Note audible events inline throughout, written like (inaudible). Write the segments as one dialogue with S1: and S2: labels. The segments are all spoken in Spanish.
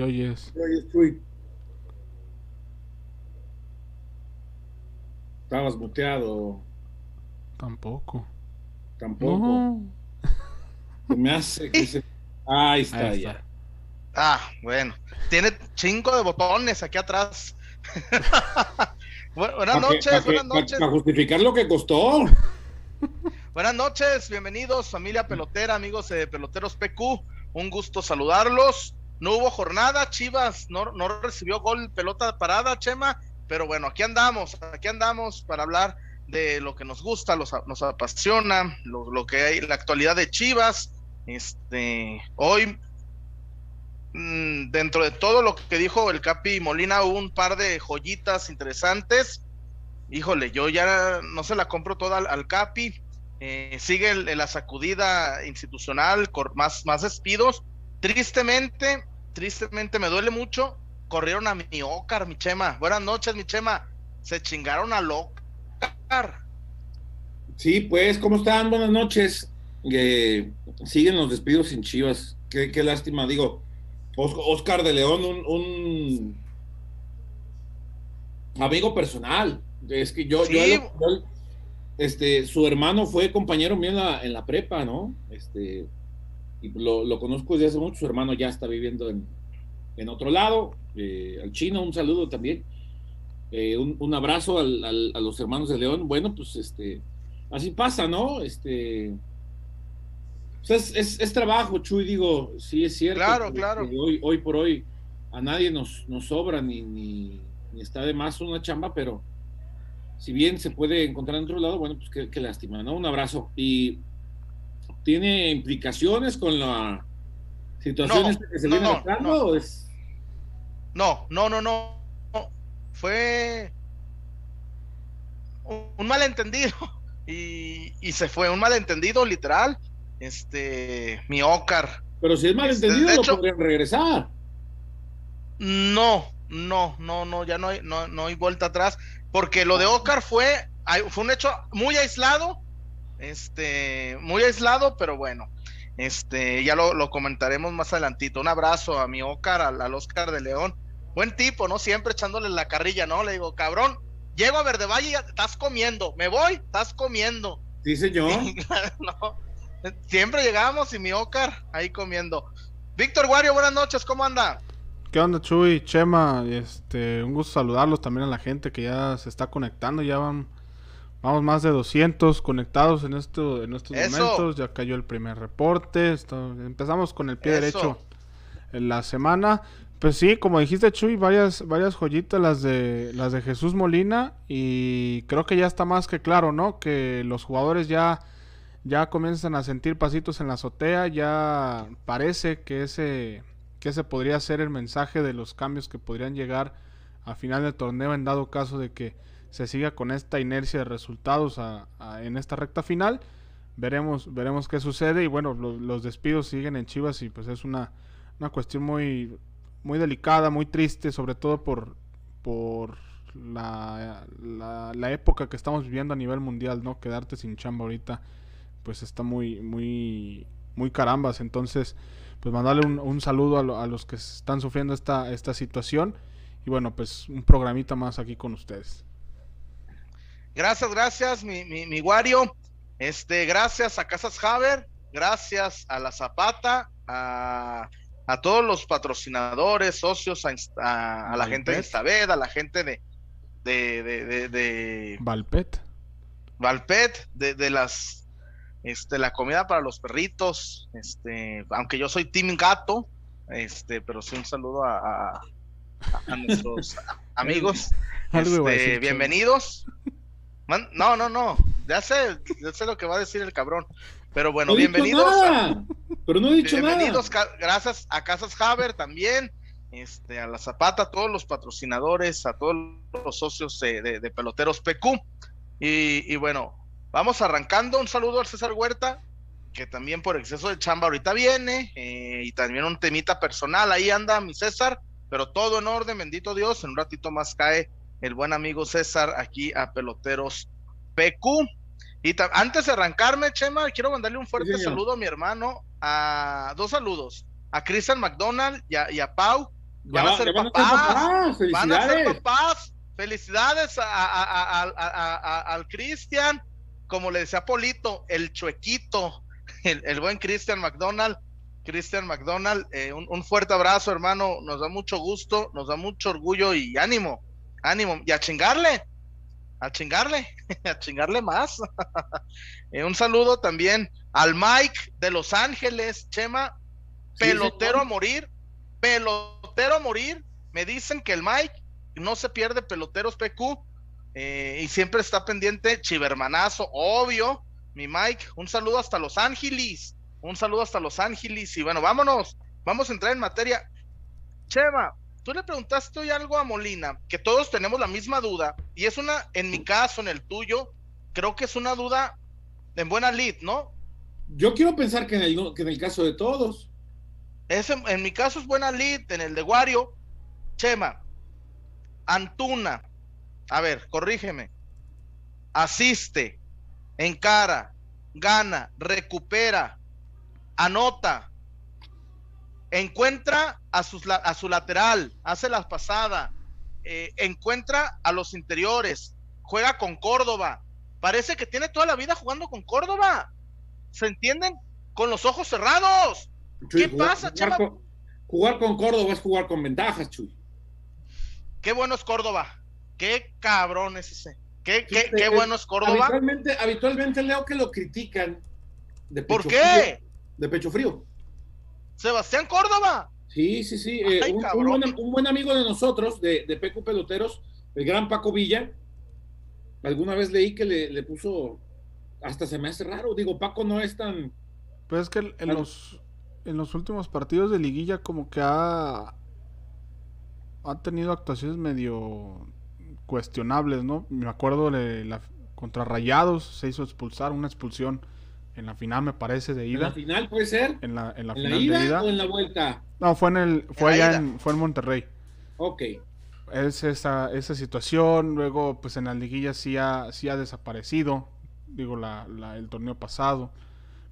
S1: te oyes.
S2: Te oyes, Chuy. Estabas muteado.
S1: Tampoco.
S2: Tampoco.
S1: No.
S2: Se me hace que se... Ahí está,
S1: Ahí
S2: ya.
S3: Ah, bueno. Tiene cinco de botones aquí atrás. (laughs) Bu- buenas
S2: que-
S3: noches,
S2: pa' que-
S3: buenas noches.
S2: Para justificar lo que costó. (laughs)
S3: Buenas noches, bienvenidos familia pelotera, amigos de Peloteros PQ. Un gusto saludarlos. No hubo jornada, Chivas no, no recibió gol, pelota parada, Chema, pero bueno, aquí andamos, aquí andamos para hablar de lo que nos gusta, los- nos apasiona, lo, lo que hay, la actualidad de Chivas. Este, hoy, mm, dentro de todo lo que dijo el Capi Molina, hubo un par de joyitas interesantes. Híjole, yo ya no se la compro toda al, Capi. Eh, sigue la sacudida institucional, cor- más, más despidos. Tristemente, tristemente me duele mucho. Corrieron a mi Ocar, mi Chema. Buenas noches, mi Chema. Se chingaron a Ocar.
S2: Sí, pues, ¿cómo están? Buenas noches. Eh, siguen los despidos sin Chivas. Qué, qué lástima, digo. Os- Oscar de León, un, un amigo personal. Es que yo,
S3: Sí.
S2: yo- yo- este, su hermano fue compañero mío en la, en la prepa, ¿no? Este, y lo, lo conozco desde hace mucho. Su hermano ya está viviendo en, en otro lado. Eh, al chino, un saludo también. Eh, un, un abrazo al- al- a los hermanos de León. Bueno, pues este, así pasa, ¿no? Este, pues, es, es- es trabajo, Chuy, digo, sí es cierto.
S3: Claro, claro.
S2: hoy, hoy por hoy a nadie nos, nos sobra ni, ni, ni está de más una chamba, pero si bien se puede encontrar en otro lado, bueno, pues qué, qué lástima, ¿no? Un abrazo. Y tiene implicaciones con la situación
S3: No,
S2: esta que se
S3: no,
S2: viene
S3: no, no.
S2: ¿o es-
S3: No, no, no, no. Fue un, malentendido. (laughs) Y, y se fue, un malentendido literal. Este, mi Ocar.
S2: Pero si es malentendido,
S3: de
S2: lo
S3: hecho-
S2: podrían regresar.
S3: No, no, no, no, ya no hay, no, no hay vuelta atrás. Porque lo de Ocar fue, fue un hecho muy aislado. Este, muy aislado, pero bueno. Este, ya lo, lo comentaremos más adelantito. Un abrazo a mi Ocar, al, al Oscar de León. Buen tipo, ¿no? Siempre echándole la carrilla, ¿no? Le digo, cabrón, llego a Verde Valle y ya estás comiendo. Me voy, estás comiendo.
S2: Sí, señor. (laughs)
S3: No, Siempre llegamos y mi Ocar ahí comiendo. Víctor Guario, buenas noches, ¿cómo anda?
S1: ¿Qué onda, Chuy? Chema, este, un gusto saludarlos también a la gente que ya se está conectando. Ya van, vamos más de 200 conectados en, esto, en estos
S3: Eso.
S1: momentos. Ya cayó el primer reporte. empezamos con el pie
S3: Eso.
S1: derecho en la semana. Pues sí, como dijiste, Chuy, varias, varias joyitas las de, las de Jesús Molina. Y creo que ya está más que claro, ¿no? Que los jugadores ya, ya comienzan a sentir pasitos en la azotea. Ya parece que ese, que ese podría ser el mensaje de los cambios que podrían llegar a final del torneo en dado caso de que se siga con esta inercia de resultados a- en esta recta final. Veremos, veremos qué sucede y bueno, lo- los despidos siguen en Chivas y pues es una, una cuestión muy, muy delicada, muy triste, sobre todo por, por la, la, época que estamos viviendo a nivel mundial, ¿no? Quedarte sin chamba ahorita, pues está muy, muy, muy carambas. Entonces, pues mandarle un, un saludo a, lo- a los que están sufriendo esta, esta situación. Y bueno, pues un programita más aquí con ustedes.
S3: Gracias, gracias, mi, mi, mi Wario. Este, gracias a Casas Haber, gracias a La Zapata, a, a todos los patrocinadores, socios, a, Inst- a- a la gente de. Instabed, a la gente de, de, de, de, de
S1: Valpet.
S3: Valpet, de, de las este, la comida para los perritos, este, aunque yo soy Team Gato, este, pero sí un saludo a, a, a nuestros (laughs) amigos. Este, bienvenidos. Man- no, no, no. Ya sé, ya sé lo que va a decir el cabrón. Pero bueno,
S2: No
S3: bienvenidos. a-
S2: pero no he dicho
S3: bienvenidos,
S2: nada.
S3: gracias a Casas Haber también, este, a la Zapata, a todos los patrocinadores, a todos los socios de, de- de Peloteros PQ. Y, y bueno, vamos arrancando. Un saludo al César Huerta, que también por exceso de chamba ahorita viene, eh, y también un temita personal. Ahí anda mi César, pero todo en orden, bendito Dios. En un ratito más cae el buen amigo César aquí a Peloteros PQ. Y antes de arrancarme, Chema, quiero mandarle un fuerte
S2: Sí,
S3: saludo a mi hermano, a dos saludos, a Christian McDonald y a, y a Pau, van a ser papás. Van a ser papás. Felicidades al Cristian. Como le decía Polito, el chuequito, el, buen Cristian McDonald. Cristian McDonald, eh, un, fuerte abrazo, hermano. Nos da mucho gusto, nos da mucho orgullo y ánimo, ánimo. Y a chingarle, a chingarle, (laughs) a chingarle más. (laughs) Eh, un saludo también al Mike de Los Ángeles, Chema, pelotero a morir, pelotero a morir. Me dicen que el Mike no se pierde peloteros PQ eh, y siempre está pendiente, chivermanazo, obvio. Mi Mike, un saludo hasta Los Ángeles, un saludo hasta Los Ángeles y bueno, vámonos, vamos a entrar en materia. Chema, tú le preguntaste hoy algo a Molina, que todos tenemos la misma duda y es una, en mi caso, en el tuyo, creo que es una duda en buena lead, ¿no?
S2: Yo quiero pensar que en el, que en el caso de todos.
S3: Es en, mi caso es buena lead, en el de Wario, Chema, Antuna, a ver, corrígeme, asiste, encara, gana, recupera, anota, encuentra a, a su lateral, hace la pasada, eh, encuentra a los interiores, juega con Córdoba. Parece que tiene toda la vida jugando con Córdoba. ¿Se entienden? Con los ojos cerrados. ¿Qué pasa,
S2: jugar con, jugar con Córdoba es jugar con ventajas, Chuy.
S3: Qué bueno es Córdoba. Qué cabrón es ese. Qué, qué, qué bueno es Córdoba.
S2: Habitualmente, habitualmente leo que lo critican.
S3: De ¿Por qué?
S2: de pecho frío.
S3: Sebastián Córdoba.
S2: Sí, sí, sí. Eh, un, buen, amigo de nosotros, de, de Peco Peloteros, el gran Paco Villa, alguna vez leí que le, puso, hasta se me hace raro, digo, Paco no es tan...
S1: Pues es que en, los, en los últimos partidos de liguilla como que ha, ha tenido actuaciones medio cuestionables, ¿no? Me acuerdo de la contra Rayados se hizo expulsar, una expulsión en la final me parece de ida. ¿En
S2: la final puede ser?
S1: En la, en la
S2: final de ida o en la vuelta?
S1: No, fue en el fue allá en, fue en Monterrey.
S2: Ok.
S1: Es esa, esa situación, luego pues en la liguilla sí ha, sí ha desaparecido, digo la, el torneo pasado,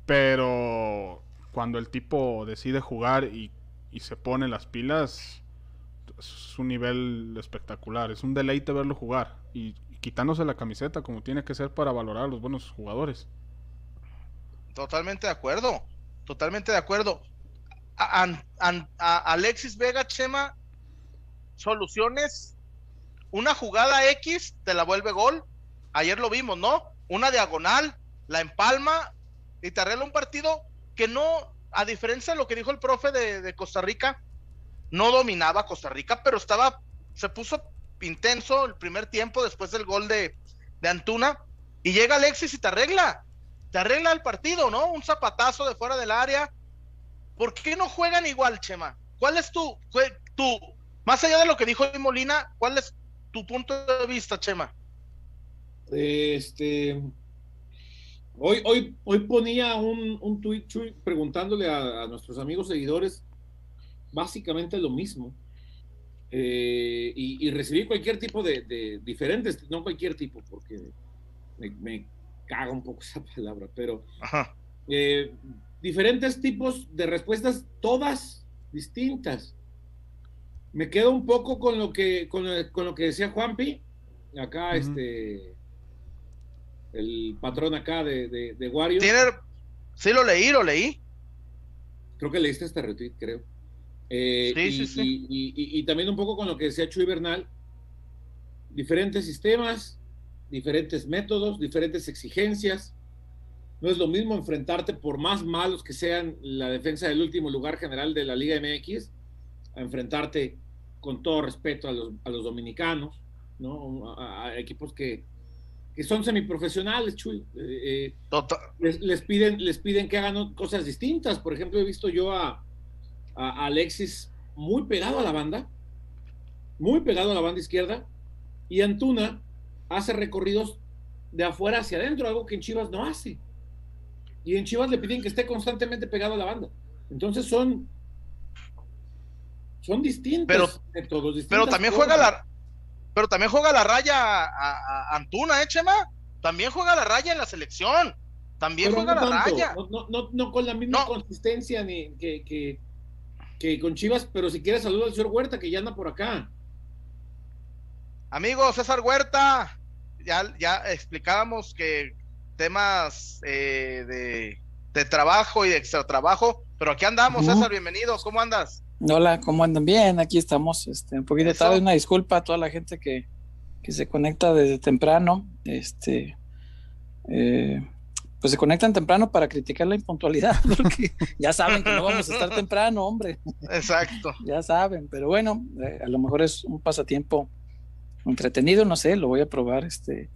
S1: pero cuando el tipo decide jugar y, y se pone las pilas, es un nivel espectacular, es un deleite verlo jugar y, quitándose la camiseta como tiene que ser para valorar a los buenos jugadores.
S3: Totalmente de acuerdo, totalmente de acuerdo. Alexis Vega Chema, soluciones, una jugada X te la vuelve gol, ayer lo vimos, ¿no? Una diagonal, la empalma y te arregla un partido que no, a diferencia de lo que dijo el profe de Costa Rica, no dominaba Costa Rica, pero estaba, se puso intenso el primer tiempo después del gol de, de Antuna, y llega Alexis y te arregla, te arregla el partido, ¿no? Un zapatazo de fuera del área. ¿Por qué no juegan igual, Chema? ¿Cuál es tu, tu, más allá de lo que dijo Molina, cuál es tu punto de vista, Chema?
S2: Este, hoy, hoy, hoy ponía un, un tweet preguntándole a, nuestros amigos seguidores básicamente lo mismo. Eh, y, recibí cualquier tipo de, diferentes, no cualquier tipo, porque me, caga un poco (laughs) esa palabra, pero eh, diferentes tipos de respuestas, todas distintas. Me quedo un poco con lo que, con, lo que decía Juanpi, acá este, el patrón acá de, de, de Wario.
S3: Sí, lo leí, lo leí.
S2: Creo que leíste este retweet, creo. Eh, y, también un poco con lo que decía Chuy Bernal, diferentes sistemas, diferentes métodos, diferentes exigencias. No es lo mismo enfrentarte, por más malos que sean la defensa del último lugar general de la Liga MX, a enfrentarte con todo respeto a los, a los dominicanos, ¿no? a, equipos que, que, son semiprofesionales, Chuy. Eh, eh, les, piden, les piden que hagan cosas distintas. Por ejemplo, he visto yo a, a Alexis muy pegado a la banda, muy pegado a la banda izquierda, y Antuna hace recorridos de afuera hacia adentro, algo que en Chivas no hace. Y en Chivas le piden que esté constantemente pegado a la banda. Entonces son son distintos
S3: pero, Pero también juega la pero también juega la raya a, Antuna, ¿eh, Chema? También juega la raya en la selección. También juega la raya.
S2: No, con la misma consistencia ni que,
S4: que con Chivas, pero si quieres saludo al señor Huerta, que ya anda por acá.
S3: Amigo César Huerta, ya, ya explicábamos que temas eh, de, de, trabajo y de extra trabajo, pero aquí andamos, uh -huh. César, bienvenido, ¿cómo andas?
S5: Hola, ¿cómo andan? Bien, aquí estamos, este, un poquito Eso. tarde, una disculpa a toda la gente que, que se conecta desde temprano, este, eh, pues se conectan temprano para criticar la impuntualidad, (laughs) porque ya saben que no vamos a estar (laughs) temprano, hombre.
S3: Exacto.
S5: ya saben, pero bueno, eh, a lo mejor es un pasatiempo entretenido, no sé, lo voy a probar, este,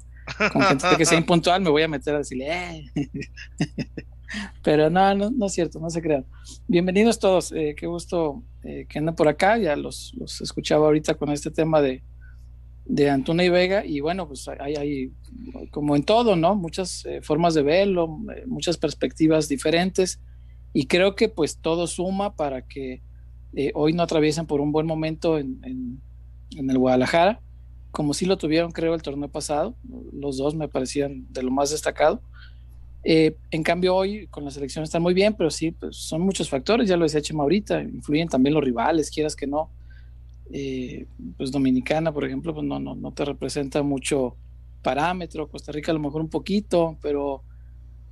S5: con gente que sea (laughs) impuntual, me voy a meter a decirle, eh. (laughs) pero no, no, no es cierto, no se crean. Bienvenidos todos, eh, qué gusto eh, que andan por acá, ya los, los escuchaba ahorita con este tema de, de Antuna y Vega, y bueno, pues hay, hay como en todo, ¿no? Muchas eh, formas de verlo, eh, muchas perspectivas diferentes, y creo que pues todo suma para que eh, hoy no atraviesen por un buen momento en, en, en el Guadalajara, como sí lo tuvieron, creo, el torneo pasado. Los dos me parecían de lo más destacado. Eh, en cambio, hoy con la selección están muy bien, pero sí, pues son muchos factores, ya lo decía Chema ahorita, influyen también los rivales, quieras que no. Eh, pues Dominicana, por ejemplo, pues no, no, no te representa mucho parámetro, Costa Rica a lo mejor un poquito, pero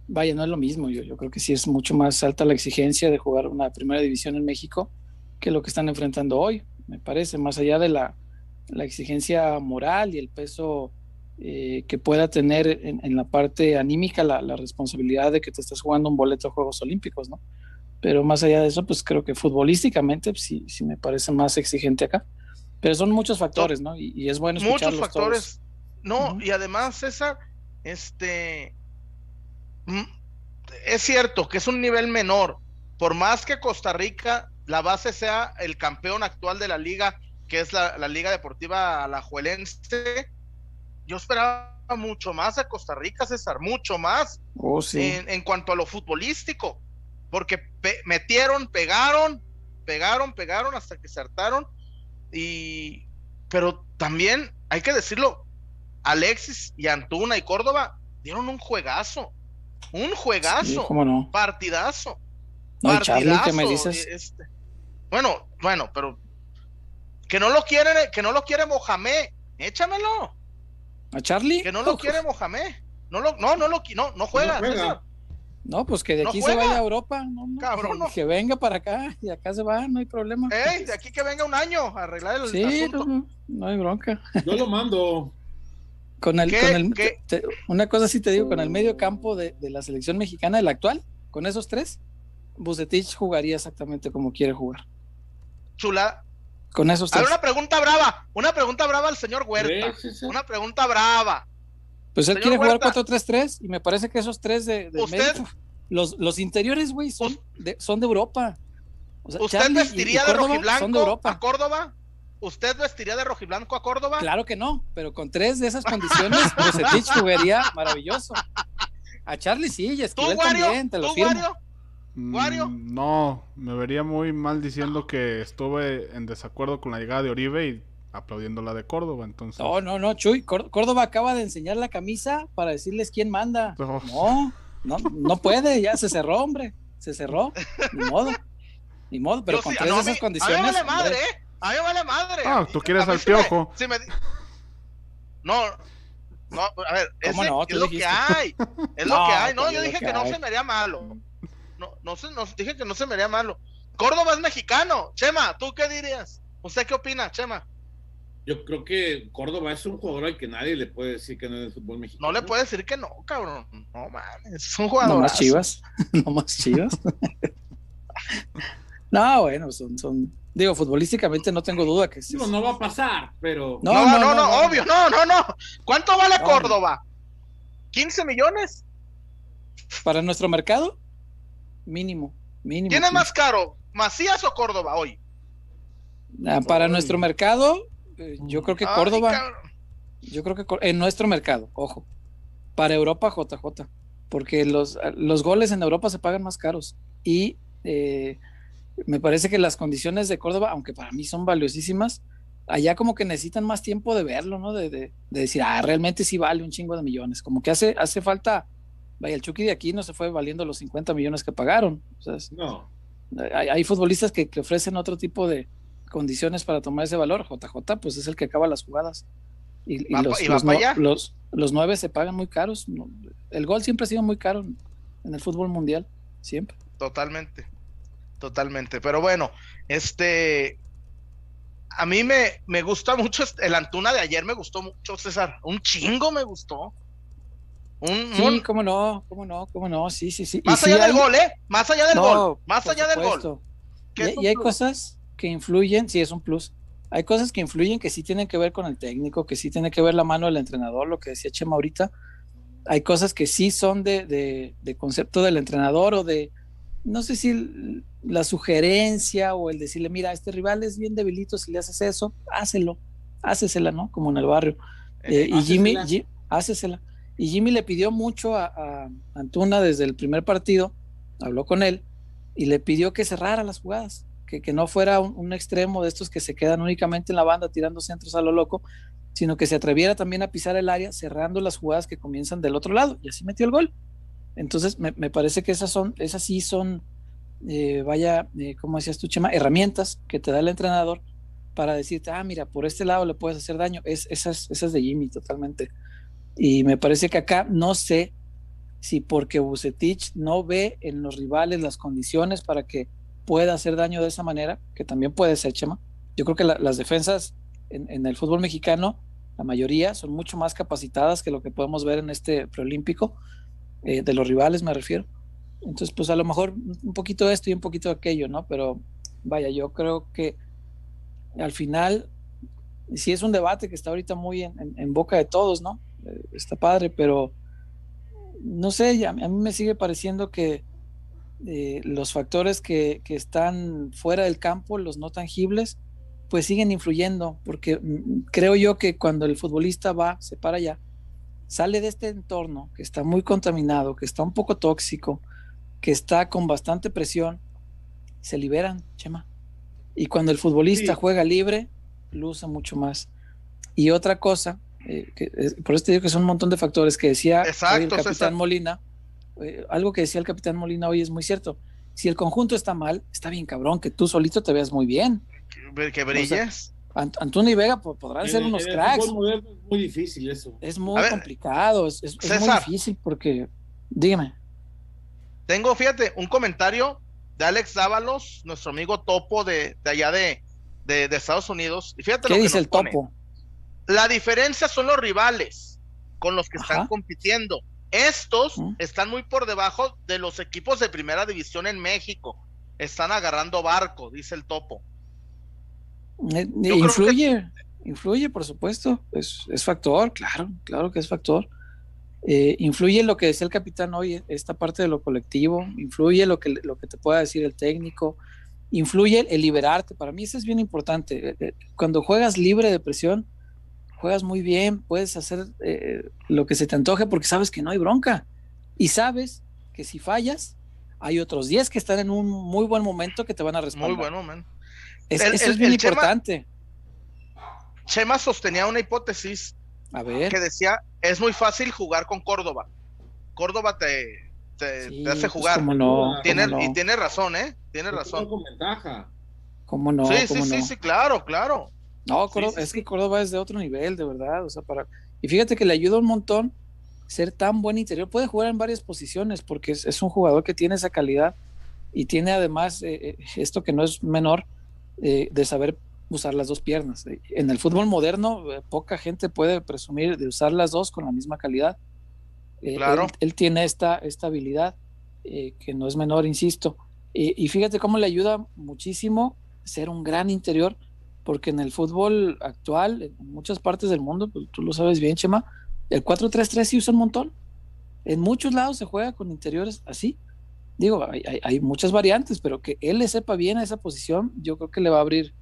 S5: vaya, no es lo mismo. Yo, yo creo que sí es mucho más alta la exigencia de jugar una primera división en México que lo que están enfrentando hoy, me parece, más allá de la, la exigencia moral y el peso eh, que pueda tener en, en la parte anímica la, la, responsabilidad de que te estás jugando un boleto a Juegos Olímpicos, ¿no? Pero más allá de eso, pues creo que futbolísticamente pues, sí, sí me parece más exigente acá. Pero son muchos factores, ¿no? Y, y es bueno
S3: Muchos factores. Todos. No, uh -huh. y además, César, este. Es cierto que es un nivel menor. Por más que Costa Rica, la base sea el campeón actual de la liga, que es la, la Liga Deportiva Alajuelense, yo esperaba mucho más a Costa Rica, César, mucho más
S5: oh, sí.
S3: en, en, cuanto a lo futbolístico, porque pe metieron, pegaron, pegaron, pegaron hasta que se hartaron, y pero también hay que decirlo, Alexis y Antuna y Córdoba dieron un juegazo, un juegazo,
S5: sí, ¿cómo no?
S3: partidazo.
S5: No, partidazo Charlie, ¿qué me dices?
S3: Este, bueno, bueno, pero que no lo quiere, que no lo quiere Mohamed, échamelo.
S5: ¿A Charlie?
S3: Que no lo quiere Mohamed. No, lo, no, no, lo, no, no juega.
S5: No, juega. no pues que de aquí no se vaya a Europa. No, no,
S3: Cabrón,
S5: que, que, venga para acá y acá se va, no hay problema.
S3: Ey, de aquí que venga un año a arreglar el
S5: sí,
S3: asunto.
S5: No, no hay bronca.
S4: Yo lo mando.
S5: Con el, con el te, una cosa sí te digo, con el medio campo de, de, la selección mexicana, el actual, con esos tres, Bucetich jugaría exactamente como quiere jugar.
S3: Chula,
S5: con esos tres.
S3: A ver, una pregunta brava, una pregunta brava al señor Huerta. Sí, sí, sí. Una pregunta brava.
S5: Pues él señor quiere Huerta, jugar 4-3-3 y me parece que esos tres de, de ¿Usted? Medio, los, los interiores, güey, son de, son de Europa.
S3: O sea, ¿Usted Charlie vestiría y, y de rojiblanco de a Córdoba? ¿Usted vestiría de rojiblanco a Córdoba?
S5: Claro que no, pero con tres de esas condiciones, Bucetich jugaría maravilloso. A Charlie sí, y Esquivel también, te lo
S3: ¿Tú,
S5: firmo.
S3: Wario? ¿Wario?
S1: Mm, no, me vería muy mal diciendo que estuve en desacuerdo con la llegada de Oribe y aplaudiendo la de Córdoba, entonces.
S5: No, no, no, Chuy, Córdoba acaba de enseñar la camisa para decirles quién manda. No, no, no puede, ya se cerró, hombre, se cerró, ni modo, ni modo, pero Yo con sí, tres no, de esas
S3: me,
S5: condiciones.
S3: A mí vale madre, ¿eh? A mí vale madre.
S1: Ah, tú quieres al piojo.
S3: Me, me, no, no, a ver, es,
S5: no?
S3: es lo que hay, es lo (laughs) que hay, no, yo dije que, que no se me haría malo no, no sé, no, dije que no se me haría malo. Córdoba es mexicano. Chema, ¿tú qué dirías? ¿Usted qué opina, Chema?
S4: Yo creo que Córdoba es un jugador al que nadie le puede decir que no es de fútbol mexicano.
S3: No le puede decir que no, cabrón. No mames, es un jugador. (laughs)
S5: No más chivas. no más chivas. no, bueno, son, son. Digo, futbolísticamente no tengo duda que
S4: sí. No, no va a pasar, pero.
S3: No, no, no, no, no obvio, no, no, no. ¿Cuánto vale Córdoba? ¿15 millones?
S5: ¿Para nuestro mercado? Mínimo, mínimo.
S3: ¿Quién es más caro, Macías o Córdoba hoy?
S5: Ah, para nuestro mercado, eh, yo creo que Ay, Córdoba. Cabrón. Yo creo que en nuestro mercado, ojo. Para Europa, JJ. Porque los, los goles en Europa se pagan más caros. Y eh, me parece que las condiciones de Córdoba, aunque para mí son valiosísimas, allá como que necesitan más tiempo de verlo, ¿no? De, de, de decir, ah, realmente sí vale un chingo de millones. Como que hace, hace falta vaya, el Chucky de aquí no se fue valiendo los 50 millones que pagaron. O sea,
S4: no.
S5: Hay, futbolistas que, ofrecen otro tipo de condiciones para tomar ese valor. JJ, pues es el que acaba las jugadas. Y, los, los, nueve se pagan muy caros. El gol siempre ha sido muy caro en el fútbol mundial, siempre.
S3: Totalmente, totalmente. Pero bueno, este, a mí me, me gusta mucho el Antuna de ayer, me gustó mucho, César. Un chingo me gustó.
S5: Un, sí, cómo no, cómo no, cómo no, sí, sí, sí.
S3: Más allá del gol, ¿eh? Más allá del gol, más allá del gol.
S5: Y, hay cosas que influyen, sí, es un plus. Hay cosas que influyen que sí tienen que ver con el técnico, que sí tiene que ver la mano del entrenador, lo que decía Chema ahorita. Hay cosas que sí son de, de, de concepto del entrenador o de, no sé si la sugerencia o el decirle, mira, este rival es bien debilito, si le haces eso, hácelo, hácesela, ¿no? Como en el barrio. Eh, y Jimmy, hácesela. Y Jimmy le pidió mucho a, Antuna desde el primer partido, habló con él y le pidió que cerrara las jugadas, que, no fuera un, extremo de estos que se quedan únicamente en la banda tirando centros a lo loco, sino que se atreviera también a pisar el área cerrando las jugadas que comienzan del otro lado. Y así metió el gol. Entonces, me, parece que esas son, esas sí son, eh, vaya, eh, como decías tú, Chema, herramientas que te da el entrenador para decirte, ah, mira, por este lado le puedes hacer daño. Es, esas, esas de Jimmy, totalmente. Y me parece que acá no sé si porque Bucetich no ve en los rivales las condiciones para que pueda hacer daño de esa manera, que también puede ser, Chema. Yo creo que las defensas en, el fútbol mexicano, la mayoría, son mucho más capacitadas que lo que podemos ver en este preolímpico. Eh, de los rivales me refiero. Entonces, pues a lo mejor un poquito esto y un poquito aquello, ¿no? Pero vaya, yo creo que al final, sí es un debate que está ahorita muy en, boca de todos, ¿no? Eh, está padre, pero no sé, a, mí me sigue pareciendo que eh, los factores que, que, están fuera del campo, los no tangibles, pues siguen influyendo, porque mm, creo yo que cuando el futbolista va, se para allá, sale de este entorno que está muy contaminado, que está un poco tóxico, que está con bastante presión, se liberan, Chema. Y cuando el futbolista juega libre, luce mucho más. Y otra cosa, eh, que, por eso te digo que son un montón de factores que decía el capitán Molina, eh, algo que decía el capitán Molina hoy es muy cierto. Si el conjunto está mal, está bien cabrón, que tú solito te veas muy bien.
S3: Que, brilles.
S5: Antuna y Vega podrán ser unos cracks.
S4: Es muy difícil eso.
S5: Es muy complicado, es, muy difícil porque, dígame.
S3: Tengo, fíjate, un comentario de Alex Dávalos, nuestro amigo topo de, allá de, de, Estados Unidos. Y fíjate
S5: ¿Qué dice el topo?
S3: La diferencia son los rivales con los que están compitiendo. Estos están muy por debajo de los equipos de primera división en México. Están agarrando barco, dice el topo.
S5: Eh, influye, influye, por supuesto, es, es, factor, claro, claro que es factor. Eh, influye lo que decía el capitán hoy, esta parte de lo colectivo, influye lo que, lo que te pueda decir el técnico, influye el, liberarte, para mí eso es bien importante. Eh, cuando juegas libre de presión, juegas muy bien, puedes hacer lo que se te antoje porque sabes que no hay bronca y sabes que si fallas, hay otros 10 que están en un muy buen momento que te van a responder.
S3: Muy buen momento
S5: eso es bien importante.
S3: Chema, sostenía una hipótesis
S5: a ver.
S3: que decía, es muy fácil jugar con Córdoba. Córdoba te, te, hace pues, jugar. tiene, Y tiene razón, ¿eh? Tiene razón.
S4: Con ventaja.
S5: ¿Cómo no?
S3: Sí, sí, sí, sí, claro, claro.
S5: No, es que Córdoba es de otro nivel, de verdad. O sea, para... Y fíjate que le ayuda un montón ser tan buen interior. Puede jugar en varias posiciones porque es, un jugador que tiene esa calidad y tiene además eh, eh, esto que no es menor, eh, de saber usar las dos piernas. En el fútbol moderno, poca gente puede presumir de usar las dos con la misma calidad. Eh, claro. Él, tiene esta, esta habilidad, que no es menor, insisto. y fíjate cómo le ayuda muchísimo ser un gran interior, porque en el fútbol actual, en muchas partes del mundo, pues, tú lo sabes bien, Chema, el 4-3-3 se usa un montón. En muchos lados se juega con interiores así digo, hay, muchas variantes, pero que él le sepa bien a esa posición, yo creo que le va a abrir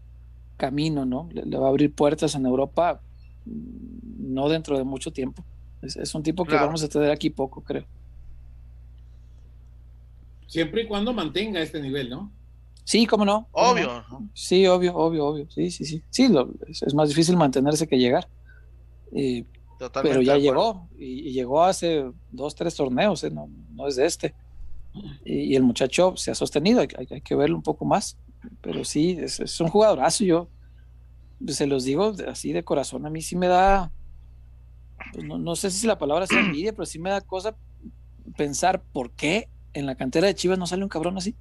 S5: camino, ¿no? Le, va a abrir puertas en Europa, mm, no dentro de mucho tiempo. Es, un tipo que vamos a tener aquí poco, creo.
S4: Siempre y cuando mantenga este nivel, ¿no?
S5: Sí, cómo no.
S3: Obvio.
S5: Sí, obvio, obvio, obvio. Sí, sí, sí. Sí, es, más difícil mantenerse que llegar. Eh, pero ya llegó, y, llegó hace dos, tres torneos, ¿eh? no, no es de este. y, el muchacho se ha sostenido, hay, hay, que verlo un poco más, pero sí, es, es, un jugadorazo, yo se los digo así de corazón, a mí sí me da, pues no, no, sé si la palabra es envidia, pero sí me da cosa pensar por qué en la cantera de Chivas no sale un cabrón así.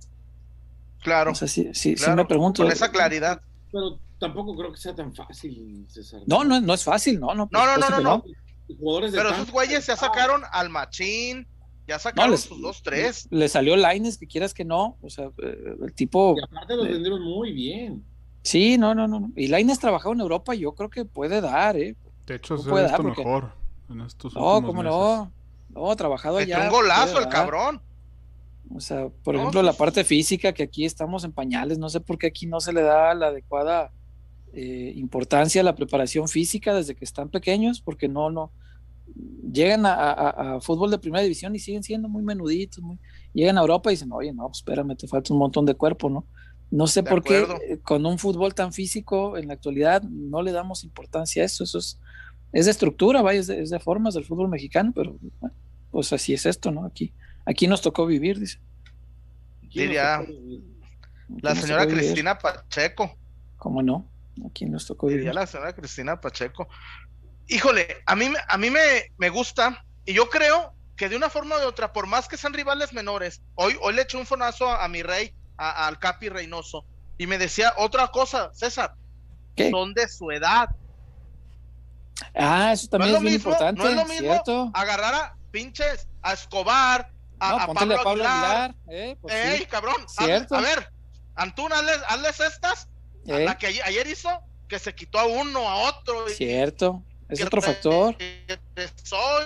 S3: Claro.
S5: O sea, sí, sí,
S3: claro,
S5: sí me pregunto.
S3: Con esa claridad.
S4: Pero tampoco creo que sea tan fácil, César.
S5: No, no, no es fácil, no, no.
S3: No, no, no, no, no.
S4: Jugadores de
S3: Pero
S4: tanto-
S3: esos güeyes ya sacaron al Machín, ya sacaron
S5: les-
S3: sus dos, tres.
S5: Le salió Laines, que quieras que no. O sea, eh, el tipo.
S4: Y aparte los vendieron muy bien.
S5: Sí, no, no, no. no. Y Laines trabajado en Europa, yo creo que puede dar, ¿eh?
S1: De hecho,
S5: No
S1: se
S5: puede
S1: ha visto
S5: dar porque-
S1: mejor en estos
S5: No,
S1: últimos
S5: cómo
S1: meses.
S5: no. No, trabajado allá.
S3: un golazo el
S5: dar.
S3: cabrón.
S5: O sea, por
S3: No,
S5: ejemplo, la
S3: sí.
S5: parte física, que aquí estamos en pañales, no sé por qué aquí no se le da la adecuada eh, importancia a la preparación física desde que están pequeños, porque no, no, llegan a, a- a fútbol de primera división y siguen siendo muy menuditos, muy, llegan a Europa y dicen, oye, no, pues espérame, te falta un montón de cuerpo, ¿no? No sé por qué eh, con un fútbol tan físico en la actualidad no le damos importancia a eso, eso es, es de estructura, vaya, es de, es de formas del fútbol mexicano, pero bueno, pues así es esto, ¿no? Aquí, aquí nos tocó vivir, dice.
S4: ¿Quién nos
S3: Diría-
S4: vivir?
S5: Aquí
S3: La señora
S5: vivir.
S3: Cristina Pacheco.
S5: ¿Cómo no? Aquí nos tocó
S3: Diría
S5: vivir.
S3: la señora Cristina Pacheco. Híjole, a mí, me- a mí me, me gusta y yo creo que de una forma o de otra, por más que sean rivales menores, hoy, hoy le eché un fonazo a, a mi rey, a- al Capi Reynoso, y me decía otra cosa, César,
S5: ¿Qué?
S3: son de su edad.
S5: Ah, eso también
S3: No
S5: es,
S3: es lo
S5: bien
S3: mismo,
S5: importante,
S3: no es lo mismo
S5: ¿cierto?
S3: Agarrar a pinches, a Escobar, a,
S5: no,
S3: a Pablo,
S5: a Pablo
S3: Aguilar.
S5: Aguilar. eh, pues
S3: ¡Ey,
S5: sí,
S3: cabrón! a ver, Antún, hazles, hazles estas,
S5: eh,
S3: la que ayer, hizo, que se quitó a uno, a otro. y-
S5: cierto. Es otro factor.
S3: Soy.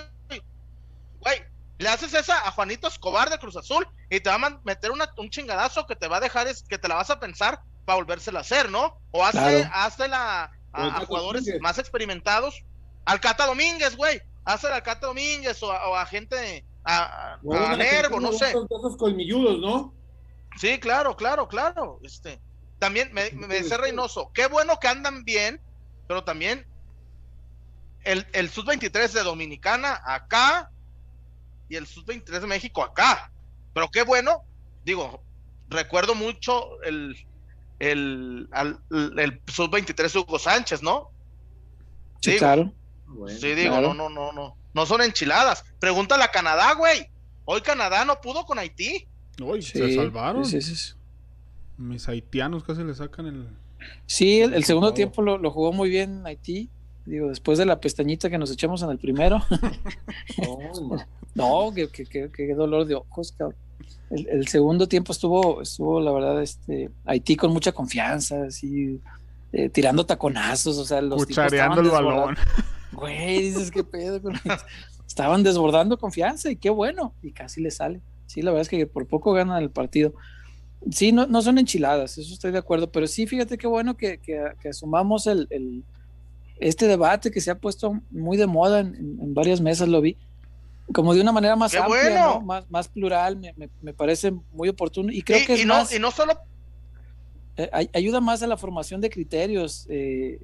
S3: Güey, le haces esa a Juanito Escobar de Cruz Azul y te va a meter una- un chingadazo que te va a dejar, es, que te la vas a pensar para volvérsela a hacer, ¿no? O hazle,
S5: Claro.
S3: a,
S4: O el
S3: a jugadores
S4: Domínguez.
S3: más experimentados. Al Cata Domínguez, güey. Hazle al Cata Domínguez o a, o a gente, a, a- Nervo, no sé.
S4: Esos colmilludos, ¿no?
S3: Sí, claro, claro, claro. Este, también me, me decía Reynoso, qué bueno que andan bien, pero también el, el Sub-23 de Dominicana acá y el Sub-23 de México acá. Pero qué bueno, digo, recuerdo mucho el, el, al- el Sub-23 Hugo Sánchez, ¿no?
S5: Sí,
S3: Digo,
S5: claro.
S4: Bueno,
S3: Sí, digo,
S5: claro.
S3: no, no, no, no. No son enchiladas. Pregúntale a Canadá, güey. Hoy Canadá no pudo con Haití.
S1: Uy,
S5: Sí,
S1: se salvaron.
S5: sí, sí, sí.
S1: Mis haitianos casi le sacan el.
S5: Sí, el, el segundo tiempo lo, lo jugó muy bien Haití. Digo, después de la pestañita que nos echamos en el primero. (laughs)
S4: no,
S5: qué, qué- qué- qué dolor de ojos, cabrón. El, el segundo tiempo estuvo, estuvo, la verdad, este, Haití con mucha confianza, así, eh, tirando taconazos, o sea, los tipos
S1: Cuchareando el
S5: estaban
S1: balón. (laughs)
S5: Güey, dices, qué pedo con? Estaban desbordando confianza y qué bueno, y casi le sale. Sí, la verdad es que por poco ganan el partido. Sí, no, no son enchiladas, eso estoy de acuerdo, pero sí, fíjate qué bueno que, que, que asumamos el, el- este debate que se ha puesto muy de moda en, en- en varias mesas, lo vi, como de una manera más
S3: ¡Qué
S5: amplia,
S3: bueno!
S5: ¿no? más, más plural, me, me- me parece muy oportuno y creo
S3: y,
S5: que es
S3: y no,
S5: más,
S3: y no solo
S5: eh, ay- ayuda más a la formación de criterios, eh,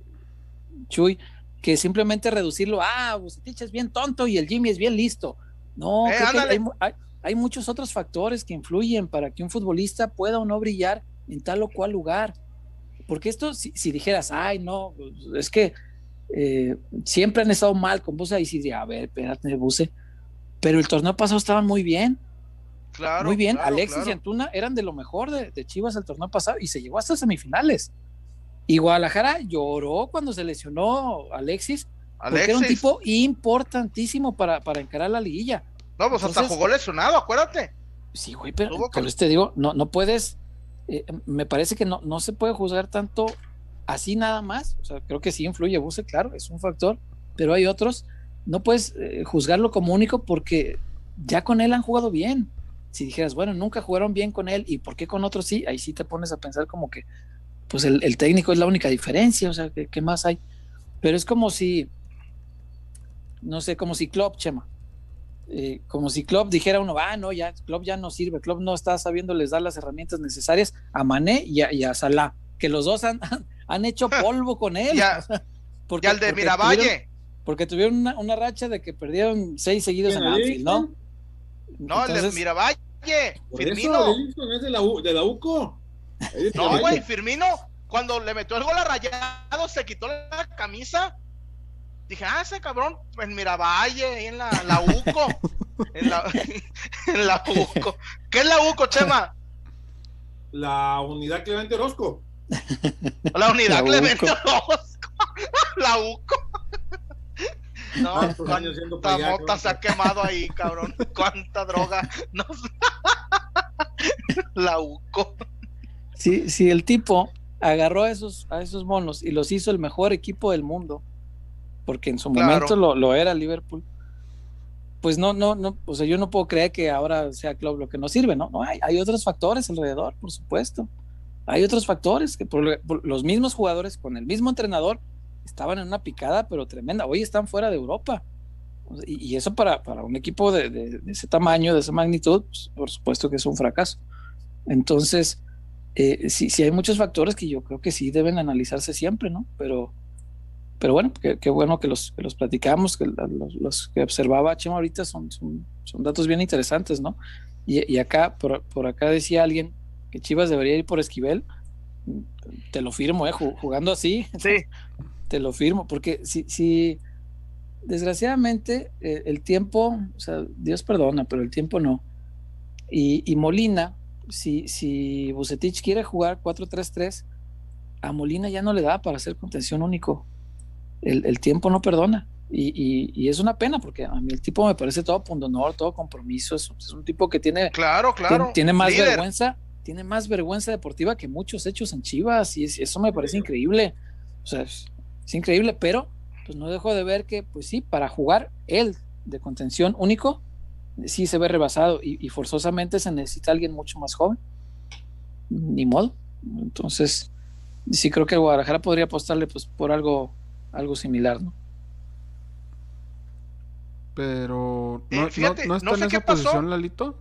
S5: Chuy, que simplemente reducirlo, ah, Bucetich es bien tonto y el Jimmy es bien listo. No,
S3: Eh,
S5: creo que
S3: ándale.
S5: hay, mu- hay- hay muchos otros factores que influyen para que un futbolista pueda o no brillar en tal o cual lugar. Porque esto, si, si dijeras, ay, no, pues, es que eh, siempre han estado mal con Buse, ahí sí diría, a ver, espérate, Buse. Pero el torneo pasado estaban muy bien.
S3: Claro,
S5: Muy bien,
S3: claro,
S5: Alexis
S3: claro.
S5: y Antuna eran de lo mejor de, de Chivas el torneo pasado y se llegó hasta semifinales. Y Guadalajara lloró cuando se lesionó Alexis, porque era un tipo importantísimo para, para encarar la liguilla.
S3: No, pues hasta jugó lesionado, acuérdate.
S5: Sí, güey, pero
S3: que-
S5: te digo, no, no puedes, eh, me parece que no, no se puede juzgar tanto así nada más. O sea, creo que sí influye Buse, claro, es un factor, pero hay otros. No puedes eh, juzgarlo como único porque ya con él han jugado bien. Si dijeras, bueno, nunca jugaron bien con él y por qué con otros sí, ahí sí te pones a pensar como que, pues el, el técnico es la única diferencia, o sea, ¿qué, qué más hay? Pero es como si, no sé, como si Klopp, Chema, eh, como si Klopp dijera uno, ah, no, ya, Klopp ya no sirve, Klopp no está sabiendo les dar las herramientas necesarias a Mané y a, y a Salah, que los dos han, han hecho (laughs) polvo con él.
S3: Ya- (laughs)
S5: porque,
S3: Y al de
S5: porque
S3: Miravalle.
S5: tuvieron- porque tuvieron una, una racha de que perdieron seis seguidos en
S4: ¿Quién,
S5: Anfield, ¿no?
S3: No, el de Miravalle. Firmino.
S4: eso, Edilson es de la, U- de la UCO.
S3: No, güey, Firmino, cuando le metió el gol a Rayado, se quitó la camisa. Dije, ah, ese cabrón en Miravalle, ahí en la, la UCO. en, la, en la (laughs) UCO. ¿Qué es la UCO, Chema?
S4: La unidad Clemente Orozco.
S3: La unidad
S5: La
S3: Clemente. Orozco. (laughs) La UCO. No,
S4: siendo
S3: cuánta
S4: payaso.
S3: mota se ha quemado ahí, cabrón. Cuánta droga. (laughs) No. La UCO.
S5: Si, si el tipo agarró a esos, a esos monos y los hizo el mejor equipo del mundo, porque en su
S3: Claro.
S5: momento lo, lo era Liverpool, pues no, no, no, o sea, yo no puedo creer que ahora sea Klopp lo que no sirve, ¿no? No, hay, hay otros factores alrededor, por supuesto. Hay otros factores que por, por los mismos jugadores con el mismo entrenador estaban en una picada, pero tremenda. Hoy están fuera de Europa. Y, y eso para, para un equipo de, de- de ese tamaño, de esa magnitud, pues, por supuesto que es un fracaso. Entonces, eh, sí, sí hay muchos factores que yo creo que sí deben analizarse siempre, ¿no? Pero, pero bueno, qué, bueno que los, que los platicamos, que los, los que observaba Chema ahorita son, son, son datos bien interesantes, ¿no? Y, y acá, por, por acá decía alguien que Chivas debería ir por Esquivel. Te lo firmo, ¿eh? Ju- Jugando así,
S3: Sí. (laughs)
S5: te lo firmo, porque si, si desgraciadamente eh, el tiempo, o sea, Dios perdona, pero el tiempo no. Y, y Molina, si, si Bucetich quiere jugar 4-3-3, a Molina ya no le da para hacer contención único. El, el tiempo no perdona. Y, y- y es una pena, porque a mí el tipo me parece todo pundonor, todo compromiso. Es, es un tipo que tiene,
S3: Claro, claro.
S5: tiene más
S3: Líder.
S5: vergüenza, tiene más vergüenza deportiva que muchos hechos en Chivas, y es- eso me parece increíble. O sea, es, es increíble, pero pues no dejo de ver que, pues sí, para jugar él de contención único, sí se ve rebasado y, y forzosamente se necesita alguien mucho más joven. Ni modo. Entonces, sí creo que el Guadalajara podría apostarle pues por algo, algo similar, ¿no?
S1: Pero
S3: Eh,
S1: no, no-
S3: fíjate,
S1: no está
S3: no
S1: en
S3: sé
S1: esa
S3: qué pasó.
S1: posición Lalito.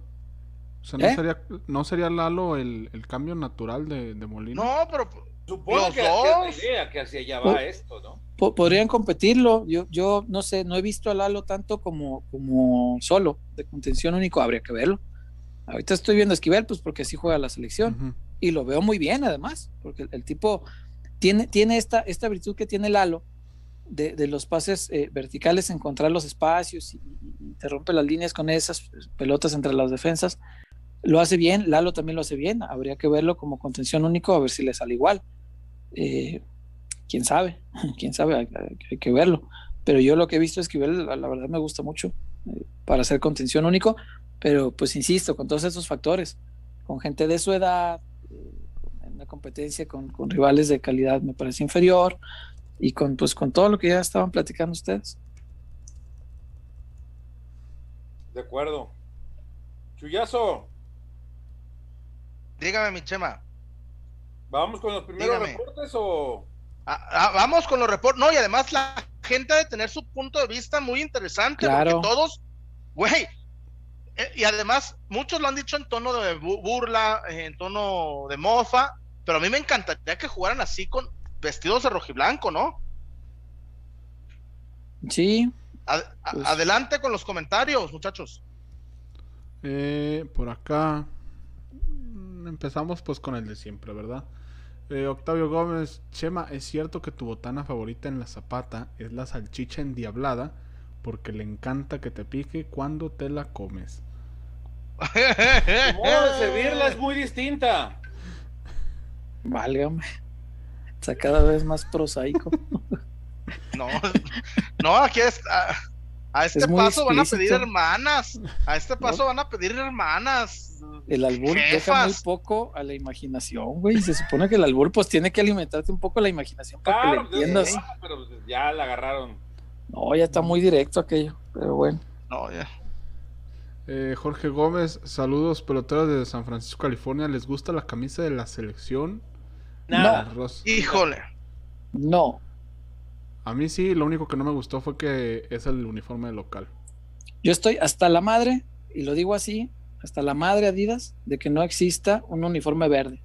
S1: O sea, ¿no,
S5: ¿Eh?
S1: sería, ¿no sería Lalo el, el cambio natural de, de Molina?
S3: No, pero
S4: Supongo
S3: Los
S4: que, que es la
S3: dos.
S4: idea, que hacia allá va esto, ¿no?
S5: Po- podrían competirlo. Yo, yo no sé, no he visto a Lalo tanto como, como solo, de contención único, habría que verlo. Ahorita estoy viendo a Esquivel, pues porque así juega la selección. Y lo veo muy bien, además, porque el, el tipo tiene, tiene esta, esta virtud que tiene Lalo de, de los pases eh, verticales, encontrar los espacios y, y te rompe las líneas con esas pelotas entre las defensas. Lo hace bien, Lalo también lo hace bien. Habría que verlo como contención único, a ver si le sale igual. Eh, quién sabe, (laughs) quién sabe, hay, que verlo. Pero yo lo que he visto es que la, la verdad me gusta mucho eh, para hacer contención único, pero pues insisto, con todos esos factores, con gente de su edad, eh, en una competencia con, con rivales de calidad me parece inferior y con pues con todo lo que ya estaban platicando ustedes.
S4: De acuerdo. Chuyazo,
S3: dígame, mi Chema.
S4: ¿Vamos con los primeros
S3: Dígame.
S4: reportes o...?
S3: Ah, ah, vamos con los reportes. No, y además la gente ha de tener su punto de vista muy interesante.
S5: Claro.
S3: Porque todos, güey. eh, y además, muchos lo han dicho en tono de bu- burla, en tono de mofa. Pero a mí me encantaría que jugaran así con vestidos de rojiblanco, ¿no?
S5: Sí,
S3: Ad- a-
S5: Pues-
S3: Adelante con los comentarios, muchachos.
S1: Eh, por acá empezamos pues con el de siempre, ¿verdad? Eh, Octavio Gómez, Chema, es cierto que tu botana favorita en la zapata es la salchicha endiablada porque le encanta que te pique cuando te la comes.
S4: El modo de (laughs) servirla es muy distinta.
S5: válgame. Está cada vez más prosaico. (laughs)
S3: No, no, aquí es, a, a este
S5: Es
S3: paso van a pedir hermanas. A este paso van a pedir hermanas.
S5: El albur deja
S3: Jefas.
S5: muy poco a la imaginación, güey. Se supone que el albur pues tiene que alimentarte un poco la imaginación para
S4: Claro,
S5: que le entiendas.
S4: sí, pero pues, ya la agarraron.
S5: No, ya está muy directo aquello, pero bueno.
S3: No, ya.
S1: Eh, Jorge Gómez, saludos peloteros de San Francisco, California. ¿Les gusta la camisa de la selección?
S4: Nada.
S1: Ros-
S3: Híjole.
S5: No,
S1: A mí sí, lo único que no me gustó fue que es el uniforme local.
S5: yo estoy hasta la madre, y lo digo así, hasta la madre Adidas, de que no exista un uniforme verde.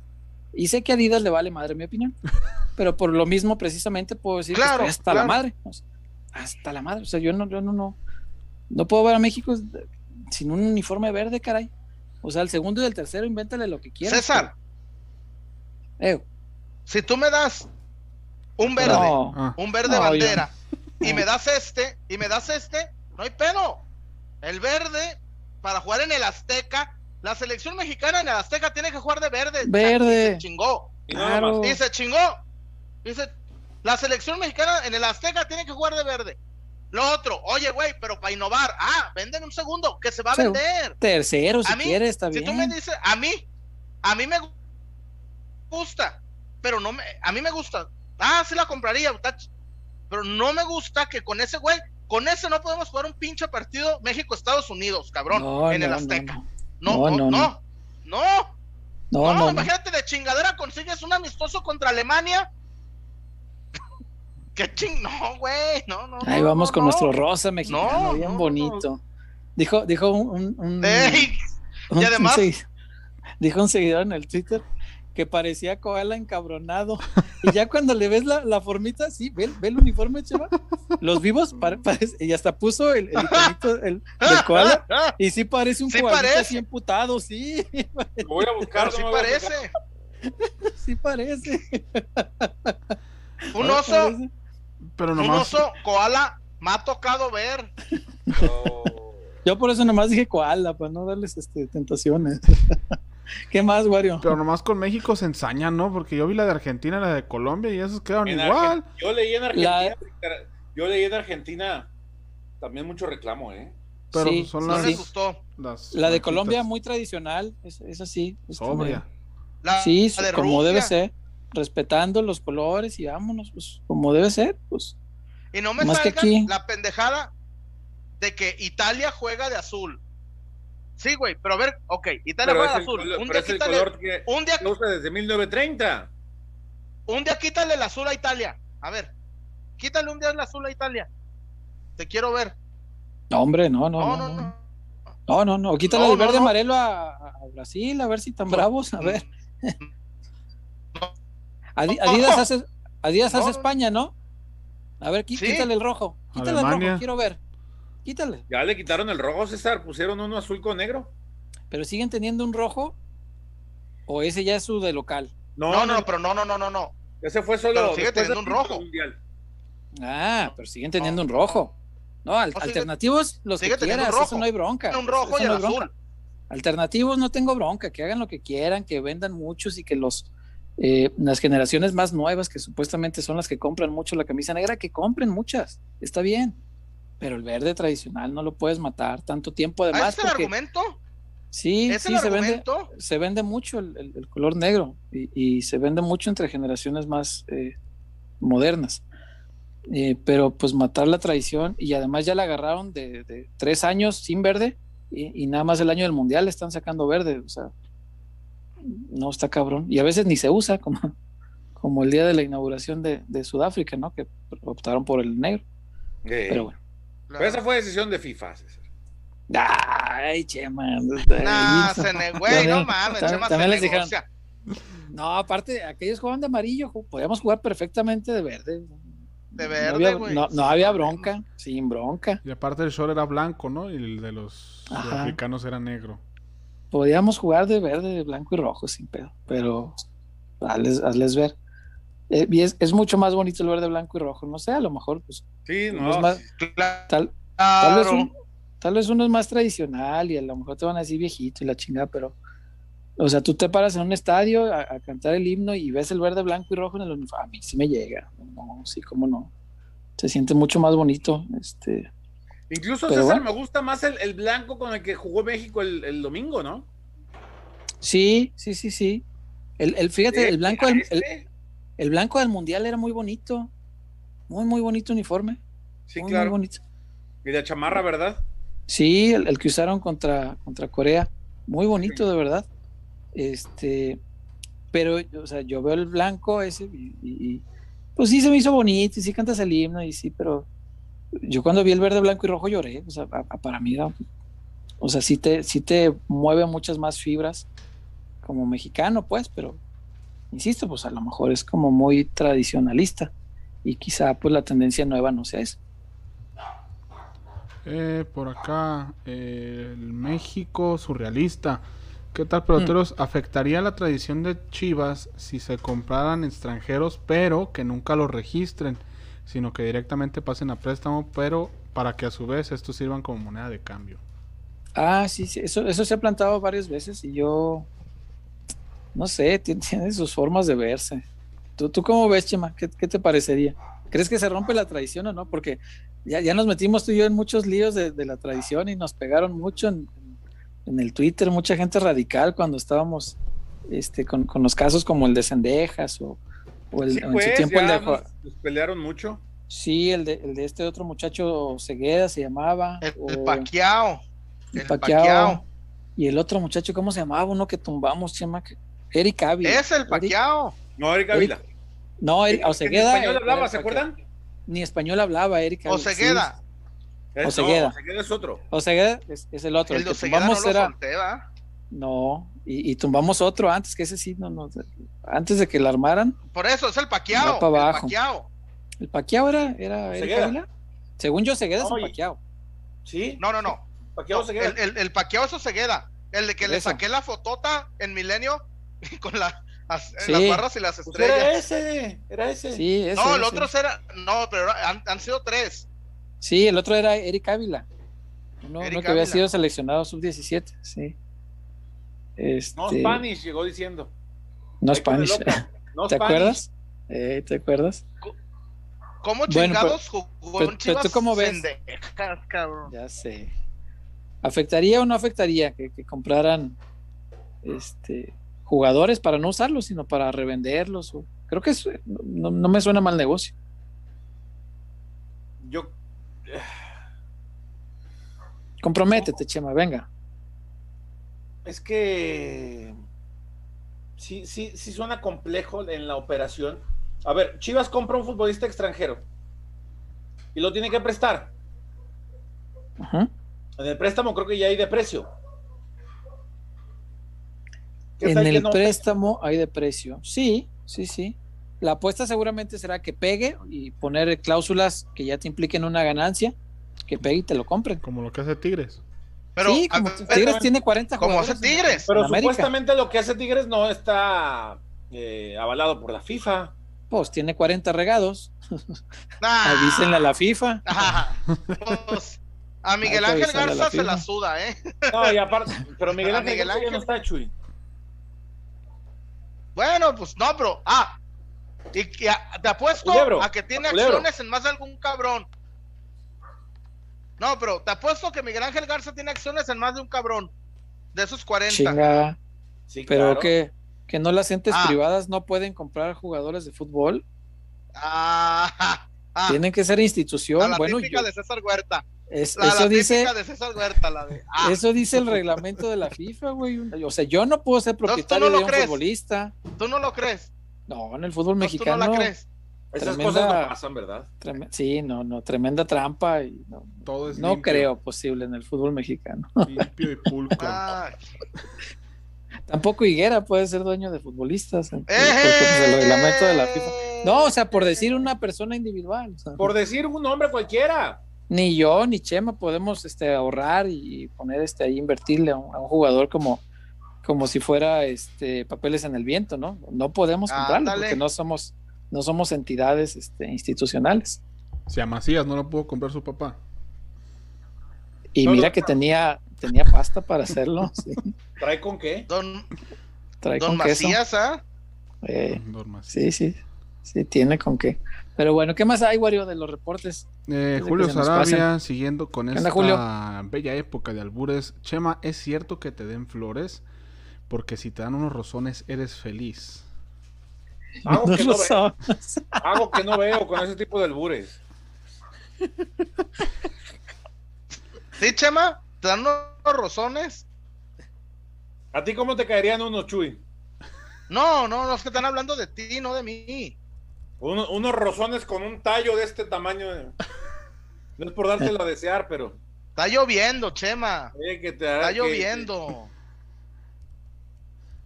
S5: Y sé que a Adidas le vale madre mi opinión, (laughs) pero por lo mismo precisamente puedo decir
S3: Claro,
S5: que estoy hasta
S3: claro.
S5: la madre. o sea, hasta la madre. O sea, yo no, yo no, no, no puedo ver a México sin un uniforme verde, caray. O sea, el segundo y el tercero, invéntale lo que quieras.
S3: César,
S5: pero- Eh,
S3: si tú me das un verde,
S5: no,
S1: Ah,
S3: un verde
S5: No,
S3: bandera,
S5: yo-
S3: y me das este, y me das este, no hay pedo. El verde, para jugar en el Azteca, la selección mexicana en el Azteca tiene que jugar de verde.
S5: Verde.
S3: Y se chingó.
S5: Claro.
S3: Y se chingó. Dice, la selección mexicana en el Azteca tiene que jugar de verde. Lo otro, oye, güey, pero para innovar, ah, venden un segundo, que se va a vender.
S5: tercero, si
S3: A mí,
S5: quieres, está
S3: Si
S5: bien.
S3: tú me dices, a mí, a mí me gu- gusta, pero no me, a mí me gusta. Ah, sí la compraría, pero no me gusta que con ese güey, con ese no podemos jugar un pinche partido México-Estados Unidos, cabrón,
S5: No,
S3: en el Azteca.
S5: no,
S3: No, no,
S5: No,
S3: no,
S5: no,
S3: imagínate de chingadera consigues un amistoso contra Alemania. (laughs) Qué ching, no, güey, no, no.
S5: Ahí vamos con nuestro rosa mexicano,
S3: No,
S5: bien bonito. Dijo, dijo un, un- un-
S3: Ey,
S5: un-
S3: y además-
S5: un dijo un seguidor en el Twitter que parecía koala encabronado. Y ya cuando le ves la, la formita, sí, ve, ve el uniforme, chava. Los vivos, (laughs) pare- parece- y hasta puso el, el iconito del, del koala. Y sí parece un
S3: Sí parece.
S5: así emputado, sí, (laughs)
S4: Lo voy a buscar.
S3: sí
S4: buscar.
S3: parece.
S5: sí parece.
S3: Un (laughs) oso,
S5: parece.
S1: pero
S3: un
S1: nomás.
S3: oso koala me ha tocado ver.
S5: Yo por eso nomás dije koala, para no darles este, tentaciones. (laughs) ¿Qué más, Wario?
S1: Pero nomás con México se ensañan, ¿no? Porque yo vi la de Argentina y la de Colombia y esos quedaron
S4: En
S1: igual.
S4: Argen- Yo leí en Argentina.
S5: La-
S4: Yo leí en Argentina también mucho reclamo, ¿eh?
S1: Pero
S5: Sí,
S1: son
S5: sí,
S3: No
S1: las,
S3: les gustó.
S1: las
S5: La de. Colombia muy tradicional, es, es así. es
S1: sobria.
S3: La,
S5: Sí,
S3: la de
S5: como
S3: Rusia.
S5: debe ser, respetando los colores y vámonos, pues como debe ser, pues.
S3: Y no me
S5: aquí.
S3: la pendejada de que Italia juega de azul. Sí, güey, pero a ver, ok, Italia
S4: Pero
S3: juega
S4: el,
S3: azul.
S4: color-
S3: Un
S4: pero
S3: día,
S4: es el
S3: quítale,
S4: color que
S3: un, día,
S4: usa desde 1930.
S3: un día quítale el azul a Italia. A ver, quítale un día el azul a Italia. Te quiero ver.
S5: No, hombre, no, no,
S3: No,
S5: no.
S3: no,
S5: No,
S3: no.
S5: no. Quítale
S3: No,
S5: el verde
S3: no.
S5: amarelo a, a Brasil, a ver si tan bravos, a ver. (laughs) Adi- Adidas hace, Adidas hace
S3: no.
S5: España, ¿no? A ver,
S3: Sí.
S5: quítale el rojo. Quítale el
S1: Alemania.
S5: rojo, quiero ver. Quítale.
S4: Ya le quitaron el rojo, César. Pusieron uno azul con negro.
S5: Pero siguen teniendo un rojo. ¿O ese ya es su de local?
S3: No, no, pero no, no, no, no, no.
S4: Ese fue solo.
S3: Pero sigue teniendo un rojo.
S4: mundial.
S5: Ah, pero siguen teniendo un rojo. No, al-
S3: No, sigue-
S5: alternativos los
S3: sigue
S5: que quieras,
S3: un
S5: eso no hay bronca.
S3: Un rojo
S5: eso
S3: y el
S5: no hay bronca.
S3: azul.
S5: Alternativos no tengo bronca, que hagan lo que quieran, que vendan muchos y que los eh, las generaciones más nuevas, que supuestamente son las que compran mucho la camisa negra, que compren muchas, está bien. Pero el verde tradicional no lo puedes matar tanto tiempo
S3: ¿Ah,
S5: además.
S3: ¿Es el
S5: porque-
S3: argumento?
S5: sí,
S3: ¿Es
S5: sí,
S3: el
S5: se vende,
S3: argumento?
S5: se vende mucho el, el- el color negro y, y se vende mucho entre generaciones más eh, modernas. Eh, pero pues matar la tradición y además ya la agarraron de, de tres años sin verde y, y nada más el año del mundial le están sacando verde. O sea, no está cabrón. Y a veces ni se usa como, como el día de la inauguración de, de Sudáfrica, ¿no? Que optaron por el negro. Pero bueno.
S4: Pero esa fue decisión de FIFA, César.
S5: Ay, chema.
S3: Nah, se ne- güey, no mames,
S5: también-
S3: Chema,
S5: también
S3: se
S5: les dijeron,
S3: negocia.
S5: No, aparte, aquellos jugaban de amarillo, podíamos jugar perfectamente de verde.
S3: De
S5: no
S3: verde,
S5: había,
S3: güey.
S5: no, no había bronca, sin bronca.
S1: Y aparte el short era blanco, ¿no? Y el de los africanos era negro.
S5: Podíamos jugar de verde, de blanco y rojo, sin pedo. Pero hazles, hazles ver. Eh, y es, es mucho más bonito el verde, blanco y rojo. No sé, a lo mejor, pues,
S4: Sí,
S5: uno
S4: no.
S5: es más-
S3: Claro.
S5: tal, tal, vez un- tal vez uno es más tradicional y a lo mejor te van a decir viejito y la chingada, pero, o sea, tú te paras en un estadio a, a cantar el himno y ves el verde, blanco y rojo en el uniforme. A mí sí me llega. No, sí, cómo no. Se siente mucho más bonito. Este,
S4: Incluso, César,
S5: bueno.
S4: me gusta más el, el blanco con el que jugó México el, el domingo, ¿no?
S5: sí, sí, sí, sí. El, el, fíjate, el blanco, el, el blanco del mundial era muy bonito. Muy, muy bonito uniforme.
S4: Sí,
S5: muy,
S4: claro.
S5: muy bonito.
S4: Y de chamarra, ¿verdad?
S5: Sí, el, el que usaron contra, contra Corea. Muy bonito, de verdad. Este, pero, o sea, yo veo el blanco ese y, y- y, pues sí se me hizo bonito y sí cantas el himno y sí, pero yo cuando vi el verde, blanco y rojo lloré. O sea, a- a- para mí, era- o sea, sí te, sí te mueve muchas más fibras como mexicano, pues, pero insisto, pues a lo mejor es como muy tradicionalista y quizá pues la tendencia nueva no sea eso.
S1: Eh, por acá, eh, el México surrealista. ¿Qué tal, peloteros? ¿Afectaría la tradición de Chivas si se compraran extranjeros, pero que nunca los registren, sino que directamente pasen a préstamo, pero para que a su vez estos sirvan como moneda de cambio?
S5: Ah, sí, sí, eso, eso se ha plantado varias veces y yo, no sé, ti- (laughs) tiene sus formas de verse. ¿Tú, tú cómo ves, Chema? ¿Qué, qué te parecería? ¿Crees que se rompe la tradición o no? Porque ya, ya nos metimos tú y yo en muchos líos de, de la tradición y nos pegaron mucho en, en el Twitter, mucha gente radical cuando estábamos este, con, con los casos como el de Sendejas o, o el,
S2: Sí,
S5: en su
S2: pues,
S5: tiempo el de...
S2: Nos- nos pelearon mucho.
S5: Sí, el de, el de este otro muchacho Cegueda se llamaba.
S3: El, el
S5: o-
S3: Paquiao.
S5: el
S3: El
S5: Pacquiao.
S3: Pacquiao.
S5: Y el otro muchacho, ¿cómo se llamaba? Uno que tumbamos, Chema. que- Eric Ávila.
S3: Es el
S5: Eric-
S3: Paquiao.
S2: No, Erika Vila.
S5: No, Eric, Osegueda.
S2: español
S5: era
S2: hablaba,
S5: el
S2: ¿se acuerdan?
S5: Ni español hablaba, Eric Ávila.
S3: Osegueda.
S2: Eh,
S5: Osegueda.
S2: No, Osegueda es otro.
S5: Sí. Osegueda es, es el otro.
S3: El
S5: El,
S3: de
S5: que
S3: Osegueda no
S5: y, y tumbamos otro antes, que ese sí, no, no. Antes de que la armaran,
S3: Por eso, es el Paquiao.
S5: Va pa'
S3: El
S5: abajo.
S3: Paquiao.
S5: el Paquiao era, era Eric. Ávila. Según yo, Osegueda es
S2: No,
S5: el
S2: y-
S5: Paquiao.
S2: Sí.
S3: No, no, no. El, el, el Paquiao es Osegueda. El de que
S5: Por
S3: le
S5: eso.
S3: saqué la fotota en Milenio (laughs) con la, as-
S5: Sí.
S3: las barras y las
S2: Pues era
S3: estrellas.
S2: ese, era ese.
S5: Sí, ese,
S3: no, el
S5: ese.
S3: otro era. No, pero era- han, han sido tres.
S5: Sí, el otro era Eric Ávila. Uno, que había sido seleccionado sub-17, sí. Este,
S2: No Spanish llegó diciendo.
S5: no Spanish. (laughs)
S2: No
S5: ¿Te
S2: Spanish.
S5: acuerdas? Eh, ¿Te acuerdas?
S3: ¿Cómo
S5: Bueno,
S3: chingados jugó
S5: pero-
S3: en
S5: pero tú
S3: Chivas?
S5: cómo ves?
S3: Pendejas, cabrón.
S5: Ya sé. ¿Afectaría o no afectaría que, que compraran este jugadores para no usarlos, sino para revenderlos? o- Creo que es- no, no me suena mal negocio.
S2: Yo.
S5: Comprométete, Chema, venga.
S2: Es que. Sí, sí, sí suena complejo en la operación. A ver, Chivas compra un futbolista extranjero y lo tiene que prestar. En el préstamo creo que ya hay de precio. ¿Qué
S5: En el
S2: no?
S5: préstamo hay de precio. Sí, sí, sí. La apuesta seguramente será que pegue y poner cláusulas que ya te impliquen una ganancia, que pegue y te lo compren.
S1: Como lo que hace Tigres.
S3: Pero,
S5: sí, como
S3: ver,
S5: Tigres tiene 40
S3: como hace Tigres.
S2: Pero supuestamente lo que hace Tigres no está eh, avalado por la FIFA.
S5: Pues tiene 40 regados.
S3: nah. (laughs)
S5: Avísenle a la FIFA.
S3: Ah, pues, a Miguel Ángel
S5: la
S3: Garza se la suda, ¿eh?
S2: No, y aparte, pero Miguel Ángel,
S3: Miguel
S2: Garza ya no está, Chuy.
S3: Bueno, pues no, pero. Ah, y, que- a- te apuesto
S2: Culebro,
S3: a que tiene
S2: culebro.
S3: acciones en más de algún cabrón. No, pero te apuesto que Miguel Ángel Garza tiene acciones en más de un cabrón. De esos 40.
S5: Chinga.
S2: Sí,
S5: Pero
S2: claro.
S5: que, que no las entes
S3: Ah.
S5: privadas no pueden comprar jugadores de fútbol.
S3: Ah, (laughs) ah,
S5: Tienen que ser
S3: a
S5: institución.
S3: la
S5: Bueno,
S3: típica
S5: yo-
S3: de César Huerta.
S5: Es-
S3: La,
S5: eso
S3: la
S5: dice,
S3: típica de César Huerta, la de. Ah,
S5: eso dice el reglamento de la FIFA, güey. O sea, yo no puedo ser
S3: Entonces, ¿tú
S5: propietario
S3: no
S5: de un
S3: crees?
S5: futbolista.
S3: ¿Tú no lo crees?
S5: No, en el fútbol
S3: Entonces, ¿Tú no
S5: mexicano.
S3: la crees?
S2: Esas
S5: tremenda-
S2: cosas no pasan, ¿verdad?
S5: treme- sí, no, no, tremenda trampa. Y no
S1: Todo es
S5: no
S1: limpio,
S5: creo posible en el fútbol mexicano. (laughs)
S1: Limpio y pulcro.
S3: Ah,
S5: Tampoco Higuera puede ser dueño de futbolistas. ¿eh? El reglamento de la FIFA. No, o sea, por decir una persona individual. o sea,
S2: Por decir un nombre cualquiera.
S5: Ni yo ni Chema podemos este, ahorrar y poner este ahí invertirle a un, a un jugador como, como si fuera este papeles en el viento, ¿no? No podemos comprarlo
S3: Ándale.
S5: porque no somos no somos entidades este, institucionales.
S1: Si a Macías no lo pudo comprar su papá.
S5: Y
S2: No,
S5: mira
S2: no,
S5: que
S2: no.
S5: tenía tenía pasta para hacerlo. (laughs) sí.
S2: ¿Trae con qué?
S3: Don,
S5: Trae
S3: don
S5: con queso.
S3: Macías, ¿ah?
S5: Eh, sí, sí, sí tiene con qué. Pero bueno, ¿qué más hay, Wario, de los reportes?
S1: Eh, Julio Sarabia, siguiendo con
S5: ¿Qué
S1: esta
S5: Julio?
S1: bella época de albures. Chema, ¿es cierto que te den flores? Porque si te dan unos rozones, eres feliz.
S2: Hago que, no
S5: No
S2: veo,
S5: son.
S2: hago que no veo con ese tipo de albures.
S3: ¿Sí, Chema? ¿Te dan unos rozones?
S2: ¿A ti cómo te caerían unos, Chuy?
S3: No, no, no, es que están hablando de ti, no de mí.
S2: Uno- unos rozones con un tallo de este tamaño. No es por dártelo a desear, pero.
S3: Está lloviendo, Chema.
S2: eh, que te
S3: Está
S2: que-
S3: lloviendo.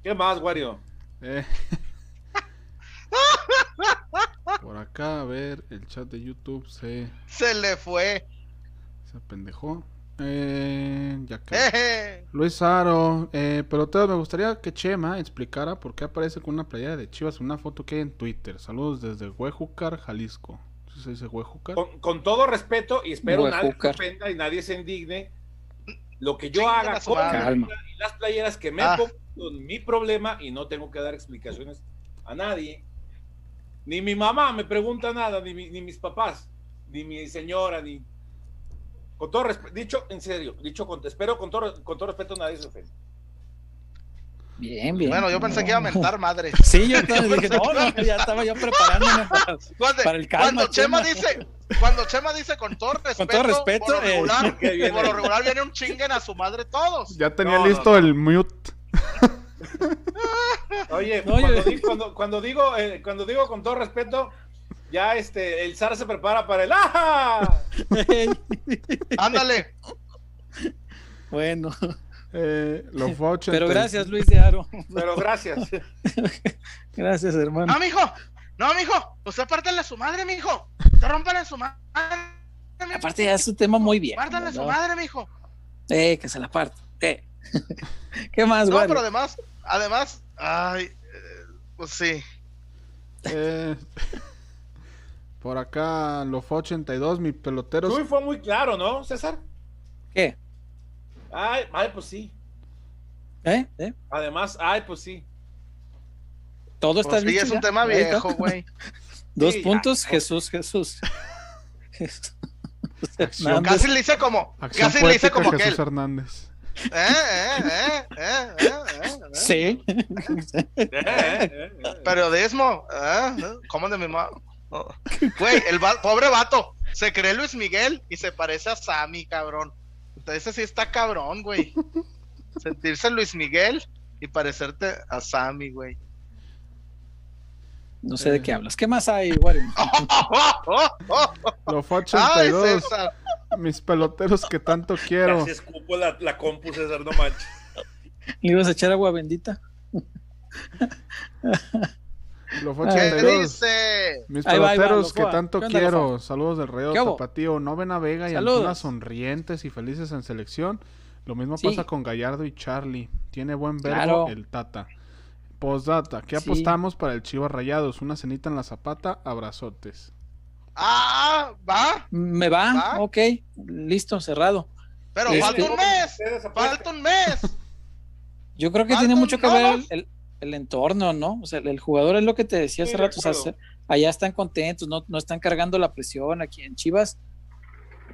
S2: ¿Qué más, Wario?
S1: Eh. Por acá, a ver, el chat de YouTube se,
S3: Se le fue.
S1: se apendejó. Eh, ya que. Luis Aro, eh, pelotero, me gustaría que Chema explicara por qué aparece con una playera de Chivas en una foto que hay en Twitter. Saludos desde Huejucar, Jalisco. ¿Sí se dice Huejucar?
S2: Con, con todo respeto, y espero
S5: Huejucar.
S2: nadie se ofenda y nadie se indigne, lo que yo haga con y las playeras que me
S3: Ah.
S2: pongo son mi problema y no tengo que dar explicaciones a nadie. Ni mi mamá me pregunta nada, ni, mi- ni mis papás, ni mi señora, ni... Con todo respeto, dicho en serio, dicho con, espero con todo, con todo respeto nadie se ofenda.
S5: Bien, bien.
S3: Bueno, yo pensé que iba a mentar madre. (laughs)
S5: Sí, yo también dije, no, no, (laughs) ya estaba yo preparándome para,
S3: Cuando,
S5: para el calma,
S3: cuando Chema,
S5: Chema.
S3: dice, cuando Chema dice con todo respeto,
S5: todo respeto,
S3: por lo
S5: eh.
S3: regular, (laughs)
S2: Que viene.
S3: por lo regular viene un chinguen a su madre todos.
S1: Ya tenía
S2: No, no,
S1: listo
S2: no.
S1: el mute.
S2: Oye,
S5: No,
S2: cuando,
S5: yo-
S2: di- cuando- cuando digo, eh, cuando digo con todo respeto, ya este, el zar se prepara para el ¡Ajá! (laughs)
S3: Ándale.
S5: bueno,
S1: Eh, lo (laughs) fue 80
S5: pero gracias Luis de Aro.
S2: Pero gracias. (laughs)
S5: Gracias, hermano.
S3: No, mijo. No, mijo. Usted pártale a su madre, mijo. Te rompan a su madre. mijo.
S5: Aparte ya es un tema muy bien.
S3: Pártale a su
S5: ¿no?
S3: madre, mijo.
S5: Eh, que se la parte. Eh. ¿Qué más,
S3: No,
S5: güey?
S3: pero además, además, ay, eh, pues sí.
S1: Eh, por acá, lo fue 82, mi pelotero.
S2: Chuy fue muy claro, ¿no, César?
S5: ¿Qué?
S2: Ay, ay, pues sí.
S5: ¿Eh? ¿Eh?
S2: Además, ay, pues sí.
S5: Todo está
S3: Pues sí, es un
S5: ya.
S3: tema viejo, güey. (laughs)
S5: Dos
S2: Sí, ya.
S5: puntos, Jesús, Jesús. (laughs) Jesús
S1: Acción.
S5: Hernández.
S3: Casi le hice como,
S1: Acción
S3: casi le hice como aquel.
S1: Jesús Hernández.
S3: Eh, eh, eh, eh, eh, eh, eh.
S5: Sí. (laughs)
S2: Eh, eh, eh, eh.
S3: Periodismo, ¿eh? ¿eh? ¿Cómo de mi mano? Güey, el va- pobre vato, se cree Luis Miguel y se parece a Sammy, cabrón. Entonces sí está cabrón, güey. Sentirse Luis Miguel y parecerte a Sammy, güey.
S5: No sé de qué hablas. ¿Qué más hay, Wario? (laughs)
S1: Lo fue (laughs)
S3: Ay,
S1: 82,
S3: César.
S1: mis peloteros que tanto quiero.
S2: Casi escupo la, la compu, César, no manches.
S5: ¿Le ibas a echar agua bendita? (laughs)
S1: Lo fue
S5: Ah,
S3: ¿Qué
S1: 82.
S3: dice?
S1: Mis
S5: Ahí va, ahí va,
S1: peloteros
S5: lo
S1: que tanto
S5: ¿Qué onda,
S1: quiero. Saludos del Rey
S5: ¿Qué hubo?
S1: Tapatío. No ven a Vega y
S5: Saludos.
S1: Antuna sonrientes y felices en selección. Lo mismo
S5: Sí.
S1: pasa con Gallardo y Charlie. Tiene buen verbo
S5: Claro.
S1: el Tata. Postdata, ¿qué
S5: Sí.
S1: apostamos para el Chivas Rayados? Una cenita en la zapata, abrazotes.
S3: Ah, va,
S5: Me va,
S3: ¿Va?
S5: ok, listo, cerrado.
S3: pero
S5: Este-
S3: falta un mes, falta un mes.
S5: Yo creo que
S3: Falta
S5: tiene mucho que ver el- el entorno, ¿no? O sea, el, el jugador es lo que te decía hace rato, o sea, allá están contentos, no, no están cargando la presión aquí en Chivas.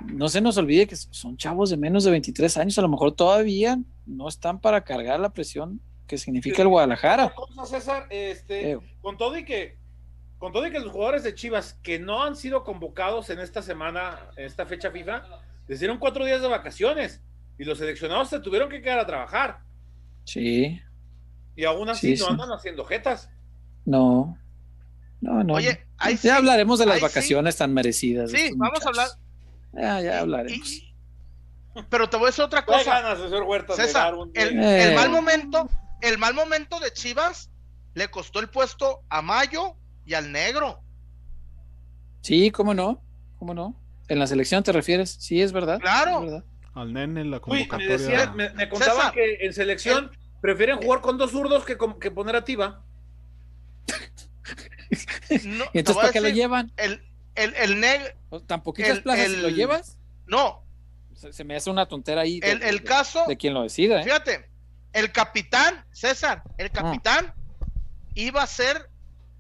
S5: No se nos olvide que son chavos de menos de 23 años, a lo mejor todavía no están para cargar la presión que significa el Guadalajara.
S2: Otra cosa, César, este,
S5: Eh,
S2: con todo y que con todo y que los jugadores de Chivas que no han sido convocados en esta semana, en esta fecha FIFA, les dieron cuatro días de vacaciones y los seleccionados se tuvieron que quedar a trabajar
S5: sí,
S2: y aún así
S5: Sí,
S2: no
S5: sí.
S2: andan haciendo jetas.
S5: no, no, no.
S3: Oye, ahí sí,
S5: ya hablaremos de las vacaciones tan merecidas.
S3: Sí, vamos a
S5: muchachos. Ya, ya hablaremos.
S3: Y- pero te voy a decir otra
S2: ¿Qué
S3: cosa.
S2: ganas, señor Huerta, de
S3: César, el,
S5: Eh.
S3: el mal momento, el mal momento de Chivas le costó el puesto a Mayo y al Negro.
S5: Sí, cómo no, cómo no. ¿En la selección te refieres? Sí, es verdad.
S3: Claro.
S5: es verdad.
S1: Al nene la
S2: Uy, me,
S1: convocatoria.
S2: decían- me- me contaban
S3: César.
S2: que en selección prefieren jugar con dos zurdos que, con- que poner a Tiva.
S3: No,
S5: ¿Y
S3: te
S5: entonces para qué lo llevan?
S3: El, el, el Negro,
S5: ¿O ¿Tan poquitas
S3: el-
S5: plazas
S3: el-
S5: lo llevas?
S3: no,
S5: Se, se me hace una tontera ahí. de-
S3: el, el
S5: de-
S3: caso,
S5: De quien lo decida, ¿eh?
S3: fíjate, el capitán, César, el capitán iba a ser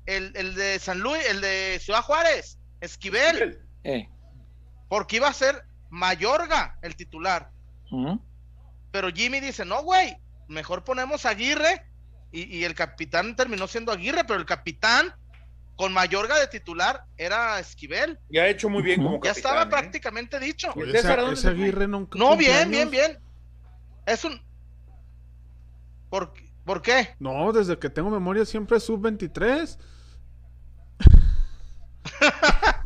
S3: el, el de San Luis, el de Ciudad Juárez, Esquivel,
S5: Eh,
S3: porque iba a ser Mayorga el titular. Pero Jimmy dice, no, güey, mejor ponemos a Aguirre. Y, y el capitán terminó siendo Aguirre, pero el capitán con Mayorga de titular era Esquivel.
S2: Y ha hecho muy bien como
S3: Ya
S2: capitán,
S3: estaba
S2: ¿eh?
S3: prácticamente dicho.
S2: ¿Y el
S1: Ese,
S2: César, dónde
S1: ese
S2: se fue?
S1: Aguirre nunca.
S3: No, bien,
S1: años.
S3: bien, bien. Es un... ¿Por, ¿Por qué?
S1: No, desde que tengo memoria siempre es sub-23. (laughs)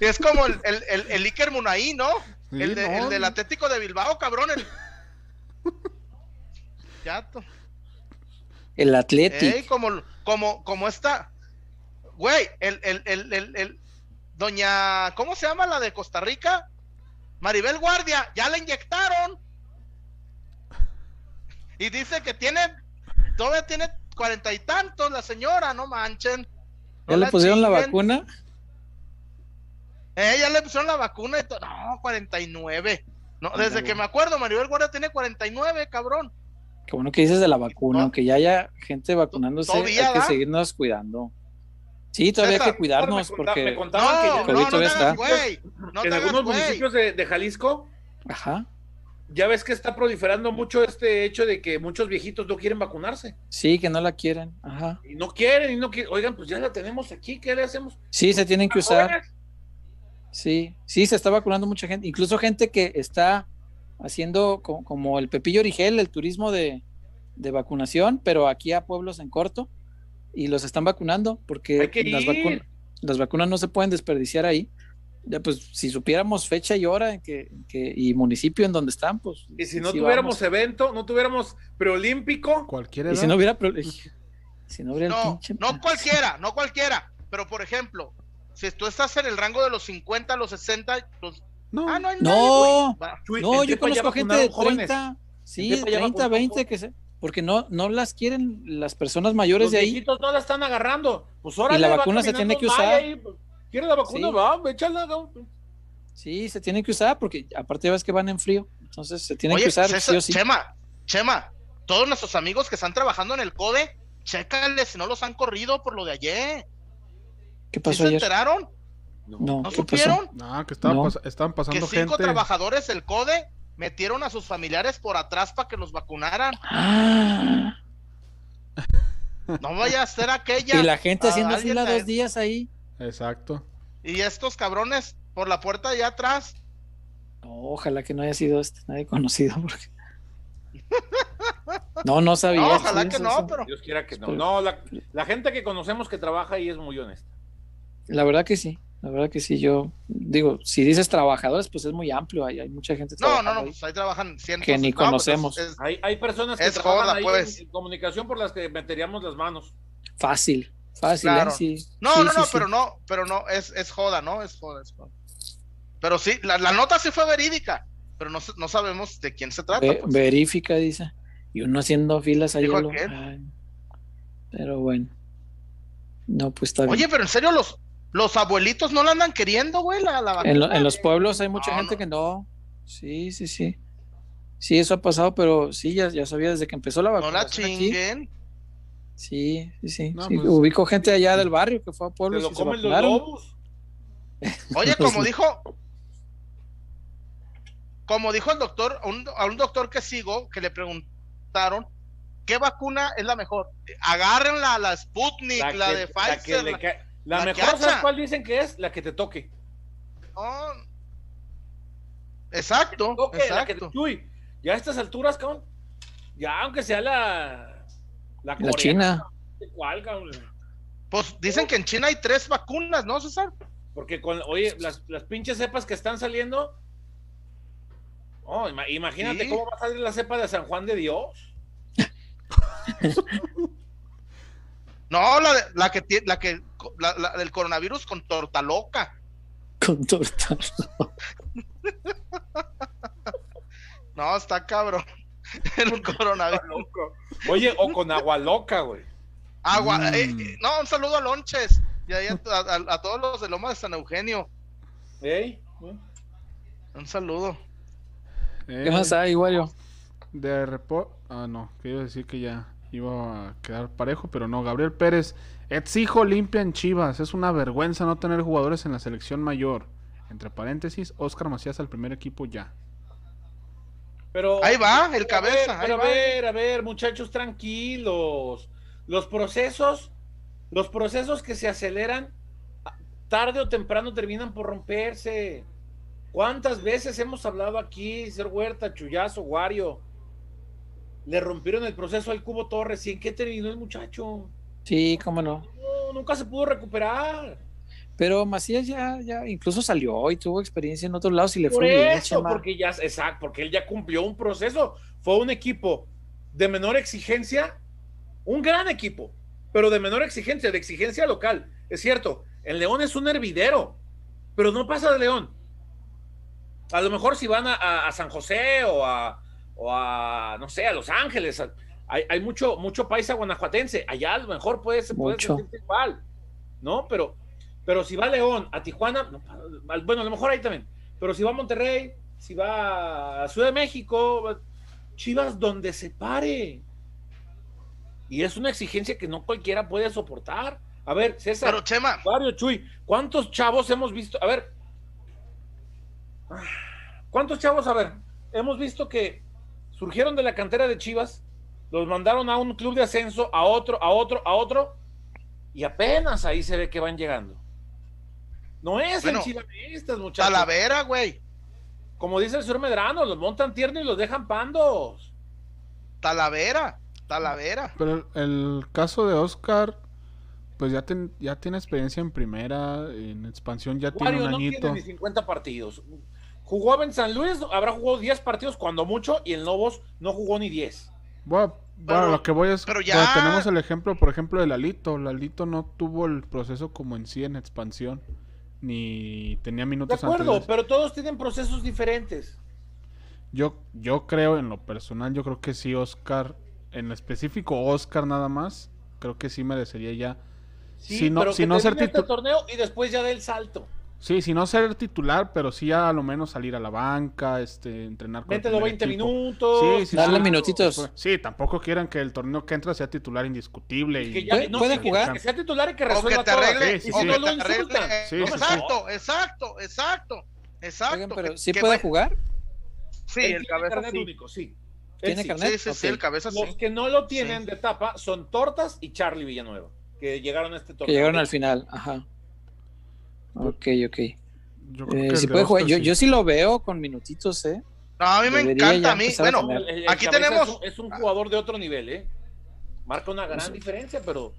S3: Es como el, el, el, el Iker Munaí, ¿no?
S1: Sí,
S3: el, de-
S1: no,
S3: el del Atlético de Bilbao, cabrón. El...
S5: El Athletic.
S3: Ey, como, como, como está. Güey, el, el, el, el, Doña, ¿cómo se llama la de Costa Rica? Maribel Guardia, ya la inyectaron. Y dice que tiene, todavía tiene cuarenta y tantos la señora, no manchen. No
S5: ¿Ya le pusieron la vacuna?
S3: Eh, ya le pusieron la vacuna y todo. No, 49. No, desde que me acuerdo, Maribel Guardia tiene 49, cabrón.
S5: Qué bueno que dices de la vacuna, aunque ya haya gente vacunándose, hay que
S3: ¿da?
S5: seguirnos cuidando. Sí, todavía hay que cuidarnos
S2: me conta- me
S5: porque...
S2: contaban
S3: No,
S2: que
S3: no,
S2: ya-
S5: COVID
S3: no te
S5: todavía
S3: hagas
S5: está.
S3: güey. No
S2: en algunos municipios de, de Jalisco
S5: Ajá.
S2: ya ves que está proliferando mucho este hecho de que muchos viejitos no quieren vacunarse.
S5: Sí, que no la quieren. Ajá.
S2: Y no quieren, y no quieren. Oigan, pues ya la tenemos aquí, ¿qué le hacemos?
S5: Sí, se tienen que usar.
S2: Jóvenes,
S5: Sí, sí, se está vacunando mucha gente, incluso gente que está haciendo co- como el Pepillo Origel, el turismo de, de vacunación, pero aquí a pueblos en corto, y los están vacunando porque las, vacunas las vacunas no se pueden desperdiciar ahí. Ya, pues si supiéramos fecha y hora en que, en que- y municipio en donde están, pues.
S2: Y si no
S5: sí
S2: tuviéramos
S5: vamos.
S2: evento, no tuviéramos preolímpico,
S1: Cualquier
S5: Y si no hubiera. (laughs) Si no hubiera
S3: No,
S5: pinche-
S3: no cualquiera, no cualquiera. Pero por ejemplo, si tú estás en el rango de los 50, los 60, los...
S1: No.
S3: Ah, no hay
S5: No.
S3: nadie,
S5: yo conozco gente de
S2: vacunaron jóvenes.
S5: 30, sí,
S2: En Tepa ya
S5: 30,
S2: vacunaron
S5: 20,
S2: jóvenes.
S5: que se, porque no, no las quieren las personas mayores
S2: Los
S5: de ahí.
S2: viejitos no la están agarrando. Pues ahora
S5: Y la vacuna se tiene que usar.
S2: ¿Quieres la vacuna?
S5: Sí.
S2: Va, échala. no.
S5: Sí, se tienen que usar porque aparte ya ves que van en frío, entonces se tienen
S3: Oye,
S5: que usar
S3: César,
S5: sí o sí.
S3: Chema, Chema, todos nuestros amigos que están trabajando en el CODE, chécale si no los han corrido por lo de ayer.
S5: ¿Qué
S3: ¿Sí
S5: pasó
S3: se
S5: ayer?
S3: enteraron?
S5: No,
S3: ¿No
S5: ¿qué pasó?
S3: supieron?
S1: No, que estaban,
S5: No.
S1: pas- estaban
S3: Que
S1: pasando
S3: cinco
S1: gente.
S3: trabajadores del CODE metieron a sus familiares por atrás para que los vacunaran.
S5: Ah,
S3: No vaya a ser aquella.
S5: y la gente
S3: a
S5: haciendo fila dos días ahí.
S1: Exacto.
S3: Y estos cabrones por la puerta de allá atrás.
S5: No, ojalá que no haya sido este, nadie conocido. (laughs) Porque... (laughs) No, no sabía.
S3: No, ojalá que
S5: eso,
S3: no,
S5: eso.
S3: pero.
S2: Dios quiera que no.
S5: Pero-
S2: No, la, la gente que conocemos que trabaja ahí es muy honesta.
S5: La verdad que sí, la verdad que sí. Yo digo, si dices trabajadores, pues es muy amplio. Hay, hay mucha gente
S3: No, no, no,
S5: ahí.
S3: pues ahí trabajan cientos.
S5: Que ni
S3: no, pues,
S5: conocemos.
S3: es- es-
S2: Hay, hay personas que
S3: Es
S2: trabajan
S3: joda,
S2: ahí
S3: pues.
S2: en, en comunicación por las que meteríamos las manos.
S5: Fácil, fácil,
S3: Claro.
S5: ¿eh? Sí.
S3: No,
S5: sí,
S3: no,
S5: sí,
S3: no,
S5: sí.
S3: pero no, pero no, es, es joda, ¿no? Es joda, es joda. Pero sí, la, la nota sí fue verídica, pero no, no sabemos de quién se trata.
S5: Ve-
S3: pues.
S5: verifica, dice. Y uno haciendo filas ahí. Lo- pero bueno. No, pues está bien.
S3: Oye, pero en serio, los, los abuelitos no la andan queriendo, güey, la, la
S5: en, lo-
S3: vacuna?
S5: en los pueblos hay mucha
S3: No,
S5: gente
S3: no.
S5: que no. Sí, sí, sí. Sí, eso ha pasado, pero sí, ya, ya sabía desde que empezó la
S3: No
S5: vacuna.
S3: la chinguen.
S5: Sí, sí, sí.
S1: No,
S5: sí.
S1: pues-
S5: Ubico gente allá del barrio que fue a
S2: Se
S5: pueblos
S2: lo
S5: y se
S2: comen los
S5: vacunaron.
S2: lobos.
S3: Oye,
S5: Los- (laughs)
S3: como dijo, como dijo el doctor, a un, a un doctor que sigo, que le preguntaron, ¿qué vacuna es la mejor? Agárrenla, la Sputnik, la,
S2: que-
S3: de
S2: que
S3: Pfizer.
S2: le
S3: la-
S2: ca- la
S3: la
S2: mejor, ¿sabes cuál dicen que es? La que te toque.
S3: No. Exacto,
S2: Toque, la que te-
S3: exacto.
S2: Uy, ya a estas alturas, cabrón. Ya, aunque sea la. La,
S5: China.
S2: ¿Cuál, cabrón?
S3: Pues dicen que en China hay tres vacunas, ¿no, César?
S2: Porque con, oye, las, las pinches cepas que están saliendo. Oh, ima- imagínate
S3: Sí.
S2: cómo va a salir la cepa de San Juan de Dios. (laughs)
S3: No, la, de- la que la que la, la del coronavirus con torta loca.
S5: Con torta.
S3: No, está cabrón. (laughs) El coronavirus.
S2: Oye, o con agua loca, güey.
S3: Agua.
S1: Mm.
S3: eh, eh, no, un saludo a Lonches. Y ahí a, a- a todos los de Loma de San Eugenio.
S2: ¿Ey?
S3: Un saludo.
S5: ¿Qué más hay, Wario?
S1: De repo... Ah, no. Quiero decir que ya iba a quedar parejo, pero no. Gabriel Pérez. Exijo limpia en Chivas. Es una vergüenza no tener jugadores en la selección mayor. Entre paréntesis, Oscar Macías al primer equipo ya.
S2: Pero,
S3: Ahí va, el
S2: pero a
S3: cabeza,
S2: ver,
S3: ahí
S2: pero a
S3: va.
S2: ver, a ver, muchachos, tranquilos. Los procesos, los procesos que se aceleran, tarde o temprano terminan por romperse. ¿Cuántas veces hemos hablado aquí, ser Huerta, Chuyazo, Wario? Le rompieron el proceso al Cubo Torres. ¿Y en qué terminó el muchacho?
S5: Sí, cómo no.
S2: No, nunca se pudo recuperar.
S5: Pero Macías ya, ya incluso salió y tuvo experiencia en otros lados y le
S2: Por
S5: fue bien,
S2: eso, porque ya, exacto, porque él ya cumplió un proceso. Fue un equipo de menor exigencia, un gran equipo, pero de menor exigencia, de exigencia local. Es cierto, el León es un hervidero, pero no pasa de León. A lo mejor si van a, a- a San José o a, o a, no sé, a Los Ángeles, a- hay, hay mucho, mucho paisa guanajuatense. Allá a lo mejor puede, se puede
S5: Mucho.
S2: sentirse igual, ¿no? Pero, pero si va a León, a Tijuana, bueno, a lo mejor ahí también. Pero si va a Monterrey, si va a Ciudad de México, Chivas donde se pare. Y es una exigencia que no cualquiera puede soportar. A ver, César,
S3: Pero Chema,
S2: Mario Chuy, ¿cuántos chavos hemos visto? A ver, ¿cuántos chavos? A ver, hemos visto que surgieron de la cantera de Chivas, los mandaron a un club de ascenso, a otro, a otro, a otro, y apenas ahí se ve que van llegando. No es
S3: Bueno,
S2: el chilanistas, muchachos.
S3: Talavera, güey.
S2: Como dice el señor Medrano, los montan tierno y los dejan pandos.
S3: Talavera. Talavera.
S1: Pero el, el caso de Oscar, pues ya, ten- ya tiene experiencia en primera, en expansión ya tiene un
S2: no
S1: añito.
S2: tiene ni 50 partidos. Jugó en San Luis, habrá jugado 10 partidos cuando mucho, y en Lobos no jugó ni 10.
S1: Bueno, bueno, lo que voy es,
S3: pero
S1: bueno,
S3: ya-
S1: tenemos el ejemplo, por ejemplo, de Lalito. Lalito no tuvo el proceso como en sí en expansión, ni tenía
S2: De
S1: minutos
S2: acuerdo,
S1: antes. de-
S2: pero todos tienen procesos diferentes.
S1: Yo, yo creo, en lo personal, yo creo que sí, Oscar, en específico Oscar nada más, creo que sí merecería ya.
S2: Sí,
S1: si no,
S2: pero
S1: si
S2: que
S1: no ser
S2: este torneo y después ya dé el salto.
S1: Sí, si no ser titular, pero sí a lo menos salir a la banca, este, entrenar con el
S2: Mételo
S1: primer
S2: 20
S1: equipo.
S2: minutos.
S1: Sí, sí,
S5: Darle
S1: sí.
S5: minutitos.
S1: Sí, tampoco quieran que el torneo que entra sea titular indiscutible.
S2: Y que ya-
S5: ¿Puede-
S2: no,
S5: puede jugar?
S2: Que sea titular y que
S3: O que
S2: resuelva
S3: te
S2: todo.
S3: arregle.
S1: Sí, sí,
S3: o
S1: sí.
S3: que
S2: lo
S3: te arregle.
S2: insultan.
S1: Sí,
S2: no
S1: sí,
S2: me
S1: sí.
S3: Exacto, exacto, exacto. Exacto.
S5: Oigan, pero ¿sí
S3: que
S5: puede jugar?
S3: Sí, el
S2: tiene
S3: cabeza
S2: carnet
S3: sí.
S2: único, sí.
S5: ¿Tiene
S2: sí.
S5: carnet?
S3: Sí, sí, sí,
S5: Ok.
S3: el cabeza sí.
S2: Los que no lo tienen
S3: Sí.
S2: de etapa son Tortas y Charlie Villanueva, que llegaron a este torneo.
S5: Que llegaron al final, ajá. Ok, ok.
S1: yo creo
S5: Eh,
S1: que
S5: sí
S1: de
S5: puede jugar.
S1: Oscar
S5: Yo, yo sí lo veo con minutitos, ¿eh?
S3: No, a mí me
S5: Debería
S3: encanta. A mí,
S5: a
S3: bueno,
S5: tener.
S2: El- el
S3: aquí tenemos.
S2: Es un, es un jugador de otro nivel, ¿eh? Marca una gran
S5: Sí.
S2: diferencia, pero,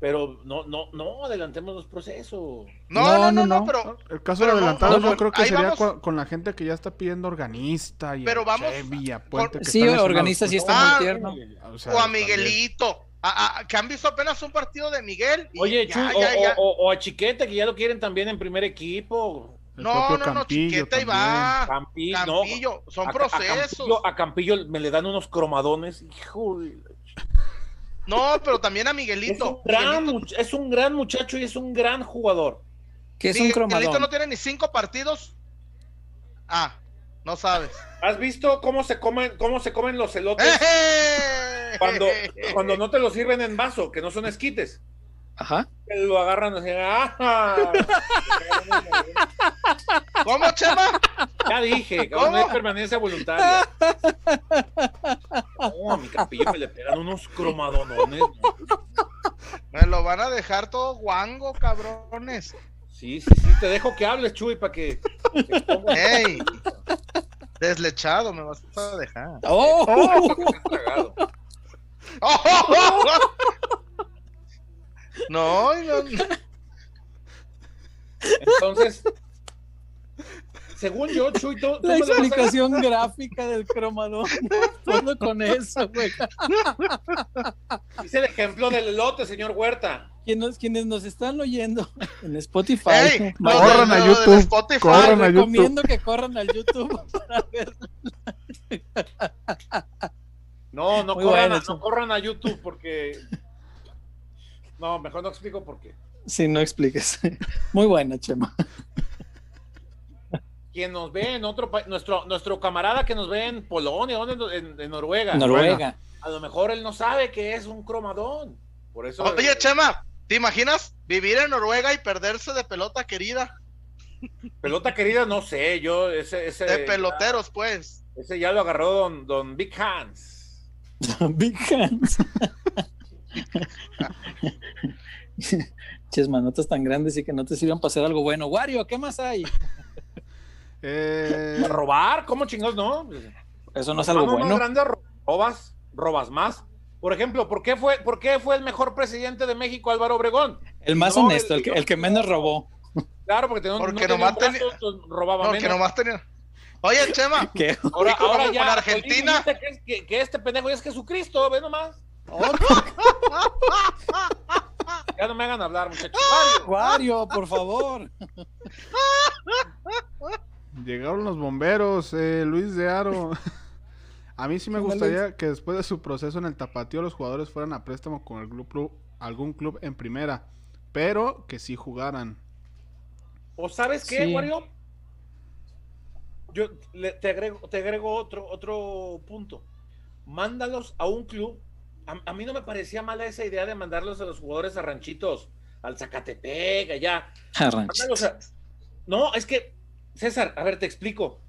S2: pero no, no, no adelantemos los procesos.
S3: No,
S5: No,
S3: no, no,
S5: no,
S3: no,
S5: no.
S3: pero.
S1: El caso
S3: Pero
S1: de
S3: no,
S1: yo creo que sería
S3: vamos.
S1: con, con la gente que ya está pidiendo organista y
S3: Pero
S1: a
S3: vamos
S1: Chevy, a Puente, que
S5: Sí, organista sí está
S3: Ah,
S5: muy tierno.
S1: o sea,
S3: O a
S1: también.
S3: Miguelito. A- a- que han visto apenas un partido de Miguel. y
S2: Oye,
S3: ya,
S2: Chuy,
S3: ya,
S2: o,
S3: ya.
S2: o- o- o a Chiquete, que ya lo quieren también en primer equipo.
S1: El
S3: No, no, no, Chiqueta y va.
S2: Campillo, no,
S3: Campillo, son
S2: a- a
S3: procesos.
S2: Campillo, a Campillo me le dan unos cromadones. Híjole.
S3: No, pero también a
S2: Es
S3: Miguelito.
S2: un, gran,
S3: Miguelito,
S2: es un gran muchacho y es un gran jugador.
S5: Que es un
S3: Miguelito
S5: cromadón.
S3: no tiene ni cinco partidos. Ah, no sabes.
S2: ¿Has visto cómo se comen, cómo se comen los elotes
S3: ¡Eh!
S2: Cuando, (laughs) cuando no te los sirven en vaso, que no son esquites?
S5: Ajá.
S2: Que lo agarran así. ¡ah!
S3: ¿Cómo, Chema?
S2: Ya dije, no hay permanencia voluntaria. No, a mi capillo me le pegan unos cromadonones. ¿no?
S3: Me lo van a dejar todo guango, cabrones.
S2: Sí, sí, sí, te dejo que hables, Chuy, para que.
S3: Ey. Deslechado me vas a dejar.
S5: ¡Oh! (laughs)
S2: Tragado. (laughs)
S3: No, no, no.
S2: Entonces, según yo, Chuy, tú, tú
S5: La
S2: me lo vas a-
S5: explicación gráfica del cromadón. Todo con eso, güey.
S2: Hice el ejemplo del elote, señor Huerta.
S5: Quienes, quienes nos están oyendo en Spotify,
S3: Ey,
S5: vayan-
S3: los de-
S1: Corran a
S3: los de
S1: YouTube,
S3: Spotify.
S1: corran a YouTube.
S5: recomiendo que corran al YouTube (laughs) para ver.
S2: No, no corran,
S5: bueno,
S2: a,
S5: Chu.
S2: no corran a YouTube porque. No, mejor no explico por qué.
S5: Si no expliques. (laughs) Muy buena, Chema.
S2: Quien nos ve en otro país, nuestro, nuestro camarada que nos ve en Polonia, ¿dónde? En, en Noruega.
S5: Noruega.
S2: A lo mejor él no sabe que es un cromadón. Por eso.
S3: Oye, Chema, ¿te imaginas vivir en Noruega y perderse de pelota querida?
S2: Pelota querida, no sé, yo ese, ese,
S3: De peloteros, pues.
S2: ese ya lo agarró don, don Big Hands. (laughs)
S5: Big Hands. Ches manotas tan grandes y que no te sirvan para hacer algo bueno. Wario, ¿qué más hay?
S1: Eh,
S2: ¿A robar? ¿Cómo chingados no?
S5: Eso no es algo
S2: Vamos más
S5: bueno.
S2: grande, robas, robas más. Por ejemplo, ¿por qué fue, por qué fue el mejor presidente de México Álvaro Obregón?
S5: El más
S2: No,
S5: honesto, el que, el que menos robó.
S2: Claro, porque, no,
S3: Porque
S2: no tenía
S3: nomás tenía-
S2: robaba
S3: No, que
S2: menos.
S3: nomás tenía. Oye, Chema, (laughs)
S5: ¿Qué?
S2: Ahora, ahora
S3: con
S2: ya
S3: Argentina.
S2: Solís dice Que, es- que- que este pendejo ya es Jesucristo, ve nomás. (laughs) Ya no me hagan hablar, muchachos. (laughs) Mario,
S5: Wario, por favor.
S1: Llegaron los bomberos, eh, Luis de Aro. a mí sí me gustaría que después de su proceso en el tapatío los jugadores fueran a préstamo con el club, algún club en primera, pero que sí jugaran.
S2: ¿O sabes qué, Wario? Yo te agrego, te agrego otro, otro punto. Mándalos a un club. A, mí no me parecía mala esa idea de mandarlos a los jugadores a ranchitos, al Zacatepec, allá. No, es que, César, a ver, te explico.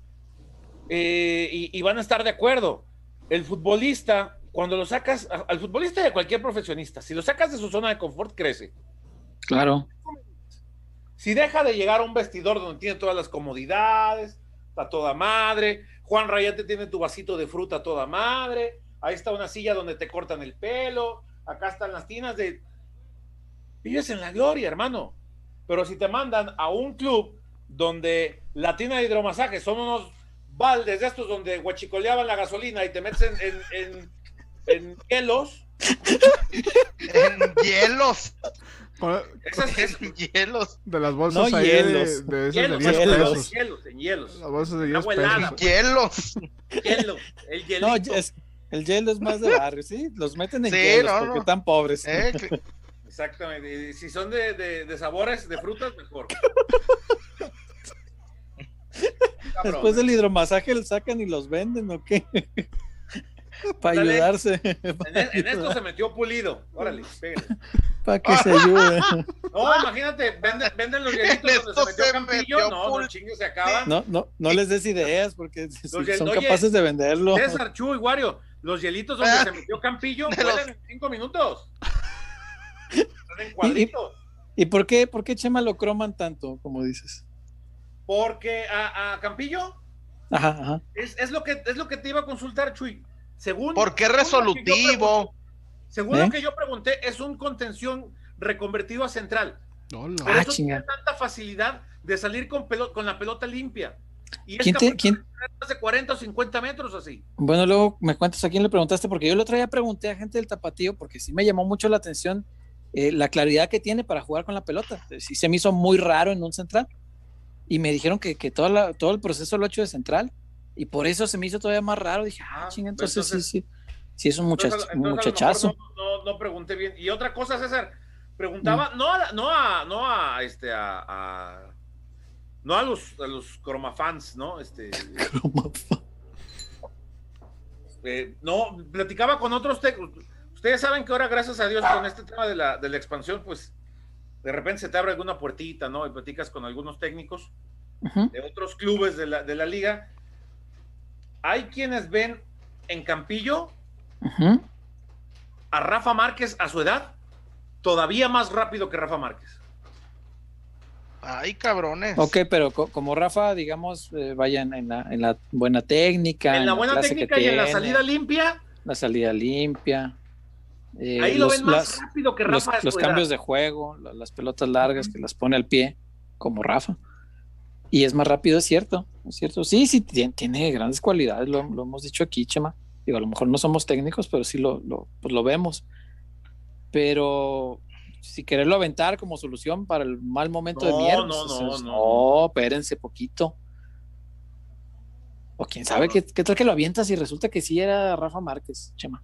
S2: Eh, y, van a estar de acuerdo. El futbolista, cuando lo sacas, al futbolista de cualquier profesionista, si lo sacas de su zona de confort, crece.
S5: Claro.
S2: Si deja de llegar a un vestidor donde tiene todas las comodidades, está toda madre, Juan Rayate tiene tu vasito de fruta toda madre, ahí está una silla donde te cortan el pelo, acá están las tinas de... Vives en la gloria, hermano. Pero si te mandan a un club donde la tina de hidromasaje son unos baldes de estos donde guachicoleaban la gasolina y te metes en, en, en hielos.
S3: en hielos. (laughs)
S2: Esas,
S3: hielos.
S1: De las bolsas ahí
S2: hielos.
S1: De, de,
S2: hielos,
S1: de 10
S2: hielos, hielos, en hielos.
S1: Las bolsas de 10
S3: pesos. Hielos.
S2: Hielo, el hielito.
S5: No, es, el hielo es más de barrio, ¿sí? Los meten en sí, hielos no, porque no. están pobres.
S2: Eh, (laughs) Exactamente. Y si son de, de, de, sabores, de frutas, mejor.
S5: Después del hidromasaje lo sacan y los venden, ¿o qué? (laughs) Para ayudarse.
S2: En, (laughs) esto se metió pulido. Órale, pégale. (laughs)
S5: Para que se ayude.
S2: No, imagínate, venden, venden los hielitos donde se metió Campillo. No, los chingos se acaban.
S5: No, no, no les des ideas porque son capaces de venderlo.
S2: César, Chu y Wario, los hielitos donde se metió Campillo vuelan en cinco minutos. Están en cuadritos.
S5: ¿Y, y por, qué, por qué Chema lo croman tanto, como dices?
S2: Porque a, a Campillo
S5: ajá, ajá.
S2: Es, es, lo que, es lo que te iba a consultar, Chuy. Según,
S3: ¿Por qué resolutivo?
S2: Según lo que yo pregunté, es un contención reconvertido a central.
S5: No,
S2: no. ah, eso tiene tanta facilidad de salir con, con la pelota limpia.
S5: Y es ¿Quién te, ¿quién?
S2: de 40 o 50 metros así.
S5: Bueno, luego me cuentas a quién le preguntaste, porque yo el otro día pregunté a gente del tapatío, porque sí me llamó mucho la atención eh, la claridad que tiene para jugar con la pelota. Sí se me hizo muy raro en un central. Y me dijeron que, que todo, la, todo el proceso lo ha hecho de central y por eso se me hizo todavía más raro. Dije, ah, ah ching, entonces, sí, sí. Sí, es un, muchachazo.
S2: No, no, pregunté bien. Y otra cosa, César, preguntaba, mm. no, a, no a, no a, este, a, a no a los, a los cromafans, ¿no? Este, eh, no, platicaba con otros técnicos. Ustedes saben que ahora, gracias a Dios, con este tema de la, de la expansión, pues de repente se te abre alguna puertita, ¿no? Y platicas con algunos técnicos de otros clubes de la, de la liga hay quienes ven en Campillo a Rafa Márquez a su edad todavía más rápido que Rafa Márquez.
S3: Ay, cabrones.
S5: Ok, pero como Rafa, digamos, eh, vayan en la, buena técnica.
S2: En la buena técnica y en la salida limpia.
S5: La salida limpia.
S2: Eh, Ahí lo ven más rápido que Rafa.
S5: Los, los cambios de juego, las pelotas largas que las pone al pie, como Rafa. Y es más rápido, es cierto, es cierto. Sí, sí, tiene, grandes cualidades, lo, hemos dicho aquí, Chema. Digo, a lo mejor no somos técnicos, pero sí lo, lo, pues lo vemos. Pero si quererlo aventar como solución para el mal momento de mierda,
S2: no, no, no,
S5: no, espérense poquito. O quién sabe qué, qué, tal que lo avientas y resulta que sí era Rafa Márquez, Chema.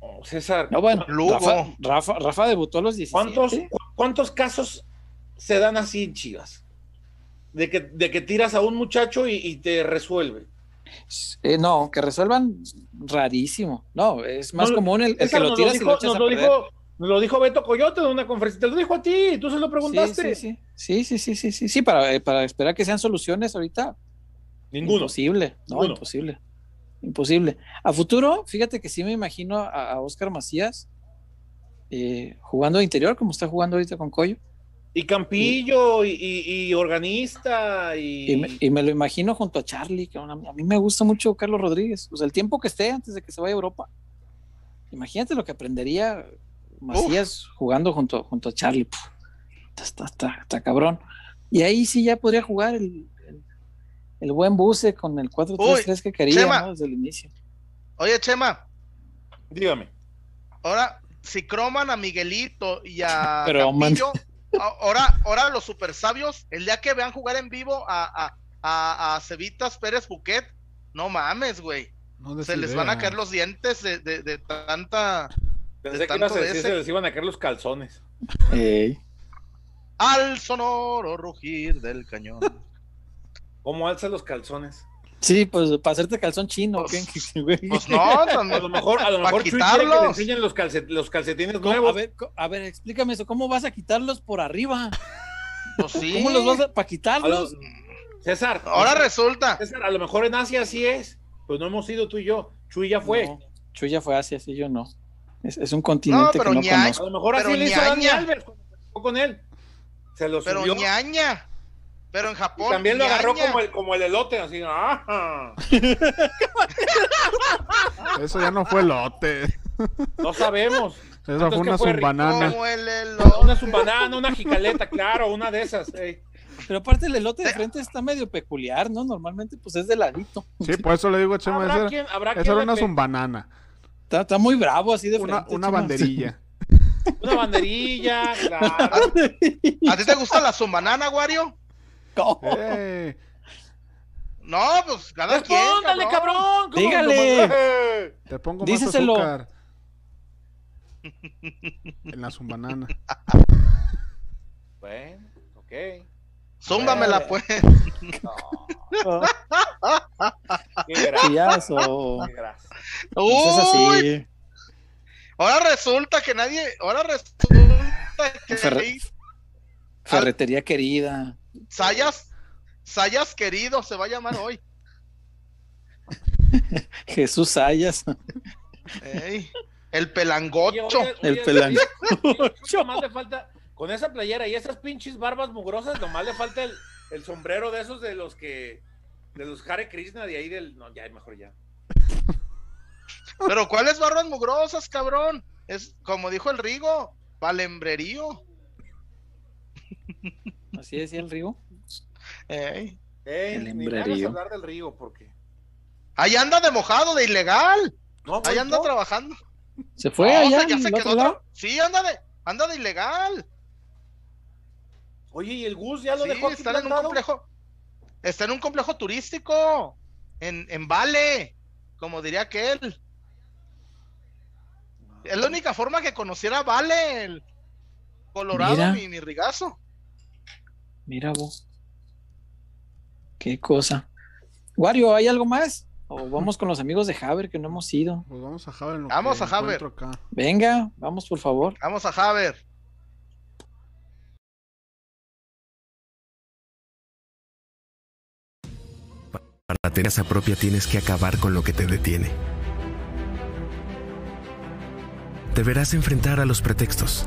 S2: No, César.
S5: No, bueno, Rafa, Rafa, Rafa, debutó a los 17.
S2: ¿Cuántos, ¿Cuántos casos se dan así en Chivas? De que, de que tiras a un muchacho y, te resuelve.
S5: Eh, no, que resuelvan rarísimo. No, es más común el, que lo tiras y lo echas
S2: nos lo dijo, Nos lo dijo Beto Coyote en una conferencia, te lo dijo a ti, tú se lo preguntaste.
S5: Sí, sí, sí, sí, sí, sí, sí, para, eh, para esperar que sean soluciones ahorita.
S2: Ninguno.
S5: Imposible, no, imposible. Imposible. A futuro, fíjate que sí me imagino a, Oscar Macías eh, jugando de interior, como está jugando ahorita con Coyo.
S2: Y Campillo y, organista
S5: y... y... me, lo imagino junto a Charlie, que a mí me gusta mucho Carlos Rodríguez. O sea, el tiempo que esté antes de que se vaya a Europa. Imagínate lo que aprendería Macías jugando junto, junto a Charlie. está, está, cabrón. Y ahí sí ya podría jugar el, el, buen buce con el 4-3-3 que quería desde el inicio.
S3: Oye, Chema.
S2: Dígame.
S3: Ahora, si croman a Miguelito y a Campillo, (laughs) ahora, ahora los super sabios, el día que vean jugar en vivo a, a, a Cevitas Pérez Buquet, no mames, güey.
S1: No
S3: Se les van a caer los dientes de, de- de tanta.
S2: Pensé
S3: de
S2: que a
S3: tanto
S2: se les iban a caer los calzones.
S3: Al sonoro rugir del cañón.
S2: ¿Cómo alza los calzones?
S5: Sí, pues para hacerte calzón chino,
S3: Pues- (laughs)
S5: ¿qué? güey?
S3: Pues no,
S2: A lo mejor, a lo mejor que le
S3: quitarlos.
S2: enseñen los, calcet- los calcetines
S5: ¿Cómo?
S2: nuevos.
S5: A ver, a explícame eso. ¿Cómo vas a quitarlos por arriba?
S3: Pues sí. (laughs)
S5: ¿Cómo los vas a para
S2: A
S5: quitarlos?
S2: los- César,
S3: Ahora resulta.
S2: César, a lo mejor en Asia sí es. Pues no hemos ido tú y yo. Chuy ya fue.
S5: No, Chuy ya fue hacia sí, yo no. Es, es un continente
S3: pero
S5: que no
S3: ña-
S2: A
S5: conozco.
S2: lo mejor
S3: Pero
S2: así le hizo Dani. Alves cuando con él. Se lo
S3: Pero
S2: subió
S3: ñaña. Pero en
S2: y
S3: Japón.
S2: también lo agarró
S3: ñaña.
S2: como el, como el elote, así. (laughs)
S1: Eso ya no fue lote.
S2: No sabemos.
S1: Esa fue
S2: ¿qué
S1: una zumbanana.
S2: Una
S3: elote.
S2: zumbanana, una jicaleta, claro, una de esas. ey.
S5: Pero aparte el elote de frente está medio peculiar, ¿no? Normalmente pues es de ladito.
S1: Sí, por eso le digo a Chema,
S2: Habrá
S1: esa,
S2: quien, habrá
S1: esa
S2: quien
S1: era una zumbanana.
S5: Está, está muy bravo así de
S1: Una,
S5: frente.
S1: una
S5: Chema.
S1: banderilla.
S2: Una banderilla, (laughs) claro.
S3: ¿A ti te gusta la zumbanana, Wario?
S5: ¿Cómo?
S1: Eh,
S3: No, pues cada quien.
S2: Respóndale, cabrón. ¿Cómo
S5: Dígale.
S2: nomás? Eh,
S1: te pongo
S5: Díceselo.
S1: más azúcar. En la zumbanana.
S2: Bueno, ok.
S3: Zúmbamela, pues.
S2: No, qué
S5: Chillazo.
S2: qué
S5: seas
S3: Uy,
S5: así.
S3: ahora resulta que nadie. Ahora resulta que
S5: Ferre- Ferretería querida.
S3: Sayas, Sayas querido se va a llamar hoy. (laughs)
S5: Jesús Sayas.
S3: Ey, el pelangocho.
S2: oye,
S5: El
S2: oye,
S5: pelango.
S2: oye, Nomás le falta, con esa playera y esas pinches barbas mugrosas, nomás le falta el, el sombrero de esos de los que, de los Hare Krishna, de ahí del, no, ya, mejor ya.
S3: Pero ¿cuáles barbas mugrosas, cabrón? Es como dijo el Rigo, palembrerío.
S5: Así decía el río.
S3: Ey.
S2: Ey,
S5: El
S2: ni me hagas
S5: hembrerío.
S2: hablar del río, porque...
S3: Ahí anda de mojado, de ilegal.
S2: No,
S3: Ahí anda
S2: no.
S3: trabajando.
S5: Se fue
S3: No,
S5: allá.
S3: ya se quedó. Sí, anda de, anda de ilegal.
S2: Oye, ¿y el Gus ya lo
S3: Sí,
S2: dejó aquí
S3: está en un complejo. Está en un complejo turístico. En, en Vale. Como diría aquel. Es la única forma que conociera Vale, el Colorado,
S5: Mira.
S3: mi, mi rigazo.
S5: Mira vos. Qué cosa. Wario, ¿hay algo más? O vamos con los amigos de Haber que no hemos ido.
S1: Pues vamos a lo
S3: Vamos a
S1: acá.
S5: Venga, vamos por favor.
S3: Vamos a Javer.
S6: Para tener casa propia tienes que acabar con lo que te detiene. Deberás enfrentar a los pretextos.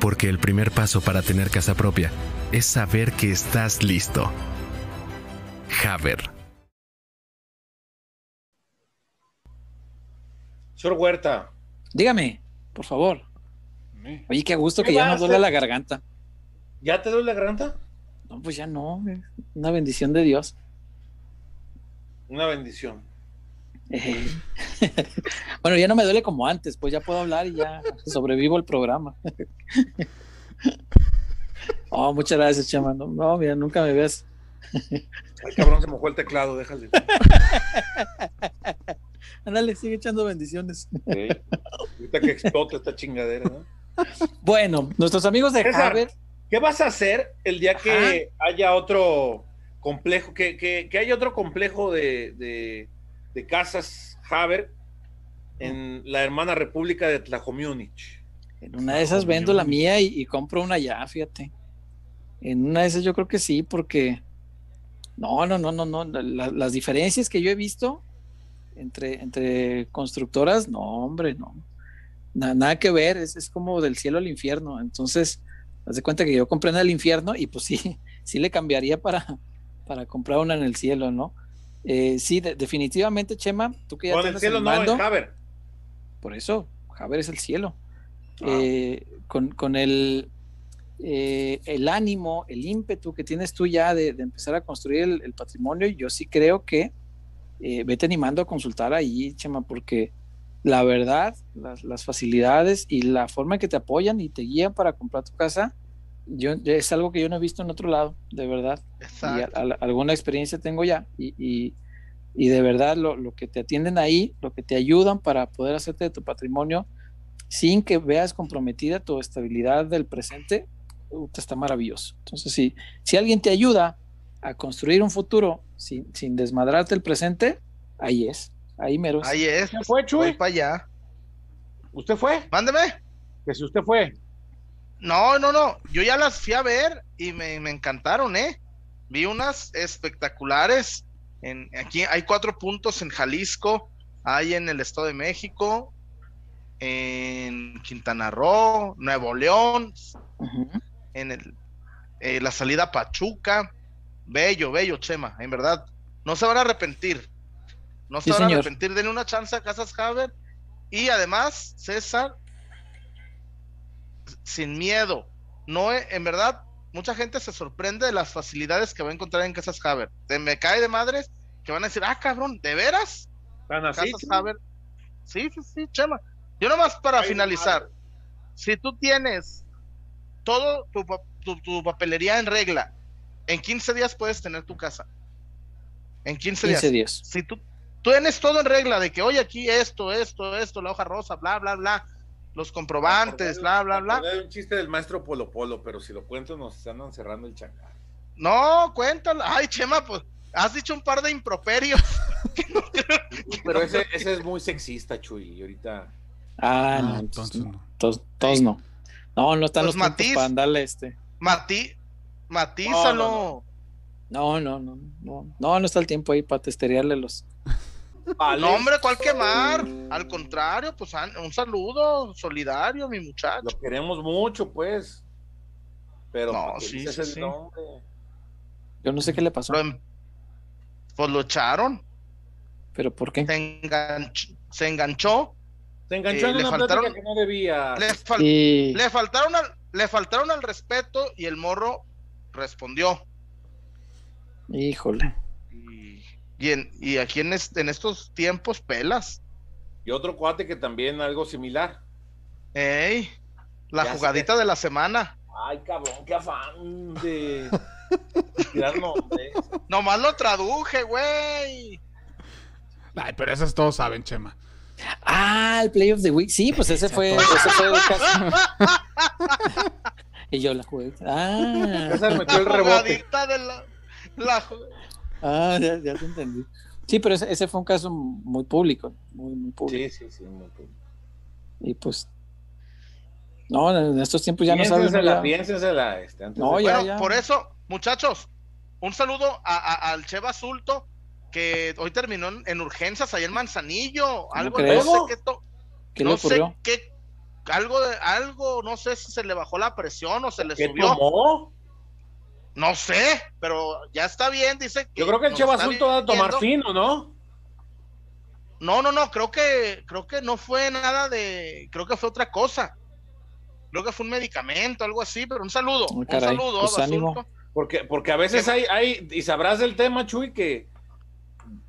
S6: Porque el primer paso para tener casa propia es saber que estás listo. Haber.
S2: Señor Huerta,
S5: Dígame, por favor. Oye, qué gusto
S2: ¿Qué
S5: que ya nos duele la garganta.
S2: ¿ya te duele la garganta?
S5: No, pues ya no. Una bendición de Dios.
S2: Una bendición.
S5: Eh, (laughs) bueno, ya no me duele como antes, pues ya puedo hablar y ya sobrevivo el programa. (laughs) Oh, muchas gracias, Chema. No, no, mira, nunca me ves.
S2: Ay, cabrón, se mojó el teclado, déjale. (laughs)
S5: Ándale, sigue echando bendiciones.
S2: Ahorita que explota esta chingadera, ¿no?
S5: Bueno, nuestros amigos de
S2: César.
S5: Haber,
S2: ¿Qué vas a hacer el día que haya otro complejo, que, que- que haya otro complejo de, de- de casas Haber en la hermana república de Tlajomúnich?
S5: en una de esas vendo la mía y, y compro una ya, fíjate. En una de esas yo creo que sí, porque no, no, no, no, no. la- las diferencias que yo he visto entre, entre constructoras, no, hombre, no. Na- nada que ver, es, es como del cielo al infierno. Entonces, haz de cuenta que yo compré en el infierno y pues sí, (laughs) sí le cambiaría para, para comprar una en el cielo, ¿no? Eh, sí, de- definitivamente, Chema, tú que ya
S2: No, en el cielo
S5: el
S2: no, en Haber.
S5: por eso, Javier es el cielo.
S2: Ah.
S5: Eh, con, con el, eh, el ánimo, el ímpetu que tienes tú ya de, de empezar a construir el, el patrimonio, yo sí creo que eh, vete animando a consultar ahí, Chema, porque la verdad, las, las facilidades y la forma en que te apoyan y te guían para comprar tu casa, yo, es algo que yo no he visto en otro lado, de verdad y
S3: Exacto.
S5: a- a- alguna experiencia tengo ya y, y- y de verdad lo, lo que te atienden ahí, lo que te ayudan para poder hacerte de tu patrimonio sin que veas comprometida tu estabilidad del presente, puta, está maravilloso. Entonces, si, si alguien te ayuda a construir un futuro sin, sin desmadrarte el presente, ahí es, ahí mero es.
S3: Ahí es.
S2: ¿Usted fue,
S3: Voy
S2: Chuy?
S3: para allá.
S2: ¿Usted fue?
S3: Mándeme.
S2: Que si usted fue.
S3: No, no, no. Yo ya las fui a ver y me, me encantaron, ¿eh? Vi unas espectaculares. En, aquí hay cuatro puntos en Jalisco, hay en el Estado de México, en Quintana Roo, Nuevo León, en el, eh, la salida a Pachuca. Bello, bello, Chema, en verdad. No se van a arrepentir. No se
S5: Sí,
S3: van a arrepentir. Denle una chance a Casas Haber. Y además, César, sin miedo. No, he- en verdad, mucha gente se sorprende de las facilidades que va a encontrar en Casas Haber. Te me cae de madres que van a decir, ah, cabrón, ¿de veras?
S2: ¿Tan así?
S3: Casas Haber. Sí, sí, sí, Chema. Yo nomás para
S2: Ay,
S3: finalizar,
S2: madre.
S3: si tú tienes todo tu, pa- tu- tu papelería en regla, en 15 días puedes tener tu casa. En 15,
S5: 15
S3: días.
S5: días.
S3: Si tú, tú tienes todo en regla de que, oye, aquí esto, esto, esto, la hoja rosa, bla, bla, bla, los comprobantes, bla, bla, bla.
S2: Hay un chiste del maestro Polo Polo, pero si lo cuento nos están encerrando el changar.
S3: No, cuéntalo. Ay, Chema, pues has dicho un par de improperios. (laughs)
S2: Pero ese, ese es muy sexista, Chuy, y ahorita...
S5: Ah,
S1: Ah,
S5: no,
S1: entonces
S5: entonces no. Todos, todos no. No, no están
S3: Pues
S5: los
S3: Matiz.
S5: para andarle este.
S3: Matí, matízalo.
S2: No,
S5: No, no, no, no, no, no está el tiempo ahí para testerearle los.
S3: No, hombre, ¿cuál quemar? Al contrario, pues un saludo solidario, mi muchacho.
S2: Lo queremos mucho, pues. Pero
S3: No,
S2: ¿para qué
S3: sí, sí,
S2: el
S3: sí.
S2: nombre?
S5: Yo no sé qué le pasó,
S3: Lo em- pues lo echaron,
S5: pero ¿por qué?
S3: se enganchó, se enganchó,
S2: Se enganchó
S3: Eh,
S2: en
S3: le
S2: una
S3: faltaron-
S2: plática que no debía.
S3: le, fal-
S5: Y
S3: le faltaron al, le faltaron al respeto y el morro respondió.
S5: híjole.
S3: Y, y, en- y aquí en, est- en estos tiempos pelas.
S2: Y otro cuate que también algo similar.
S3: Ey, la
S2: Ya
S3: jugadita de la semana.
S2: Ay, cabrón, qué afán de (laughs) tirar nombres.
S3: Nomás lo traduje, güey.
S1: Ay, pero esas todos saben, Chema.
S5: Ah, el Play of the Week. Sí, pues ese fue, ese fue el caso. (laughs) y yo la jugué. Ah,
S2: César metió el
S3: La
S2: rebote.
S3: jugadita de la, la
S5: ah ya, ya te entendí. Sí, pero ese, ese fue un caso muy público, muy, muy público.
S2: Sí, sí, sí. muy bien.
S5: Y pues, no, en estos tiempos ya no sabes.
S2: Piénsensela, este, antes
S5: No,
S2: de-
S5: ya,
S3: Bueno,
S5: ya.
S3: por eso, muchachos, un saludo a- a- al Cheva Sulto, que hoy terminó en, en urgencias ahí en Manzanillo. Algo, no
S5: crees?
S3: sé qué, to-
S5: ¿Qué
S3: no
S5: le ocurrió?
S3: sé qué, algo, de- algo, no sé si se le bajó la presión o se le
S2: ¿Qué
S3: subió.
S2: tomó?
S3: No sé, pero ya está bien, dice que.
S2: Yo creo que el Cheva Azul va a tomar fino, ¿no?
S3: No, no, no, creo que, creo que no fue nada de, creo que fue otra cosa. Creo que fue un medicamento, algo así, pero un saludo,
S5: Oh,
S3: un saludo,
S5: pues, ánimo.
S2: Porque, porque a veces hay, hay, y sabrás del tema, Chuy, que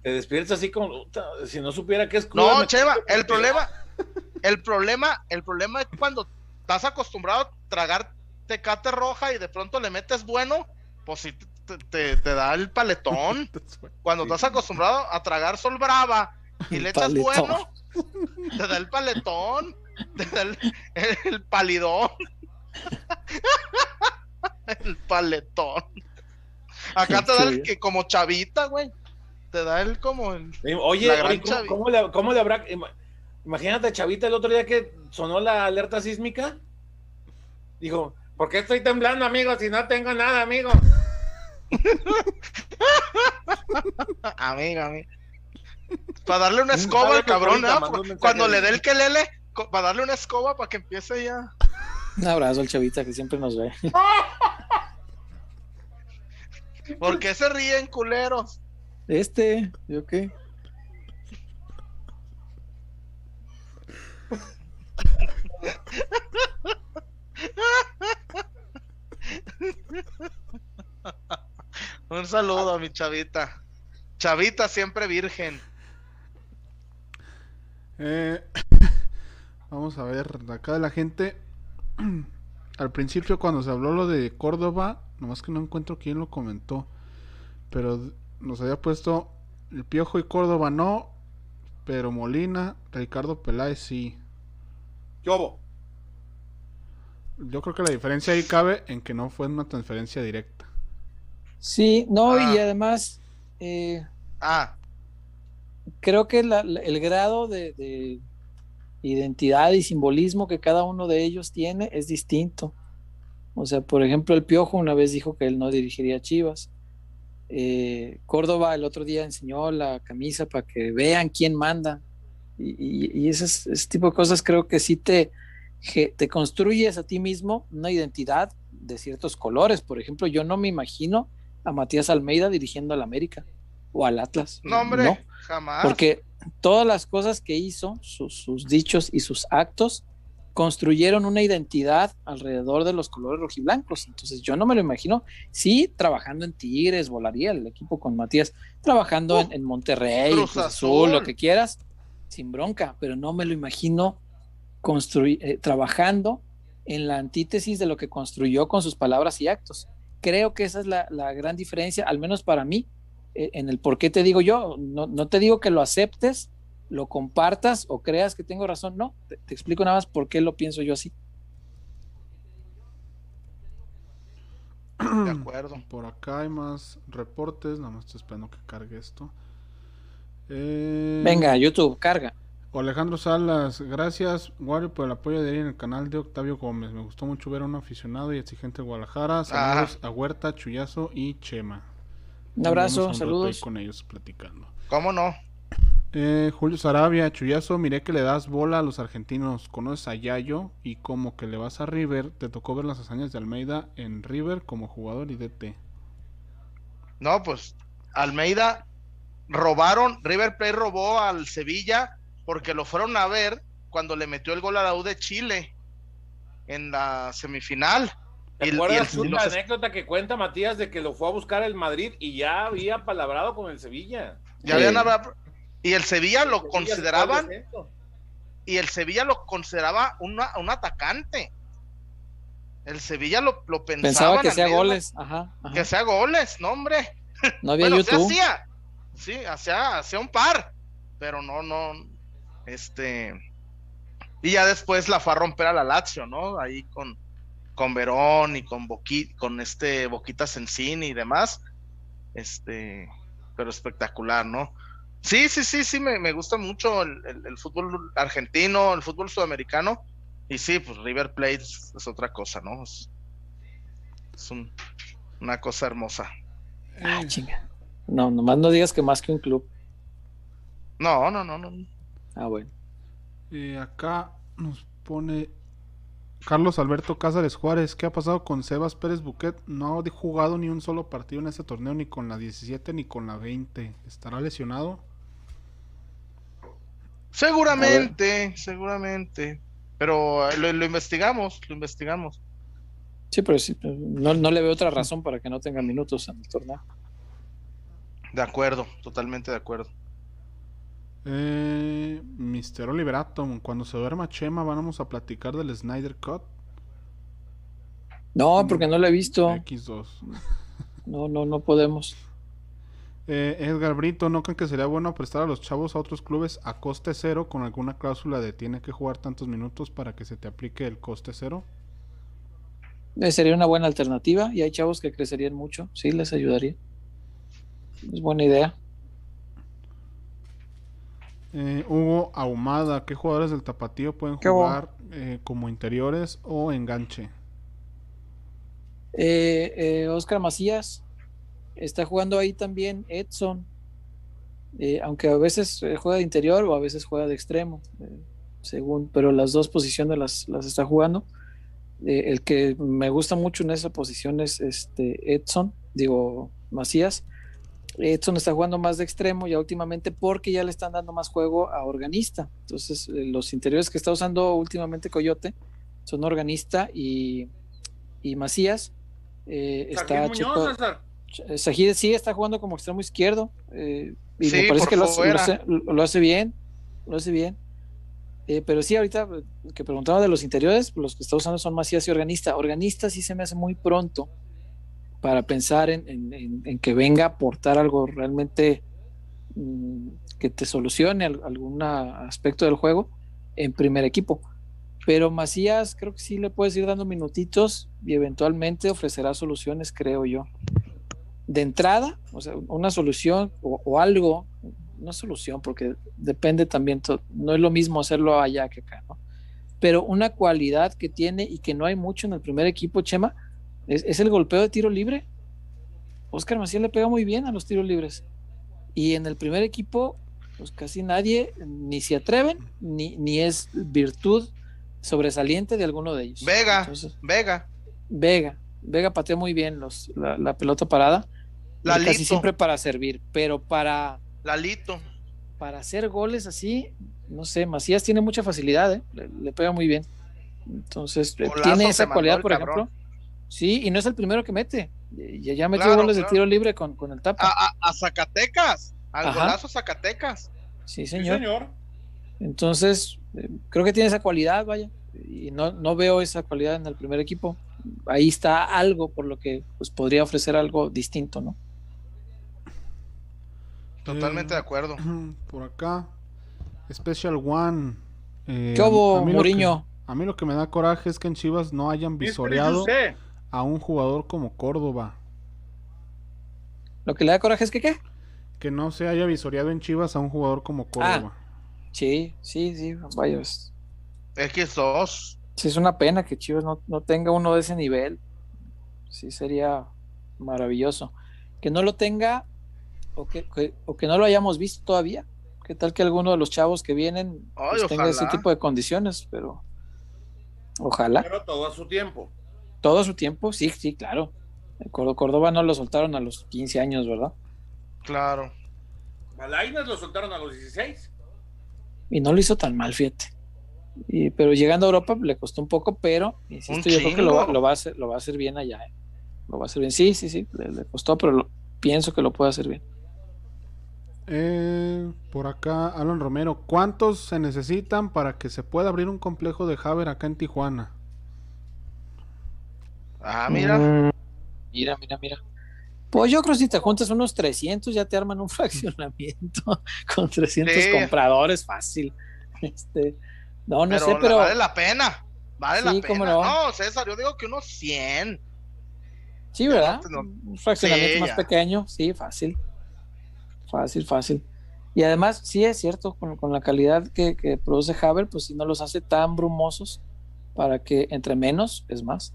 S2: te despiertas así como, "Uta, si no supiera que es cruda,
S3: No, Cheva, el problema, (laughs) el problema, el problema es cuando estás acostumbrado a tragar tecate roja y de pronto le metes bueno, pues sí te, te- te da el paletón. (laughs) Cuando estás acostumbrado a tragar sol brava y le echas bueno, te da el paletón, te da el, el palidón. (laughs) El paletón. Acá te da el que como chavita, güey. Te da el como el.
S2: Oye,
S3: La gran
S2: oye, ¿cómo, cómo le, cómo le habrá... ima- Imagínate, Chavita, el otro día que sonó la alerta sísmica. Dijo, ¿por qué estoy temblando, amigo? Si no tengo nada, amigo. (laughs)
S3: Amiga, amiga. Para darle una
S2: Mm,
S3: escoba al cabrón,
S2: mensaje
S3: Cuando le dé el que lele, para darle una escoba para que empiece ya.
S5: Un abrazo al chavita que siempre nos ve. (laughs)
S3: ¿Por qué se ríen, culeros?
S5: Este, ¿yo qué? (laughs)
S3: Un saludo a mi chavita. Chavita siempre virgen.
S1: Eh, (coughs) vamos a ver, de acá de la gente. (clears throat) Al principio cuando se habló lo de Córdoba, nomás que no encuentro quién lo comentó. Pero nos había puesto el Piojo y Córdoba no, pero Molina, Ricardo Peláez sí.
S2: ¿Qué hubo?
S1: Yo creo que la diferencia ahí cabe en que no fue una transferencia directa.
S5: Sí, no,
S3: Ah.
S5: y además eh,
S3: Ah,
S5: creo que la- la- el grado de, de identidad y simbolismo que cada uno de ellos tiene es distinto. O sea, por ejemplo, el Piojo una vez dijo que él no dirigiría a Chivas. Eh, Córdoba el otro día enseñó la camisa para que vean quién manda. Y, y- y esas- ese tipo de cosas creo que sí te, que te construyes a ti mismo una identidad de ciertos colores. Por ejemplo, yo no me imagino a Matías Almeida dirigiendo al América o al Atlas.
S3: no, hombre,
S5: No,
S3: jamás.
S5: porque todas las cosas que hizo, sus, sus dichos y sus actos, construyeron una identidad alrededor de los colores rojiblancos. Entonces yo no me lo imagino. Sí, trabajando en Tigres, volaría el equipo con Matías, trabajando en, en Monterrey,
S3: Cruz
S5: Azul,
S3: Azul.
S5: lo que quieras, sin bronca, pero no me lo imagino eh, trabajando en la antítesis de lo que construyó con sus palabras y actos. Creo que esa es la, la gran diferencia, al menos para mí, eh, en el por qué te digo yo. No, no te digo que lo aceptes, lo compartas o creas que tengo razón. No, te, te explico nada más por qué lo pienso yo así.
S3: De acuerdo. (clears throat)
S1: Por acá hay más reportes, nada más estoy esperando que cargue esto. Eh,
S5: Venga, YouTube, carga.
S1: Alejandro Salas, gracias Wario por el apoyo de ayer en el canal de Octavio Gómez. Me gustó mucho ver a un aficionado y exigente de Guadalajara. Saludos a Huerta, Chuyazo y Chema.
S5: Un abrazo,
S1: un ahí
S5: saludos.
S1: con ellos platicando.
S3: ¿Cómo no?
S1: Eh, Julio Sarabia, Chuyazo, miré que le das bola a los argentinos. Conoces a Yayo y como que le vas a River. Te tocó ver las hazañas de Almeida en River como jugador y DT.
S3: No, pues Almeida robaron, River Plate robó al Sevilla porque lo fueron a ver cuando le metió el gol a la U de Chile en la semifinal.
S2: ¿Te
S3: Y- y
S2: acuerdas
S3: el-
S2: una
S3: los-
S2: anécdota que cuenta Matías de que lo fue a buscar el Madrid y ya había palabrado con el Sevilla?
S3: ya
S5: Sí.
S3: habían y el Sevilla lo
S2: Sevilla
S3: consideraban y el Sevilla lo consideraba una- un atacante. El Sevilla lo, lo pensaba
S5: Pensaba que
S3: medio,
S5: goles. Ajá, ajá.
S3: Que hacía goles, no hombre.
S5: No había
S3: Bueno, sí
S5: YouTube.
S3: hacía, sí, hacía, hacía un par, pero no, no, este, y ya después la fue a romper a la Lazio, ¿no? Ahí con, con Verón y con Boqui, con este Boquita Sensini y demás, este, pero espectacular, ¿no? Sí, sí, sí, sí, me, me gusta mucho el, el- el fútbol argentino, el fútbol sudamericano, y sí, pues River Plate es, es otra cosa, ¿no? Es, es un- una cosa hermosa.
S5: Ah, chinga. No, nomás no digas que más que un club.
S3: No, no, no, no.
S5: Ah, bueno.
S1: Eh, acá nos pone Carlos Alberto Cázares Juárez. ¿Qué ha pasado con Sebas Pérez Buquet? No ha jugado ni un solo partido en este torneo, ni con la 17 ni con la 20. ¿Estará lesionado?
S3: Seguramente, seguramente. Pero eh, lo, lo investigamos, lo investigamos.
S5: Sí, pero sí, no, no le veo otra razón para que no tenga minutos en el torneo.
S3: De acuerdo, totalmente de acuerdo.
S1: Eh, Mr. Oliver Atom, cuando se duerma Chema, vamos a platicar del Snyder Cut
S5: No, porque no lo he visto.
S1: X2.
S5: No, no, no podemos.
S1: Eh, Edgar Brito, ¿no creen que sería bueno prestar a los chavos a otros clubes a coste cero con alguna cláusula de tiene que jugar tantos minutos para que se te aplique el coste cero?
S5: Eh, sería una buena alternativa y hay chavos que crecerían mucho. Sí, les ayudaría. Es buena idea.
S1: Eh, Hugo Ahumada, ¿qué jugadores del Tapatío pueden jugar eh, como interiores o enganche?
S5: Eh, eh, Oscar Macías está jugando ahí también. Edson, eh, aunque a veces juega de interior o a veces juega de extremo, según, pero las dos posiciones las, las está jugando. El que me gusta mucho en esa posición es este Edson, digo Macías. Edson está jugando más de extremo ya últimamente porque ya le están dando más juego a organista. Entonces, eh, los interiores que está usando últimamente Coyote son organista y, y Macías. Eh, está
S2: Muñoz,
S5: Checo-
S2: César.
S5: Sajid sí está jugando como extremo izquierdo eh, y
S3: Sí,
S5: me parece que lo, hace-
S3: fuera.
S5: lo hace, lo hace bien, lo hace bien. Eh, pero sí, ahorita eh, que preguntaba de los interiores, los que está usando son Macías y Organista. Organista sí se me hace muy pronto para pensar en, que venga a aportar algo realmente mm, que te solucione al- algún aspecto del juego en primer equipo. Pero Macías creo que sí le puedes ir dando minutitos y eventualmente ofrecerá soluciones, creo yo. De entrada, o sea, una solución o, o algo, no solución, porque depende también, no es lo mismo hacerlo allá que acá, ¿no? Pero una cualidad que tiene y que no hay mucho en el primer equipo, Chema, es, es el golpeo de tiro libre. Oscar Maciel le pega muy bien a los tiros libres. Y en el primer equipo, pues casi nadie ni se atreven, ni, ni es virtud sobresaliente de alguno de ellos.
S3: Vega.
S5: Entonces,
S3: Vega,
S5: Vega. Vega patea muy bien los, la, la pelota parada.
S3: Lalito.
S5: Casi siempre para servir, pero para,
S3: Lalito.
S5: para hacer goles así, no sé, Macías tiene mucha facilidad, ¿eh? le, le pega muy bien. Entonces,
S3: Golazo
S5: tiene esa cualidad, por
S3: cabrón.
S5: ejemplo. Sí, y no es el primero que mete. Ya, ya metió
S3: Claro,
S5: goles de tiro libre con, con el tapa.
S3: A, a- a Zacatecas. Al
S5: Ajá.
S3: golazo Zacatecas.
S5: sí,
S2: Sí,
S5: señor. Entonces, eh, creo que tiene esa cualidad, vaya. Y no, no veo esa cualidad en el primer equipo. Ahí está algo por lo que pues, podría ofrecer algo distinto, ¿no?
S3: Totalmente
S1: Eh,
S3: de acuerdo. (clears throat)
S1: Por acá, Special One. eh,
S5: ¿Qué hubo,
S1: a mí lo que-
S5: Mourinho?
S1: A mí lo que me da coraje es que en Chivas no hayan visoreado
S2: José.
S1: A un jugador como Córdoba.
S5: Lo que le da coraje es que qué.
S1: Que no se haya visoreado en Chivas a un jugador como Córdoba.
S5: Sí, sí, sí, vaya. Es,
S3: X2.
S5: sí, es una pena que Chivas no, no tenga uno de ese nivel. Sí, sería maravilloso. Que no lo tenga o que, que- o que no lo hayamos visto todavía. ¿Qué tal que alguno de los chavos que vienen
S3: Ay,
S5: pues, tenga ese tipo de condiciones? Pero ojalá.
S2: Pero todo a su tiempo.
S5: Todo su tiempo, sí, sí, claro. El Córdoba, no lo soltaron a los 15 años, ¿verdad?
S3: Claro.
S2: A Lainez lo soltaron a los 16.
S5: Y no lo hizo tan mal, fíjate. Y, pero llegando a Europa le costó un poco, pero insisto, yo creo que lo, lo va a hacer, lo va a hacer bien allá. ¿eh? Lo va a hacer bien. Sí, sí, sí, le, le costó, pero lo- pienso que lo puede hacer bien.
S1: Eh, por acá, Alan Romero. ¿Cuántos se necesitan para que se pueda abrir un complejo de Haber acá en Tijuana?
S3: Ah, mira.
S5: Mm, mira, mira, mira. Pues yo creo que si te juntas unos 300 ya te arman un (laughs) fraccionamiento con 300
S3: Sí.
S5: compradores fácil. Este, no, no
S3: pero,
S5: sé, pero
S3: vale la pena. Vale
S5: Sí,
S3: la
S5: cómo
S3: pena.
S5: no.
S3: No. César, yo digo que unos 100.
S5: Sí, ¿verdad?
S3: no-
S5: Un fraccionamiento
S3: Sí,
S5: más
S3: ya.
S5: pequeño, sí, fácil. Fácil, fácil. Y además, sí es cierto, con, con la calidad que, que produce Haber, pues sí no los hace tan brumosos para que entre menos es más.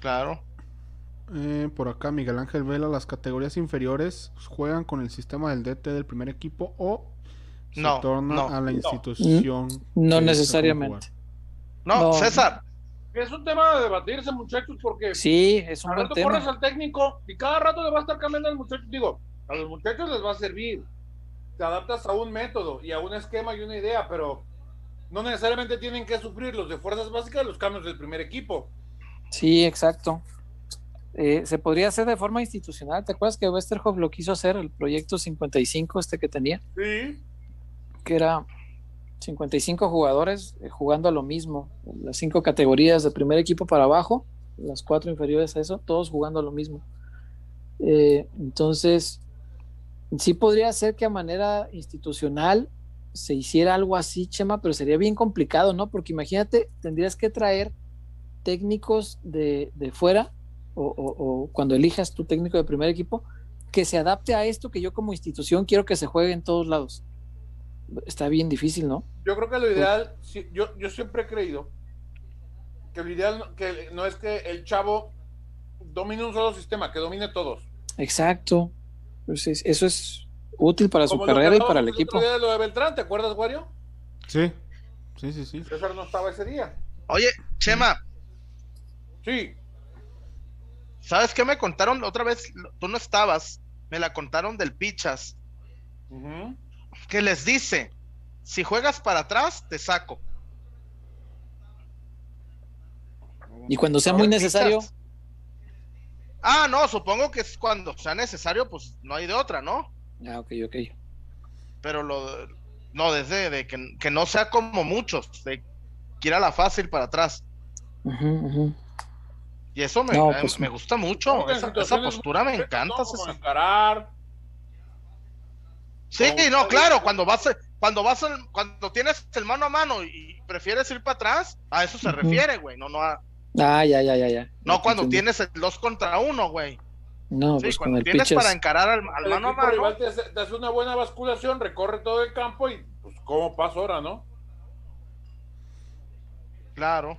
S3: Claro.
S1: Eh, por acá, Miguel Ángel Vela. Las categorías inferiores juegan con el sistema del DT del primer equipo o se
S3: No,
S1: torna
S3: no,
S1: a la
S2: no.
S1: institución.
S5: No
S1: dice cómo
S5: necesariamente.
S3: No,
S5: No.
S3: César.
S2: Es un tema de debatirse, muchachos, porque
S5: Sí, es un
S2: al rato
S5: tema.
S2: corres al técnico y cada rato le va a estar cambiando al muchacho. Digo, a los muchachos les va a servir. Te adaptas a un método y a un esquema y una idea, pero no necesariamente tienen que sufrir los de fuerzas básicas los cambios del primer equipo.
S5: Sí, exacto. Eh, se podría hacer de forma institucional. ¿Te acuerdas que Westerhoff lo quiso hacer, el proyecto 55 este que tenía?
S2: Sí.
S5: que era 55 jugadores eh, jugando a lo mismo, las cinco categorías de primer equipo para abajo, las cuatro inferiores a eso, todos jugando a lo mismo. Eh, entonces, sí podría ser que a manera institucional se hiciera algo así, Chema, pero sería bien complicado, ¿no? Porque imagínate, tendrías que traer técnicos de, de fuera o, o- o cuando elijas tu técnico de primer equipo que se adapte a esto que yo como institución quiero que se juegue en todos lados está bien difícil, ¿no?
S2: Yo creo que lo ideal, sí, yo, yo siempre he creído que lo ideal no- que no es que el chavo domine un solo sistema, que domine todos.
S5: Exacto. Pues es- eso es útil para su
S2: Como que
S5: carrera y para el equipo.
S2: otro día de lo de Beltrán, ¿te acuerdas, Wario?
S1: Sí, sí, sí, sí.
S2: César no estaba ese día.
S3: Oye, Chema,
S2: Sí,
S3: ¿Sabes qué me contaron otra vez? Tú no estabas, me la contaron del Pichas, que les dice, si juegas para atrás, te saco.
S5: Y cuando sea muy necesario,
S3: Pichas. Ah, no, supongo que es cuando sea necesario, pues no hay de otra, ¿no?
S5: ah, ok, ok.
S3: Pero lo, no, desde de que, que no sea como muchos, de que ir a la fácil para atrás. Y eso me,
S5: No, pues,
S3: me gusta mucho, esa, postura me encanta. César.
S2: encarar.
S3: Sí,
S2: como-
S3: no, claro, cuando vas, cuando vas, al- cuando tienes el mano a mano y prefieres ir para atrás, a eso se refiere, güey, no, no, a-
S5: Ah, ya, ya, ya, ya.
S3: no cuando tienes el dos contra uno, güey.
S5: No,
S3: Sí,
S5: pues con
S3: cuando
S5: el
S3: tienes
S5: pitches.
S3: para encarar al, al mano a mano,
S2: rival te hace, te hace una buena basculación, recorre todo el campo y pues cómo pasa ahora, ¿no?
S3: claro.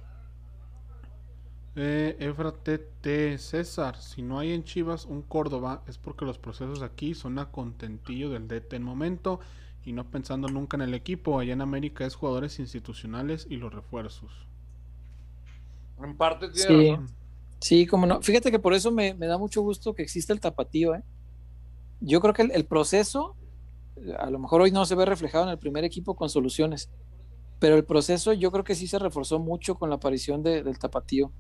S1: Eh, Efra TT César, si no hay en Chivas un Córdoba es porque los procesos aquí son a contentillo del DT en momento y no pensando nunca en el equipo. Allá en América es jugadores institucionales y los refuerzos.
S2: En parte tiene
S5: Sí,
S2: razón.
S5: sí, como no. Fíjate que por eso me, me da mucho gusto que exista el tapatío, ¿eh? Yo creo que el, el proceso, a lo mejor hoy no se ve reflejado en el primer equipo con soluciones, pero el proceso yo creo que sí se reforzó mucho con la aparición de- del tapatío.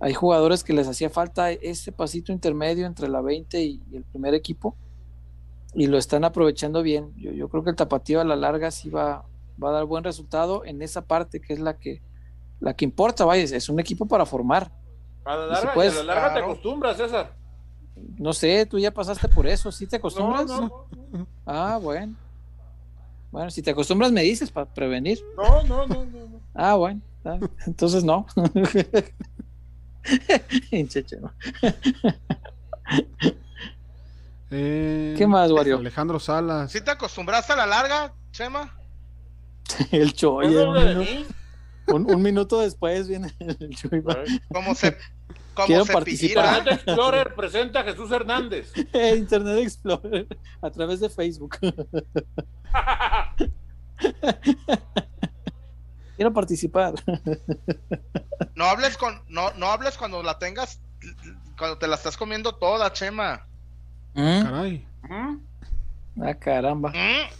S5: Hay jugadores que les hacía falta ese pasito intermedio entre la 20 y, y el primer equipo y lo están aprovechando bien. Yo, yo creo que el tapatío a la larga sí va, va a dar buen resultado en esa parte que es la que, la que importa, vaya, es- un equipo para formar.
S2: A la
S5: si
S2: larga, y
S5: puedes-
S2: a la larga te
S3: Claro.
S2: acostumbras, César.
S5: No sé, tú ya pasaste por eso, ¿sí te acostumbras?
S2: No, no, no, (laughs)
S5: Ah, bueno. Bueno, si te acostumbras me dices para prevenir.
S2: no, no, no, no.
S5: Ah, bueno. (laughs) Entonces no. (laughs) (laughs) Hinche chema. (laughs)
S1: Eh,
S5: ¿Qué más, Wario?
S1: Alejandro Salas.
S3: ¿Sí te acostumbraste a la larga, Chema? (laughs)
S5: El Choy.
S2: ¿No
S5: eh, un,
S2: mí?
S5: un- un minuto después viene el Choy.
S3: ¿Cómo se, cómo
S5: Quiero
S3: se
S5: participar.
S2: Internet Explorer presenta a Jesús Hernández.
S5: Internet Explorer a través de Facebook. Quiero participar. (laughs)
S3: No hables con, no, no hables cuando la tengas, cuando te la estás comiendo toda, Chema.
S5: ¿Mm?
S1: Caray.
S2: ¿Mm?
S5: Ah, caramba.
S3: ¿Mm?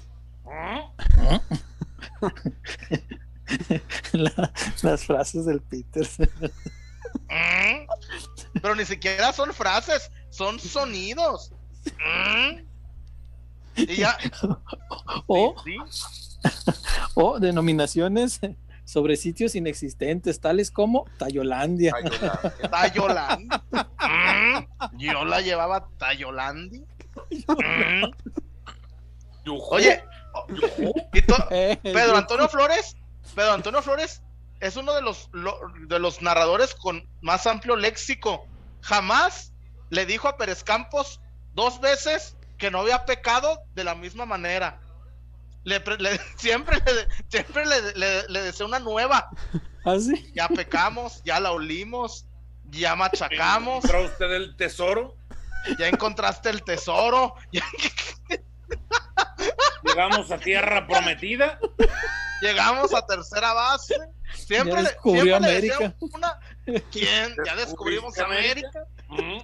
S3: (laughs)
S5: La- las frases del Peter.
S3: ¿Mm? Pero ni siquiera son frases, son sonidos. ¿Mm? Y ya, (laughs)
S5: O,
S3: sí,
S5: o denominaciones sobre sitios inexistentes, tales como Tayolandia.
S2: Ay, hola. (laughs)
S3: Tayolandi. ¿Mm? Yo la llevaba Tayolandi. ¿Mm?
S2: Yujú.
S3: Oye, y (laughs)
S5: Eh,
S3: Pedro Antonio Flores, Pedro Antonio Flores es uno de los lo- de los narradores con más amplio léxico. Jamás le dijo a Pérez Campos dos veces que no había pecado de la misma manera. Le, pre- le- (laughs) siempre le, siempre le, le, le deseo una nueva.
S5: ¿Ah, sí?
S3: Ya pecamos, ya la olimos, ya machacamos,
S2: ¿Encontró usted el tesoro?
S3: ya encontraste el tesoro. ya-
S2: Llegamos a tierra prometida.
S3: llegamos a tercera base. Siempre,
S5: Ya
S3: le-
S5: descubrió
S3: siempre le
S5: América.
S3: decía una. ¿Quién? Ya descubrimos
S2: ¿Descubriste
S3: América.
S2: ¿Mm?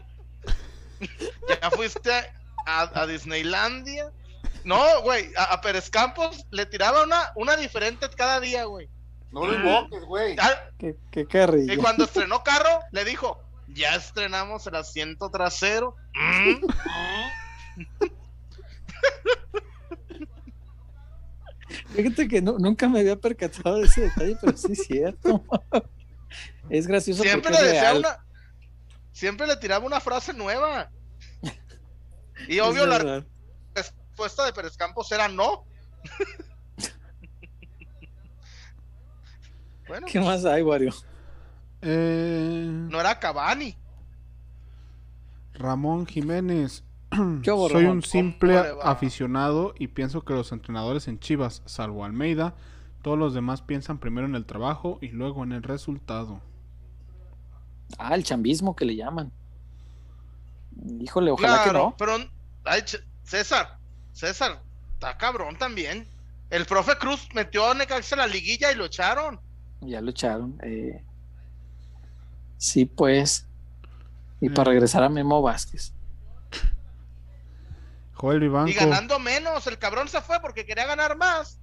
S3: Ya fuiste a, a Disneylandia. No, güey, a, a Pérez Campos le tiraba una, una diferente cada día, güey.
S2: No lo invoques, güey.
S3: Ya-
S5: Qué, qué carrilla.
S3: Y cuando estrenó carro, le dijo, ya estrenamos el asiento trasero. Mm,
S5: Fíjate que no- nunca me había percatado de ese detalle, pero sí es cierto. Es gracioso
S3: Siempre
S5: porque
S3: le decía
S5: real.
S3: una. Siempre le tiraba una frase nueva. Y obvio, la. Respuesta de Pérez Campos era no. (laughs) bueno,
S5: ¿Qué más hay, Wario?
S1: Eh,
S3: no era Cavani.
S1: Ramón Jiménez. (clears throat)
S5: ¿Qué hubo,
S1: Soy
S5: Ramón?
S1: un simple aficionado y pienso que los entrenadores en Chivas, salvo Almeida, todos los demás piensan primero en el trabajo y luego en el resultado.
S5: Ah, el chambismo que le llaman. Híjole, ojalá que no.
S3: pero ay, César, César, está cabrón también. El profe Cruz metió a Necaxa en la liguilla y lo echaron.
S5: Ya lo echaron. eh. Sí, pues. Y para regresar a Memo Vázquez.
S1: Joel Vivanco.
S3: Y ganando menos, el cabrón se fue porque quería ganar más.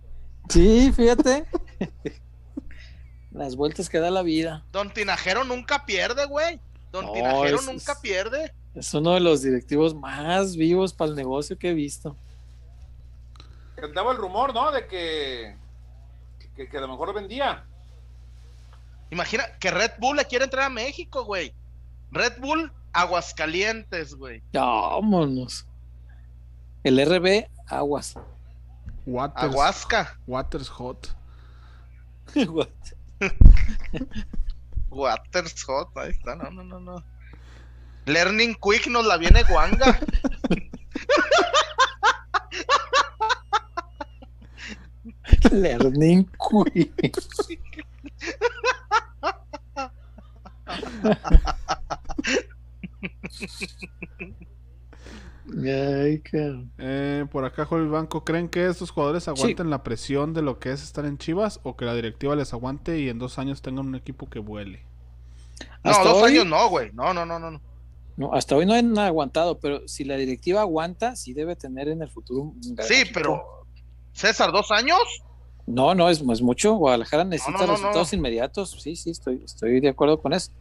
S5: Sí, fíjate. (laughs) Las vueltas que da la vida.
S3: Don Tinajero nunca pierde, güey. Don
S5: No,
S3: Tinajero
S5: es-
S3: nunca pierde.
S5: Es uno de los directivos más vivos para el negocio que he visto.
S2: Andaba el rumor, ¿no? De que, que, que a lo mejor vendía.
S3: Imagina que Red Bull le quiere entrar a México, güey. Red Bull Aguascalientes, güey.
S5: Vámonos. El RB, aguas.
S1: Waters,
S3: Aguasca.
S1: Waters Hot. (laughs)
S3: Waters Hot. Ahí está, no, no, no, no. Learning Quick nos la viene guanga. (laughs)
S5: Learning. Ay, cabrón.
S1: Eh, por acá, Joel Vivanco. ¿Creen que estos jugadores aguanten la presión de lo que es estar en Chivas o que la directiva les aguante y en dos años tengan un equipo que vuele?
S3: No,
S5: Hasta
S3: dos
S5: hoy-
S3: años no, güey. No, no, no, no. no.
S5: No, hasta hoy no han aguantado, pero si la directiva aguanta, sí debe tener en el futuro un gran
S3: Sí,
S5: equipo.
S3: pero. César, ¿dos años?
S5: No, no, es, es mucho. Guadalajara necesita
S3: no, no,
S5: resultados
S3: no.
S5: inmediatos. Sí, sí, estoy, estoy de acuerdo con eso.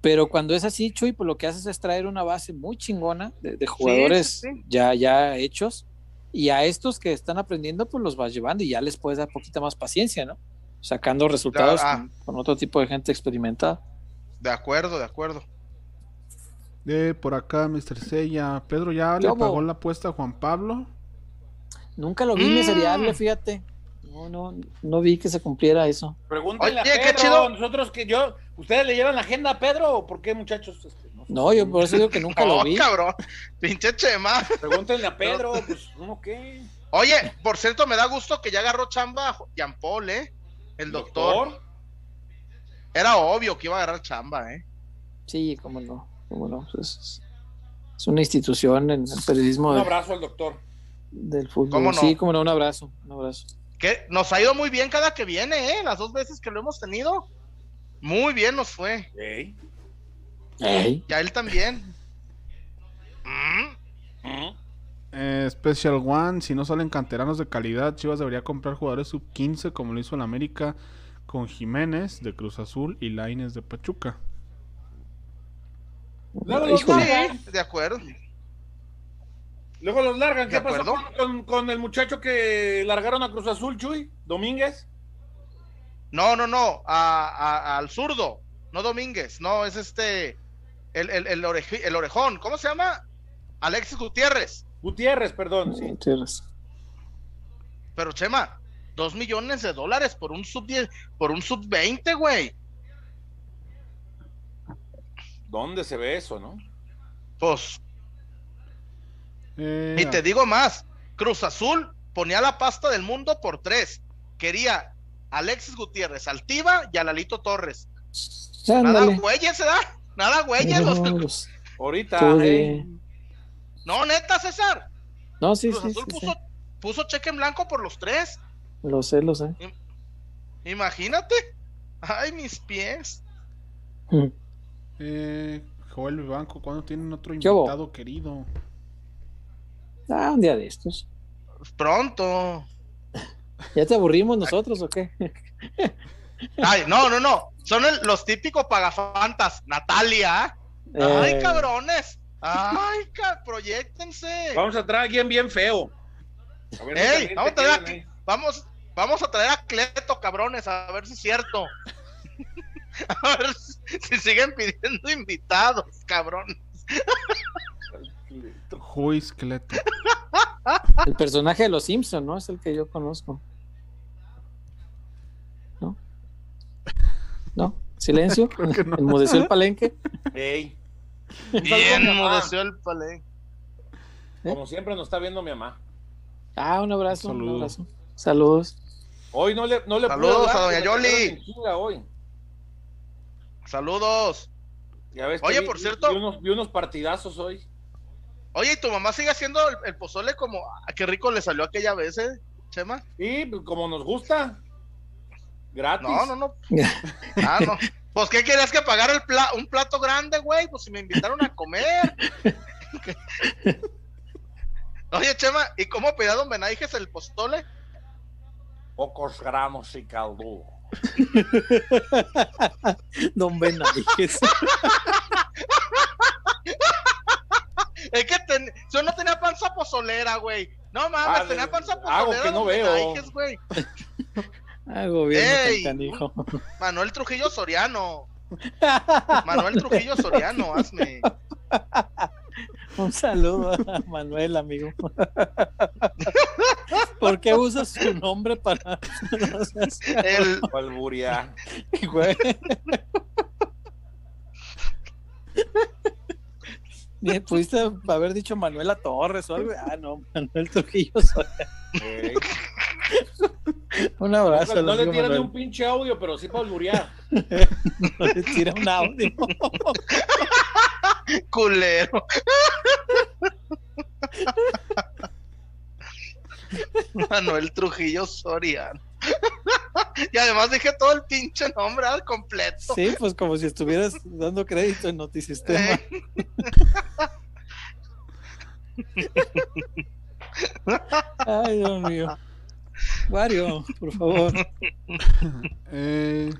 S5: Pero cuando es así, Chuy, pues lo que haces es traer una base muy chingona de, de jugadores
S3: sí, sí.
S5: Ya, ya hechos. Y a estos que están aprendiendo, pues los vas llevando y ya les puedes dar poquita más paciencia, ¿no? Sacando resultados
S3: ah.
S5: con, con otro tipo de gente experimentada.
S3: De acuerdo, de acuerdo.
S1: Eh, por acá, Mr. Sella. Pedro ya le pagó la apuesta a Juan Pablo.
S5: Nunca lo vi
S3: Mm.
S5: miseriable, fíjate. No, no, no vi que se cumpliera eso.
S2: Pregúntenle a
S3: Oye, qué
S2: Pedro.
S3: chido.
S2: Nosotros que yo. ¿Ustedes le llevan la agenda a Pedro o por qué, muchachos? Este, no
S5: yo por eso digo que nunca lo vi.
S3: cabrón. Pinche Chema.
S2: Pregúntenle a Pedro, pues, ¿uno qué?
S3: Oye, por cierto, me da gusto que ya agarró chamba Jean Paul, ¿eh? El doctor. Era obvio que iba a agarrar chamba, ¿eh?
S5: Sí, cómo no, cómo no. pues Es, es una institución en el periodismo
S2: Un
S5: de-
S2: abrazo al doctor.
S5: Del fútbol.
S3: ¿Cómo no?
S5: Sí, como no, un abrazo, un abrazo.
S3: Que nos ha ido muy bien cada que viene, ¿eh? Las dos veces que lo hemos tenido. Muy bien nos fue.
S2: Ey.
S5: Ey,
S3: Y a él también. Mm,
S2: Mm.
S1: Eh, Special One. Si no salen canteranos de calidad, Chivas debería comprar jugadores sub 15 como lo hizo en América con Jiménez de Cruz Azul y Laines de Pachuca.
S3: Sí, de acuerdo.
S2: Luego los largan. ¿Qué
S3: ¿De
S2: pasó con, con- el muchacho que largaron a Cruz Azul, Chuy? Domínguez.
S3: No, no, no. a- a- al zurdo. No Domínguez. No, es este. El, el, el, oreji- el orejón. ¿Cómo se llama? Alexis Gutiérrez.
S2: Gutiérrez, perdón. Sí.
S5: Tienes-
S3: Pero Chema, dos millones de dólares por un sub 10, por un sub 20, güey.
S2: ¿Dónde se ve eso, no?
S3: Pues,
S1: Eh,
S3: y te digo más, Cruz Azul ponía la pasta del mundo por tres. Quería Alexis Gutiérrez, Altiva y a Lalito Torres. Nada güeyes, ¿se da? Nada güeyes.
S5: No,
S3: los- (laughs)
S5: pues,
S2: Ahorita. ey.
S5: de-
S3: No, neta, César.
S5: no, sí,
S3: Cruz
S5: sí,
S3: Azul
S5: sí,
S3: puso,
S5: sí.
S3: puso cheque en blanco por los tres.
S5: Lo sé, lo sé.
S3: Imagínate. Ay, mis pies.
S5: Mm.
S1: eh, Joel Vivanco, ¿cuándo tienen otro invitado querido?
S5: Ah, un día de estos.
S3: Pronto.
S5: ¿Ya te aburrimos nosotros o qué? (laughs)
S3: Ay, no, no, no. Son el- los típicos pagafantas. Natalia. Ay,
S5: Eh,
S3: cabrones. Ay, ca- proyectense.
S2: Vamos a traer a alguien bien feo. A ver si
S3: Ey, vamos a traer
S2: quieren,
S3: a, vamos, vamos a traer a Cleto, cabrones, a ver si es cierto. (laughs) a ver si, si siguen pidiendo invitados, cabrones. (laughs)
S2: eh.
S1: Juiz Cleto.
S5: el personaje de los Simpson, ¿no? Es el que yo conozco. ¿No? ¿No? ¿Silencio? (laughs)
S1: No.
S5: ¿Enmudeció el palenque?
S2: Ey, (laughs)
S3: Bien
S2: mamá.
S3: mudeció el palé.
S2: como siempre nos está viendo mi mamá.
S5: Ah, un abrazo, un,
S1: saludo.
S5: abrazo. Saludos.
S2: Hoy no le, no le
S3: Saludos
S2: hablar
S3: a doña Yoli.
S2: hoy.
S3: Saludos.
S2: Ya ves que
S3: Oye,
S2: vi-
S3: por cierto-
S2: Vi unos, vi unos partidazos hoy.
S3: Oye, ¿y tu mamá sigue haciendo el, el pozole como... ah, qué rico le salió aquella vez, eh, Chema?
S2: Y pues, como nos gusta. Gratis.
S3: No, no, no. (laughs) Ah, no. Pues, ¿qué querías que pagara el pla un plato grande, güey? Pues si me invitaron a comer. (laughs) Oye, Chema, ¿y cómo pedía Don Benaiges el postole?
S2: Pocos gramos y caldo. (laughs)
S5: Don Benaiges.
S3: Es que ten... yo no tenía panza pozolera, güey. No mames,
S2: Ah,
S3: tenía panza
S2: algo
S3: pozolera.
S2: que no veo.
S3: Güey. (laughs)
S5: Ah,
S3: Ey.
S5: tan canijo.
S3: Manuel Trujillo Soriano. (laughs) Manuel Trujillo Soriano, hazme. (laughs)
S5: Un saludo a Manuel, amigo. ¿Por qué usas su nombre para.?
S3: El,
S2: Alburia.
S5: Güey. Ni Pudiste haber dicho Manuela Torres o algo. Ah, no, Manuel Trujillo.
S2: Eh,
S5: Un abrazo. al
S2: no le tiran ni un pinche audio, pero sí para alburear. (laughs)
S5: No le tira un audio.
S3: culero. Manuel Trujillo Soriano. y además dije todo el pinche nombre al completo.
S5: Sí, pues como si estuvieras dando crédito en Notisistema.
S3: Eh, (laughs)
S5: Ay, Dios mío. Wario, por favor.
S1: Eh,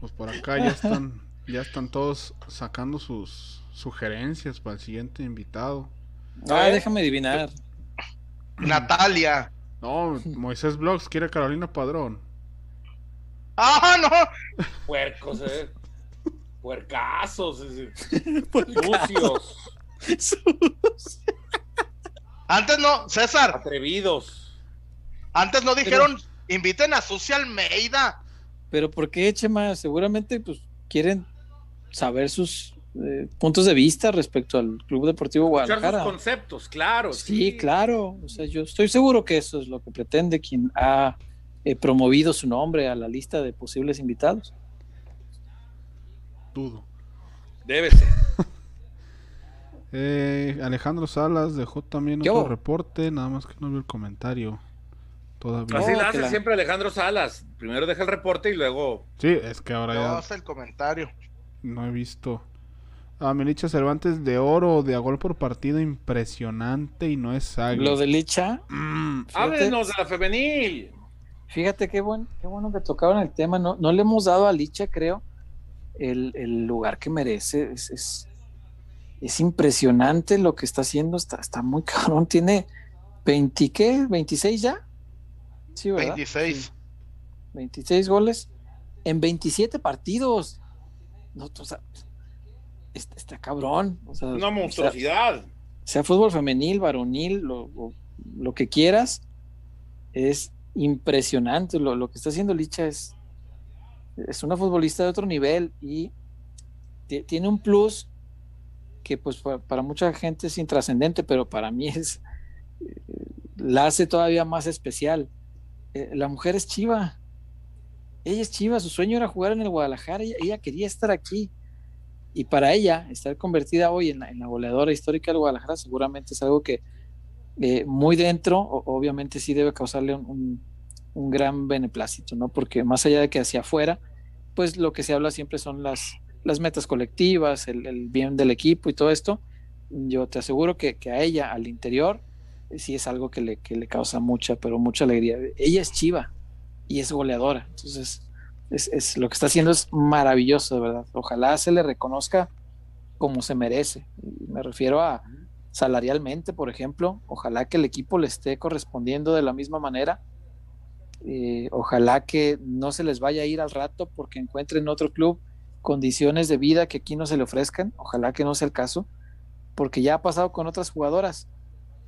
S1: pues por acá ya están, ya están todos sacando sus sugerencias para el siguiente invitado.
S5: Ah, déjame adivinar.
S3: Natalia.
S1: No, Moisés Blogs quiere Carolina Padrón.
S3: ¡Ah, no!
S2: Puercos, eh. Puercazos. eh, (laughs) Sucios.
S3: Antes no, César,
S2: Atrevidos.
S3: antes no dijeron inviten a Susi Almeida.
S5: Pero ¿por qué, Chema? Seguramente pues quieren saber sus eh, puntos de vista respecto al Club Deportivo
S2: Escuchar sus
S5: Guadalajara.
S2: conceptos, claro.
S5: Sí, claro. O sea, yo estoy seguro que eso es lo que pretende quien ha eh, promovido su nombre a la lista de posibles invitados.
S1: Dudo.
S2: Debe ser.
S1: Eh, Alejandro Salas dejó también
S5: ¿Qué
S1: otro
S5: hubo?
S1: reporte, nada más que no vio el comentario todavía.
S2: Así
S5: Oh,
S2: la hace
S5: la-
S2: siempre Alejandro Salas. Primero deja el reporte y luego.
S1: Sí, es que ahora
S3: No,
S1: ya
S3: hasta el comentario.
S1: no he visto. A Melicha Cervantes de oro, de a gol por partido, impresionante y no es águila.
S5: Lo de Licha,
S1: Mm.
S2: Háblenos de la femenil.
S5: fíjate qué bueno, qué bueno que tocaron el tema. No, no le hemos dado a Licha, creo, el, el lugar que merece. Es, es, es impresionante lo que está haciendo. Está, está muy (laughs) cabrón. Tiene 20, ¿qué? ¿26 ya? Sí, ¿verdad?
S3: 26.
S5: 26 goles en 27 partidos. No, o sea, está, está cabrón. O sea,
S2: Una
S5: sea,
S2: monstruosidad.
S5: sea fútbol femenil, varonil, lo, lo- lo que quieras, es impresionante. Lo, lo que está haciendo Licha es, es una futbolista de otro nivel y ti- tiene un plus que pues pa- para mucha gente es intrascendente, pero para mí es eh, la hace todavía más especial. Eh, la mujer es chiva. Ella es chiva, su sueño era jugar en el Guadalajara, ella, quería estar aquí. Y para ella, estar convertida hoy en la, en la goleadora histórica del Guadalajara seguramente es algo que eh, muy dentro, obviamente sí debe causarle un, un- un gran beneplácito, ¿no? Porque más allá de que hacia afuera, pues lo que se habla siempre son las, las metas colectivas, el, bien del equipo y todo esto. Yo te aseguro que, que a ella, al interior, sí es algo que le, que le causa mucha, pero mucha alegría. Ella es chiva y es goleadora. Entonces, es, es- lo que está haciendo es maravilloso, de verdad. Ojalá se le reconozca como se merece. Me refiero a salarialmente, por ejemplo. Ojalá que el equipo le esté correspondiendo de la misma manera. Eh, ojalá que no se les vaya a ir al rato porque encuentren otro club condiciones de vida que aquí no se le ofrezcan. Ojalá que no sea el caso, porque ya ha pasado con otras jugadoras.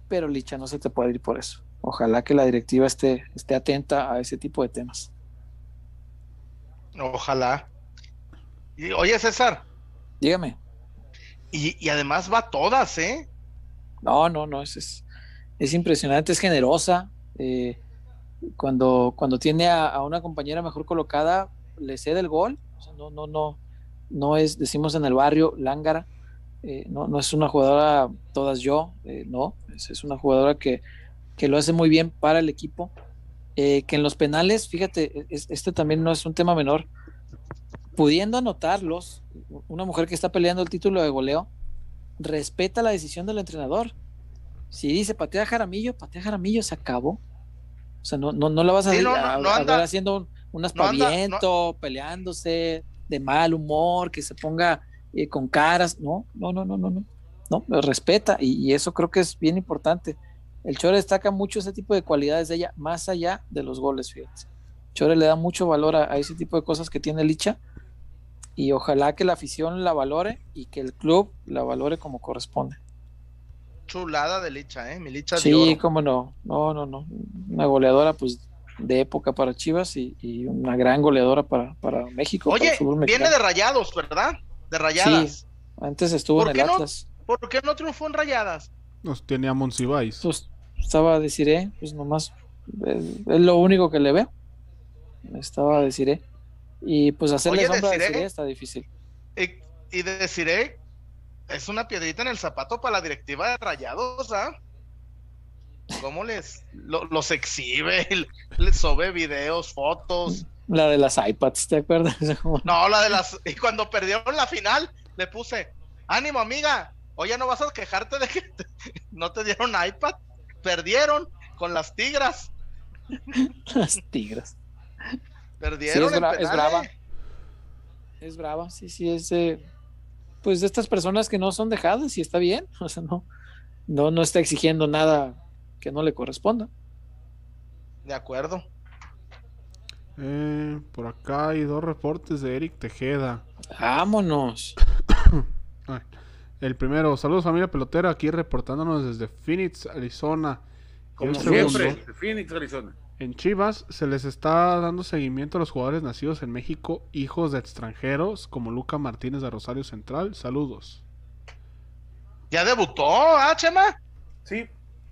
S5: Pero Licha no se te puede ir por eso. Ojalá que la directiva esté, esté atenta a ese tipo de temas.
S3: Ojalá. Y, oye, César,
S5: Dígame.
S3: y, y además va todas, ¿eh?
S5: No, no, no, es, es, es impresionante, es generosa. eh, cuando, cuando tiene a, a una compañera mejor colocada, le cede el gol. O sea, no, no, no, no es, decimos en el barrio, lángara. eh, no, no es una jugadora todas yo, eh, no, es, es una jugadora que, que lo hace muy bien para el equipo. eh, que en los penales, fíjate, es- este también no es un tema menor. pudiendo anotarlos, una mujer que está peleando el título de goleo, respeta la decisión del entrenador. Si dice patea Jaramillo, patea Jaramillo, se acabó. O sea, no, no, no la vas a,
S3: Sí, no,
S5: a-
S3: no
S5: a
S3: anda-
S5: ver haciendo un, aspaviento, peleándose, de mal humor, que se ponga eh, con caras. No, no, no, no, no, no. No, respeta y, y eso creo que es bien importante. El Chore destaca mucho ese tipo de cualidades de ella, más allá de los goles, fíjate. Chore le da mucho valor a, a ese tipo de cosas que tiene Licha y ojalá que la afición la valore y que el club la valore como corresponde.
S3: Chulada de Licha, ¿eh? Mi Licha de
S5: Sí,
S3: oro.
S5: cómo no. No, no, no. Una goleadora, pues, de época para Chivas y, y una gran goleadora para, para México.
S3: Oye, viene de rayados, ¿verdad? De rayadas.
S5: Antes estuvo
S3: ¿Por
S5: en el
S3: no?
S5: Atlas.
S3: ¿Por qué no triunfó en rayadas?
S1: Nos tenía Monsiváis.
S5: Pues estaba a decir, pues nomás es, es lo único que le veo. Estaba a decir, y pues hacerle
S3: Oye,
S5: sombra a
S3: Desiree.
S5: Desiree está difícil.
S3: Y, y deciré, es una piedrita en el zapato para la directiva de rayados, ¿ah? ¿Cómo les lo- los exhibe? (laughs) Les sube videos, fotos.
S5: La de las iPads, ¿te acuerdas? (laughs)
S3: No, la de las. Y cuando perdieron la final, le puse: ánimo, amiga. Oye, no vas a quejarte de que te- no te dieron iPad. Perdieron con las tigras.
S5: Las tigras.
S3: Perdieron
S5: Sí, es bra- es brava. Es brava, sí, sí, es pues de estas personas que no son dejadas y está bien, (laughs) o sea, no, no, no está exigiendo nada que no le corresponda.
S3: De acuerdo.
S1: Eh, por acá hay dos reportes de Eric Tejeda.
S5: Vámonos. (coughs)
S1: El primero, saludos familia pelotera, aquí reportándonos desde Phoenix, Arizona.
S2: Como
S1: segundo,
S2: siempre, Phoenix, Arizona.
S1: En Chivas se les está dando seguimiento a los jugadores nacidos en México, hijos de extranjeros, como Luca Martínez de Rosario Central. Saludos.
S3: ¿Ya debutó, ah, Chema?
S2: Sí.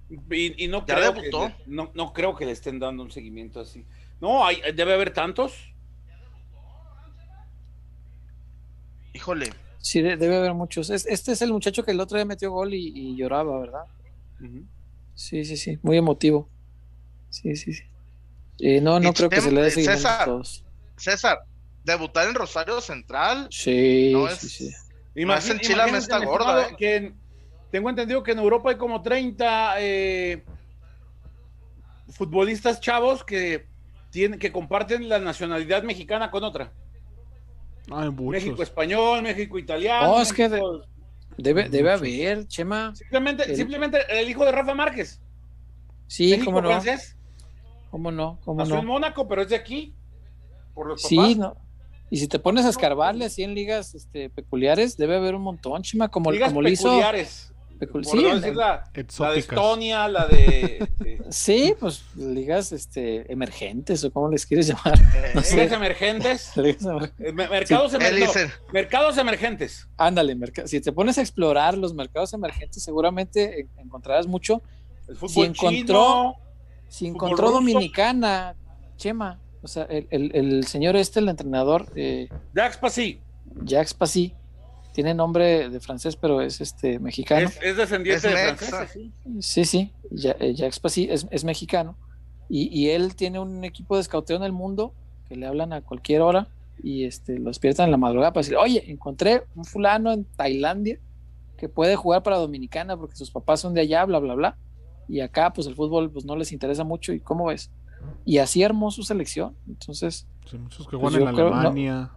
S2: Y, y no,
S3: Ya
S2: creo que, no, no creo que le estén dando un seguimiento así. No, hay, debe haber tantos.
S3: Híjole.
S5: Sí, de- debe haber muchos. Es- este es el muchacho que el otro día metió gol y, y lloraba, ¿verdad? Sí, sí, sí, muy emotivo. Sí, sí, sí. Eh, no, no
S3: Y
S5: creo que se le dé
S3: Chem-
S5: seguimiento a
S3: César.
S5: todos.
S3: César, debutar en Rosario Central.
S5: Sí,
S3: No
S5: sí,
S3: es-
S5: sí.
S3: Más en Chile me está gorda,
S2: estimado, que en- tengo entendido que en Europa hay como 30 eh, futbolistas chavos que tienen que comparten la nacionalidad mexicana con otra.
S1: Ay,
S2: México
S1: muchos.
S2: español, México italiano.
S5: Oh, es que de-
S2: México-
S5: Debe, debe haber, Chema.
S2: simplemente,
S5: el-
S2: simplemente el hijo de Rafa Márquez.
S5: Sí,
S2: México
S5: cómo no.
S2: francés.
S5: ¿Cómo no? ¿Cómo
S2: Nació
S5: no?
S2: en Mónaco, pero es de aquí. Por los
S5: Sí,
S2: papás.
S5: no. Y si te pones a escarbarle así en ligas este, peculiares, debe haber un montón, Chima, como,
S2: Ligas
S5: como lo hizo.
S2: peculiares.
S5: Sí,
S2: no decir la, la de. Estonia, la de. este, (laughs)
S5: sí, pues ligas este, emergentes o como les quieres llamar.
S3: Eh,
S5: sé.
S2: ligas emergentes. (laughs)
S5: Ligas emer-
S2: eh, me- Mercados,
S3: él
S2: emer- no,
S3: dice,
S2: mercados emergentes.
S5: Ándale, si te pones a explorar los mercados emergentes, seguramente en- encontrarás mucho.
S2: El fútbol
S5: encontró-
S2: chino.
S5: Si encontró. Dominicana, Chema, o sea, el, el- el señor este, el entrenador, eh,
S2: Dax Pasi.
S5: Jacques Passy, tiene nombre de francés, pero es este mexicano.
S2: Es, es descendiente
S3: Es
S2: de
S3: mexa.
S2: franceses. sí.
S5: Sí, sí, Ja- eh, Jacques Passy es, es mexicano y, y él tiene un equipo de escauteo en el mundo que le hablan a cualquier hora y este, lo despiertan en la madrugada para decir, oye, encontré un fulano en Tailandia que puede jugar para Dominicana porque sus papás son de allá, bla, bla, bla. Y acá, pues el fútbol pues, no les interesa mucho. ¿Y cómo ves? Y así armó su selección. Entonces,
S1: Sí, muchos que
S5: Pues
S1: juegan en
S5: yo creo- no.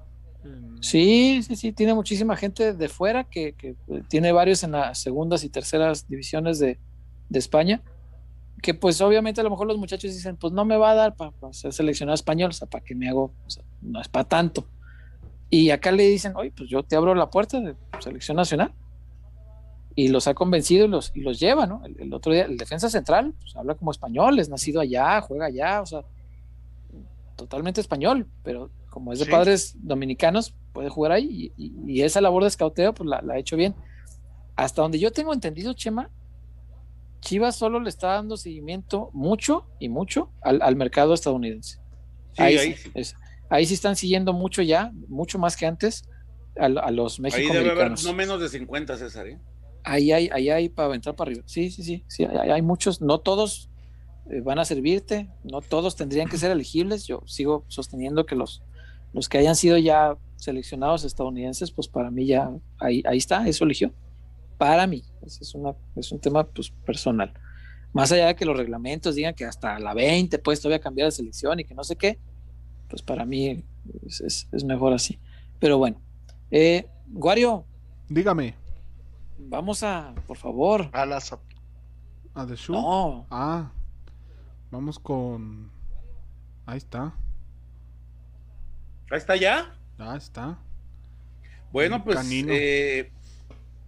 S1: En-
S5: Sí, sí, sí, tiene muchísima gente de fuera que, eh, tiene varios en las segundas y terceras divisiones de, España, que pues obviamente a lo mejor los muchachos dicen, pues no me va a dar para ser seleccionado español, o sea, para que me hago, no es para tanto. Y acá le dicen, oye, pues yo te abro la puerta de selección nacional. Y los ha convencido y los, y los lleva, ¿no? El, el otro día, el defensa central, pues habla como español, es nacido allá, juega allá, o sea, totalmente español, pero como es de
S3: Sí.
S5: padres dominicanos, puede jugar ahí y, esa labor de escauteo, pues la, la ha hecho bien. Hasta donde yo tengo entendido, Chema, Chivas solo le está dando seguimiento mucho y mucho al, al mercado estadounidense.
S2: Sí,
S5: ahí,
S2: ahí,
S5: sí, es- ahí sí están siguiendo mucho ya, mucho más que antes, a, a los
S2: ahí debe haber no menos de 50, César. ¿eh?
S5: Ahí hay, ahí hay para aventar para arriba. Sí, sí, sí, sí, hay, hay muchos, no todos eh, van a servirte, no todos tendrían que ser elegibles. Yo sigo sosteniendo que los, los que hayan sido ya seleccionados estadounidenses, pues para mí ya ahí, ahí está, eso eligió. Para mí, es, una, es un tema pues, personal. Más allá de que los reglamentos digan que hasta la 20 puedes todavía cambiar de selección y que no sé qué, pues para mí es, es, mejor así. Pero bueno, eh, Guario.
S1: Dígame.
S5: Vamos a, por favor.
S3: A las.
S1: ¿A The Show?
S5: No.
S1: Ah. Vamos con. Ahí está.
S2: Ahí está ya.
S1: Ahí está.
S2: Bueno, pues eh,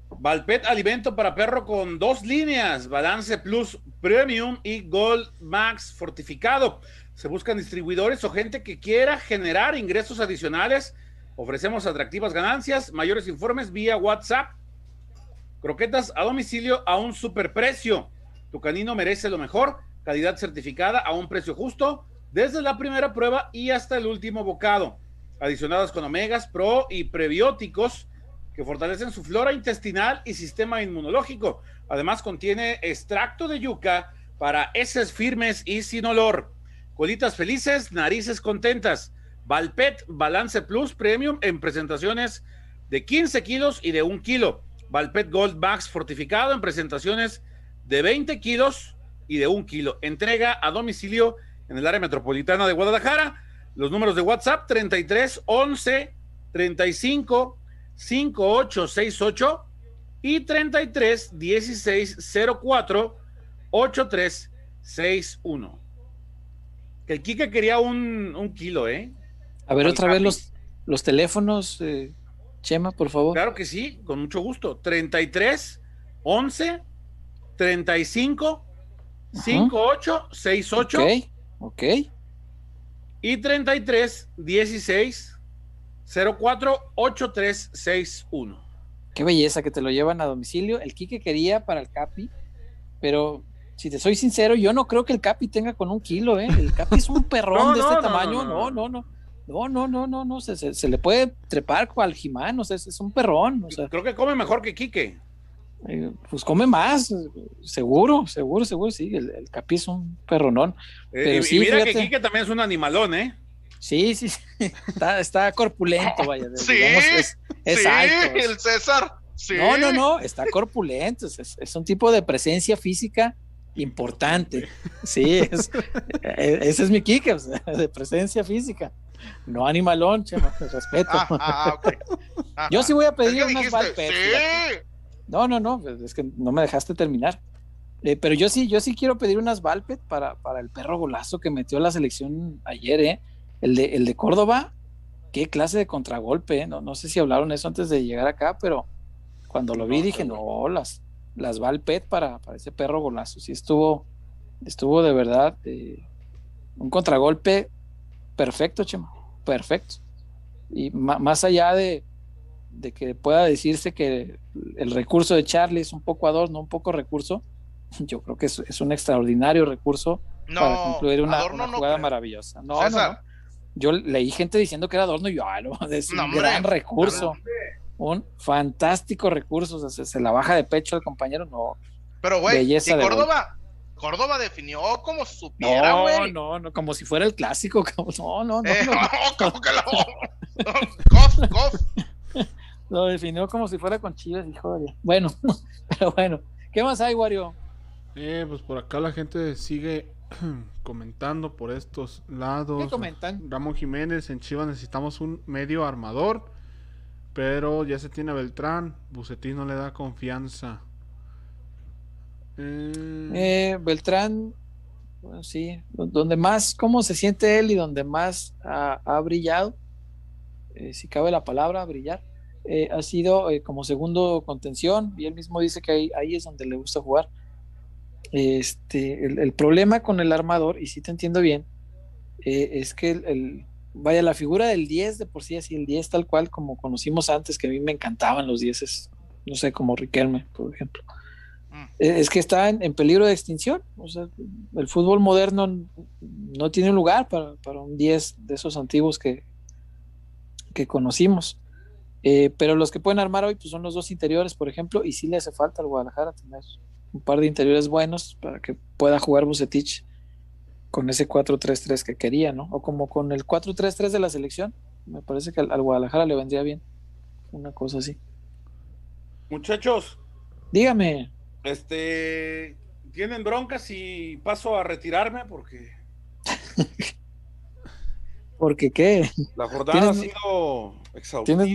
S2: Valpet Alimento para Perro con dos líneas, Balance Plus Premium y Gold Max Fortificado. Se buscan distribuidores o gente que quiera generar ingresos adicionales. Ofrecemos atractivas ganancias, mayores informes vía WhatsApp. Croquetas a domicilio a un superprecio. Tu canino merece lo mejor, calidad certificada a un precio justo, desde la primera prueba y hasta el último bocado. Adicionadas con omegas, pro y prebióticos que fortalecen su flora intestinal y sistema inmunológico. Además contiene extracto de yuca para heces firmes y sin olor. Colitas felices, narices contentas. Valpet Balance Plus Premium en presentaciones de 15 kilos y de 1 kilo. Valpet Gold Max fortificado en presentaciones de 20 kilos y de 1 kilo. Entrega a domicilio en el área metropolitana de Guadalajara. Los números de WhatsApp 33 11 35 5868 y 33 16 04 8361. Que el Kike quería un, un kilo, ¿eh?
S5: A ver, otra vez los, los teléfonos, eh, Chema, por favor.
S2: Claro que sí, con mucho gusto. 33 11 35 58 68.
S5: Ok, ok.
S2: Y 33 16 048361.
S5: Qué belleza que te lo llevan a domicilio. El Quique quería para el Capi, pero si te soy sincero, yo no creo que el Capi tenga con un kilo, ¿eh? El Capi es un (laughs) perrón de este tamaño. No, no, no. No, no, no, no, no. Se, se, le puede trepar cual Jimán, o sea, es, un perrón. O sea,
S2: creo que come mejor que Quique.
S5: Eh, pues come más, seguro, seguro, seguro, sí. El, Capi es un perronón.
S2: Eh, y, mira que Quique también es un animalón, ¿eh?
S5: Sí, sí, (laughs) Está, está corpulento, vaya.
S3: Sí, es, sí, alto. el César. Sí.
S5: No, no, no, está corpulento. Es, un tipo de presencia física importante. Sí, es, e, ese es mi Kike, de presencia física. No animalón, chema, respeto. Ah, ah, okay. Yo sí voy a pedir unas Valpet. Sí. No, no, no, es que no me dejaste terminar. Eh, pero yo sí, yo sí quiero pedir unas Valpet para, para el perro golazo que metió la selección ayer, ¿eh? El de, el de Córdoba, qué clase de contragolpe, ¿eh? no, no sé si hablaron eso antes de llegar acá, pero cuando lo vi dije, no, las, las va al pet para, para ese perro golazo. Sí estuvo, estuvo de verdad eh, un contragolpe perfecto, Chema, perfecto. Y más allá de, de, que pueda decirse que el recurso de Charlie es un poco adorno, un poco recurso, (laughs) yo creo que es, es un extraordinario recurso para concluir una, jugada maravillosa. No, no, yo leí gente diciendo que era adorno y yo, ah, no, (laughs) es un gran recurso. un fantástico recurso. se, la baja de pecho el compañero, no.
S3: Pero, güey, y Córdoba, Córdoba definió como si supiera,
S5: No, no, no, como si fuera el clásico. (laughs) no, no, no. Eh, no. como que lo. Lo definió como si fuera con Chivas, hijo de. Bueno, (laughs) pero bueno. ¿Qué más hay, Wario?
S1: Eh, pues por acá la gente sigue (clears throat) comentando por estos lados.
S5: ¿Qué comentan?
S1: Ramón Jiménez, en Chivas necesitamos un medio armador, pero ya se tiene Beltrán, Bucetín no le da confianza.
S5: Eh, eh, Beltrán, bueno, sí, donde más, cómo se siente él y donde más ha, brillado, eh, si cabe la palabra, brillar, ha sido como segundo contención y él mismo dice que ahí, ahí es donde le gusta jugar este, el, problema con el armador, y si te entiendo bien, eh, es que el, vaya, la figura del 10 de por sí, así el 10 tal cual como conocimos antes, que a mí me encantaban los 10, no sé, como Riquelme, por ejemplo. Mm. Eh, es que está en, peligro de extinción. O sea, el fútbol moderno no tiene lugar para, un 10 de esos antiguos que, que conocimos. Eh, pero los que pueden armar hoy pues son los dos interiores, por ejemplo, y sí le hace falta al Guadalajara tener un par de interiores buenos para que pueda jugar Bucetich con ese 4-3-3 que quería, ¿no? O como con el 4-3-3 de la selección, Me parece que al, al Guadalajara le vendría bien. Una cosa así.
S2: Muchachos,
S5: Dígame.
S2: este, ¿tienen broncas si paso a retirarme? Porque (laughs)
S5: Porque qué?
S2: la jornada ha
S5: ¿Tienes-
S2: sido exhaustiva.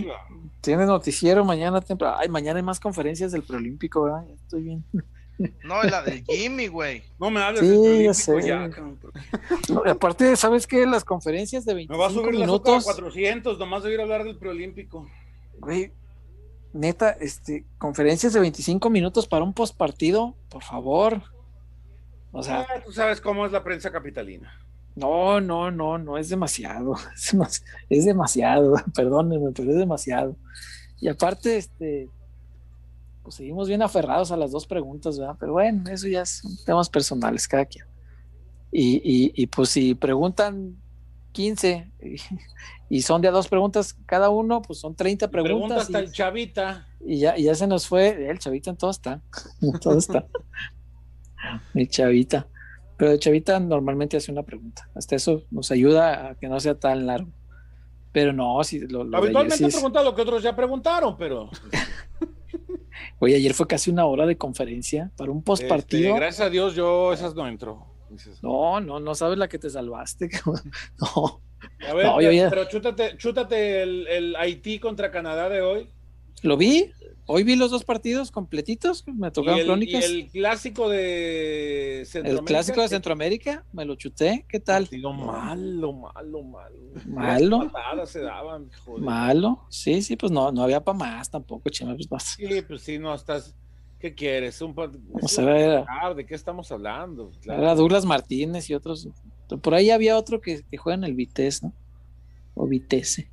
S5: Tiene noticiero mañana temprano. Ay, mañana hay más conferencias del preolímpico, ¿verdad? Ya estoy bien.
S3: No, es la del Jimmy, güey.
S2: No me hables
S5: Sí,
S2: del
S5: ya
S2: preolímpico
S5: sé.
S2: ya,
S5: No, aparte, ¿sabes qué? Las conferencias de 25
S2: Me va a subir la azúcar a
S5: minutos.
S2: 400, nomás de ir a hablar del preolímpico.
S5: Güey, neta, este, conferencias de 25 minutos para un postpartido, por favor. O sea,
S2: Ah, tú sabes cómo es la prensa capitalina.
S5: No, no, no, no es demasiado. (laughs) Es, demas- es demasiado, (laughs) perdónenme, pero es demasiado. Y aparte, este, pues seguimos bien aferrados a las dos preguntas, ¿verdad? Pero bueno, eso ya son temas personales, cada quien. Y, y, y pues si preguntan 15 (laughs) y, son de a dos preguntas cada uno, pues son 30
S2: Pregunta
S5: preguntas.
S2: hasta
S5: y-
S2: el chavita.
S5: y ya, y ya se nos fue, el chavita en todo está, en todo está. Mi chavita. Pero el chavita normalmente hace una pregunta. Hasta eso nos ayuda a que no sea tan largo. Pero no, si lo, de
S2: Habitualmente
S5: es-
S2: pregunta lo que otros ya preguntaron, pero (laughs)
S5: Oye, ayer fue casi una hora de conferencia para un post
S2: este,
S5: partido.
S2: gracias a Dios yo esas no entro.
S5: No, no, no sabes la que te salvaste. (laughs) No,
S2: A ver,
S5: No, yo ya-
S2: pero chútate, chútate el, el Haití contra Canadá de hoy.
S5: Lo vi. Hoy vi los dos partidos completitos. Me
S2: Y
S5: tocaron
S2: el, y
S5: crónicas.
S2: el clásico de
S5: El
S2: Centroamérica.
S5: clásico de Centroamérica, me lo chuté. ¿Qué tal?
S2: Partido malo, malo, malo.
S5: Malo.
S2: Se daban, joder.
S5: Malo. Sí, sí, pues no, no había para más tampoco, chema. Pues más.
S2: Sí, pues sí, no estás. ¿Qué quieres? Un
S5: O sea, era-
S2: ¿De qué estamos hablando? Claro.
S5: Era Douglas Martínez y otros. Por ahí había otro que, que juega en el Vitesse, ¿no? O Vitesse.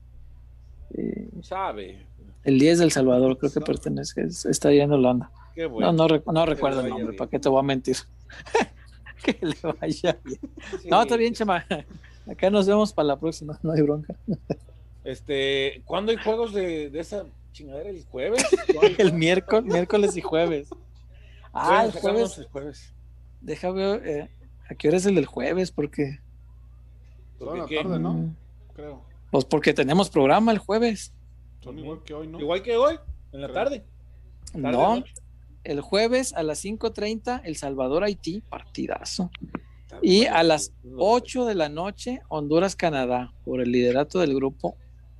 S5: Eh,
S2: Sabe.
S5: El 10 del Salvador, creo que pertenece. es- está ahí en Holanda.
S2: Qué bueno.
S5: No, no, no recuerdo el nombre,
S2: bien.
S5: ¿para qué te voy a mentir? (laughs) que le vaya bien.
S2: Sí.
S5: No, está bien, Chema. (laughs) Acá nos vemos para la próxima, no hay bronca.
S2: Este, ¿cuándo hay juegos de, de esa chingadera? ¿El jueves? (laughs)
S5: El miércoles, miércoles y jueves. Ah,
S2: Bueno,
S5: el jueves.
S2: el jueves.
S5: Deja ver eh, a qué hora es el del jueves, porque.
S1: Toda la tarde, ¿no?
S5: Mm,
S1: Creo.
S5: Pues porque tenemos programa el jueves.
S1: Son igual que hoy, ¿no?
S2: Igual que hoy, en la
S1: Creo.
S2: tarde. tarde,
S5: No,
S2: noche.
S5: el jueves a las 5:30 El Salvador Haití, partidazo. Y a las 8 de la noche Honduras Canadá por el liderato del grupo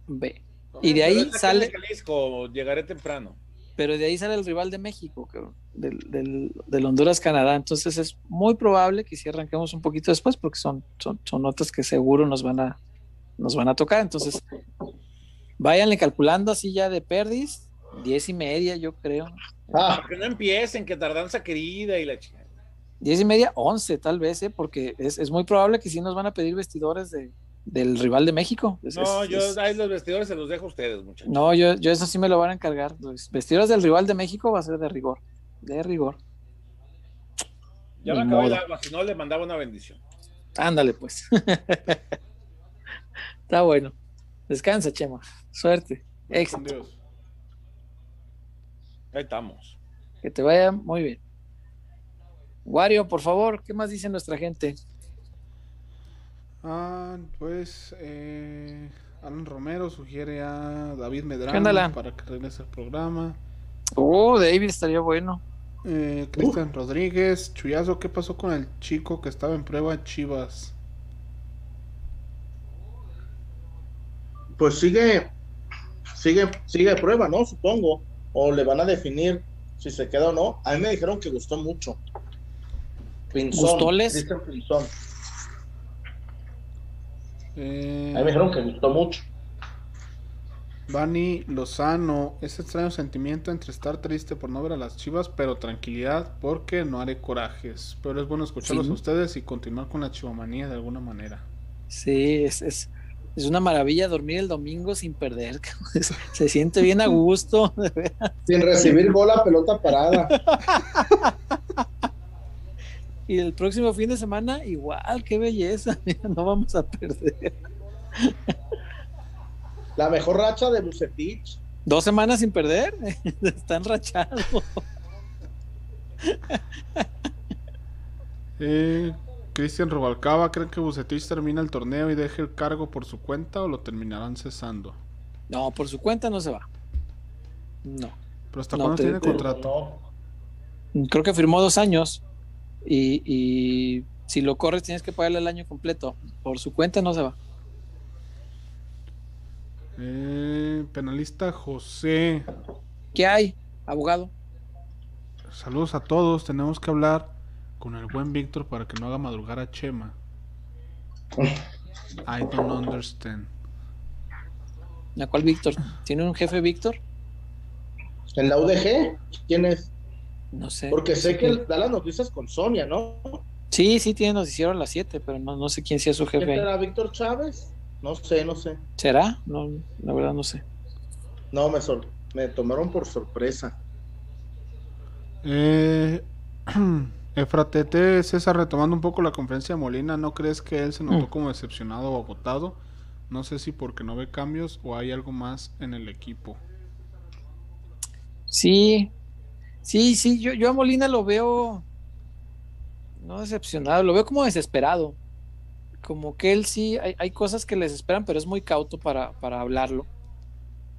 S5: B. Y de ahí sale-
S2: Jalisco, llegaré temprano.
S5: Pero de ahí sale el rival de México, del, del, del Honduras Canadá. Entonces es muy probable que si arranquemos un poquito después porque son, son, son notas que seguro nos van a nos van a tocar. Entonces váyanle calculando así ya de perdis, diez y media yo creo.
S7: Ah,
S2: Para que no empiecen, que tardanza querida y la chingada.
S5: Diez y media, once tal vez, ¿eh? porque es, es muy probable que sí nos van a pedir vestidores de, del rival de México. Es-
S2: No,
S5: es-
S2: yo
S5: es-
S2: ahí los vestidores se los dejo a ustedes, muchachos.
S5: no, yo, yo eso sí me lo van a encargar. Los vestidores del rival de México va a ser de rigor. De rigor.
S2: ya me el
S5: modo.
S2: agua, si no le mandaba una bendición.
S5: Ándale, pues. (laughs) Está bueno. Descansa, Chema. Suerte. Éxito.
S1: Dios.
S2: Ahí estamos.
S5: Que te vaya muy bien. Wario, por favor, ¿qué más dice nuestra gente?
S1: Ah, pues eh, Alan Romero sugiere a David
S5: ¿Qué onda,
S1: Medrano para que regrese al programa.
S5: Oh, David estaría bueno.
S1: Eh, Cristian Rodríguez, Chuyazo, ¿qué pasó con el chico que estaba en prueba en Chivas?
S7: pues sigue, sigue, sigue de prueba, ¿no? Supongo. O le van a definir si se queda o no. A mí me dijeron que gustó mucho. Pinzón,
S5: ¿Gustóles?
S7: Pinzón.
S1: Eh,
S7: A mí me dijeron que gustó mucho.
S1: Bani Lozano, ese extraño sentimiento entre estar triste por no ver a las chivas, pero tranquilidad porque no haré corajes. Pero es bueno escucharlos
S5: Sí.
S1: a ustedes y continuar con la chivomanía de alguna manera.
S5: Sí, es, es, es una maravilla dormir el domingo sin perder. (laughs) Se siente bien a gusto. (laughs)
S7: Sin recibir gol a pelota parada. (laughs)
S5: Y el próximo fin de semana, igual, qué belleza. No vamos a perder.
S7: La mejor racha de Bucetich.
S5: Dos semanas sin perder. Está enrachado.
S1: Eh, Cristian Rubalcaba, ¿creen que Bucetich termina el torneo y deje el cargo por su cuenta o lo terminarán cesando?
S5: No, por su cuenta no se va. No.
S1: ¿Pero hasta
S5: No,
S1: cuándo tiene contrato?
S7: No,
S5: Creo que firmó dos años y, y si lo corres tienes que pagarle el año completo. Por su cuenta no se va.
S1: Eh, penalista José.
S5: ¿Qué hay, abogado?
S1: Saludos a todos. Tenemos que hablar con el buen Víctor para que no haga madrugar a Chema. (laughs) I don't understand.
S5: ¿A cuál Víctor? ¿Tiene un jefe Víctor?
S7: en la UDG, ¿quién es?
S5: No sé.
S7: Porque sé que él da las noticias con Sonia, ¿no?
S5: Sí, sí, tiene, nos hicieron a las 7, pero no, no sé quién sea su
S7: ¿Quién
S5: jefe.
S7: era Víctor Chávez? No sé, no sé.
S5: ¿Será? No, la verdad no sé.
S7: No, me, sor- me tomaron por sorpresa.
S1: Eh, (clears throat) Efratete, César, retomando un poco la conferencia de Molina, ¿no crees que él se notó
S5: Mm.
S1: como decepcionado o agotado? No sé si porque no ve cambios o hay algo más en el equipo.
S5: Sí, sí, sí, yo, yo a Molina lo veo no decepcionado, lo veo como desesperado. Como que él sí, hay, hay cosas que les esperan, pero es muy cauto para, para hablarlo.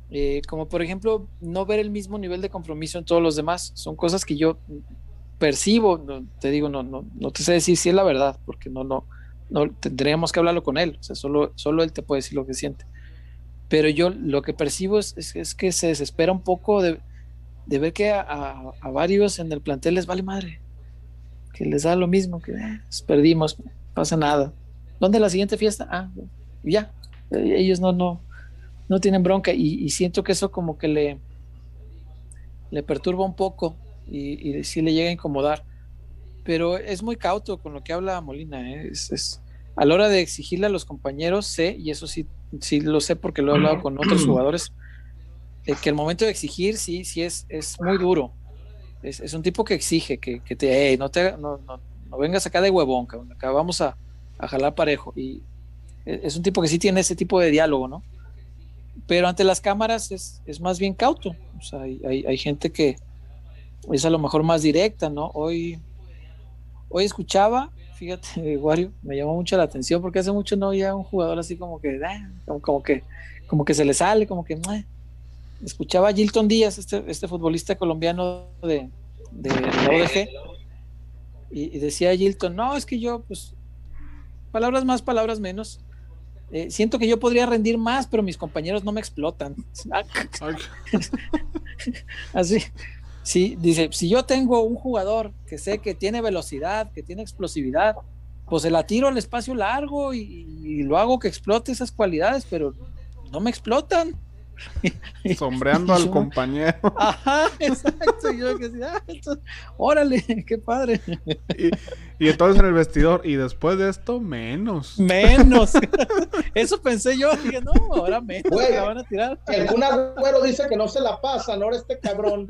S5: Eh, como por ejemplo, no ver el mismo nivel de compromiso en todos los demás. Son cosas que yo percibo, no, te digo, no, no, no te sé decir si es la verdad, porque no, no, no tendríamos que hablarlo con él. O sea, solo, solo él te puede decir lo que siente. Pero yo lo que percibo es, es- que se desespera un poco de, de ver que a, a- varios en el plantel les vale madre, que les da lo mismo, que eh, perdimos, pasa nada. ¿Dónde la siguiente fiesta? Ah, ya, Eh, ellos no, no, no tienen bronca y, y siento que eso como que le, le perturba un poco y, y sí le llega a incomodar. Pero es muy cauto con lo que habla Molina, ¿eh? es, es- a la hora de exigirle a los compañeros, sé, y eso sí, sí lo sé porque lo he hablado con otros jugadores, eh, que el momento de exigir sí, sí es, es muy duro. Es, es un tipo que exige, que, que te, "Ey, no, te no, no, no vengas acá de huevón, cabrón, acá vamos a, a jalar parejo. Y e- es un tipo que sí tiene ese tipo de diálogo, ¿no? Pero ante las cámaras es, es más bien cauto. O sea, hay, hay, hay gente que es a lo mejor más directa, ¿no? Hoy, hoy escuchaba, fíjate, (laughs) Wario, me llamó mucho la atención porque hace mucho no había un jugador así como que, "Ah", como, como que, como que se le sale, como que, "Mua". escuchaba a Gilton Díaz, este, este futbolista colombiano de, de la ODG, y, y decía Gilton, no, es que yo, pues, palabras más, palabras menos. eh, siento que yo podría rendir más, pero mis compañeros no me explotan. (laughs) Así. Sí, dice, si yo tengo un jugador que sé que tiene velocidad, que tiene explosividad, pues se la tiro al espacio largo y, y lo hago que explote esas cualidades, pero no me explotan. (laughs)
S1: sombreando al
S5: Yo-
S1: compañero. (laughs)
S5: Ajá, exacto. y Yo que decía, "Ah, esto- órale, (laughs) qué padre.
S1: Y, y entonces en el vestidor, y después de esto, menos.
S5: Menos. Eso pensé yo. Dije, no, ahora menos.
S7: Güey.
S5: La van a tirar.
S7: El Kun Agüero dice que no se la pasan, ahora este cabrón.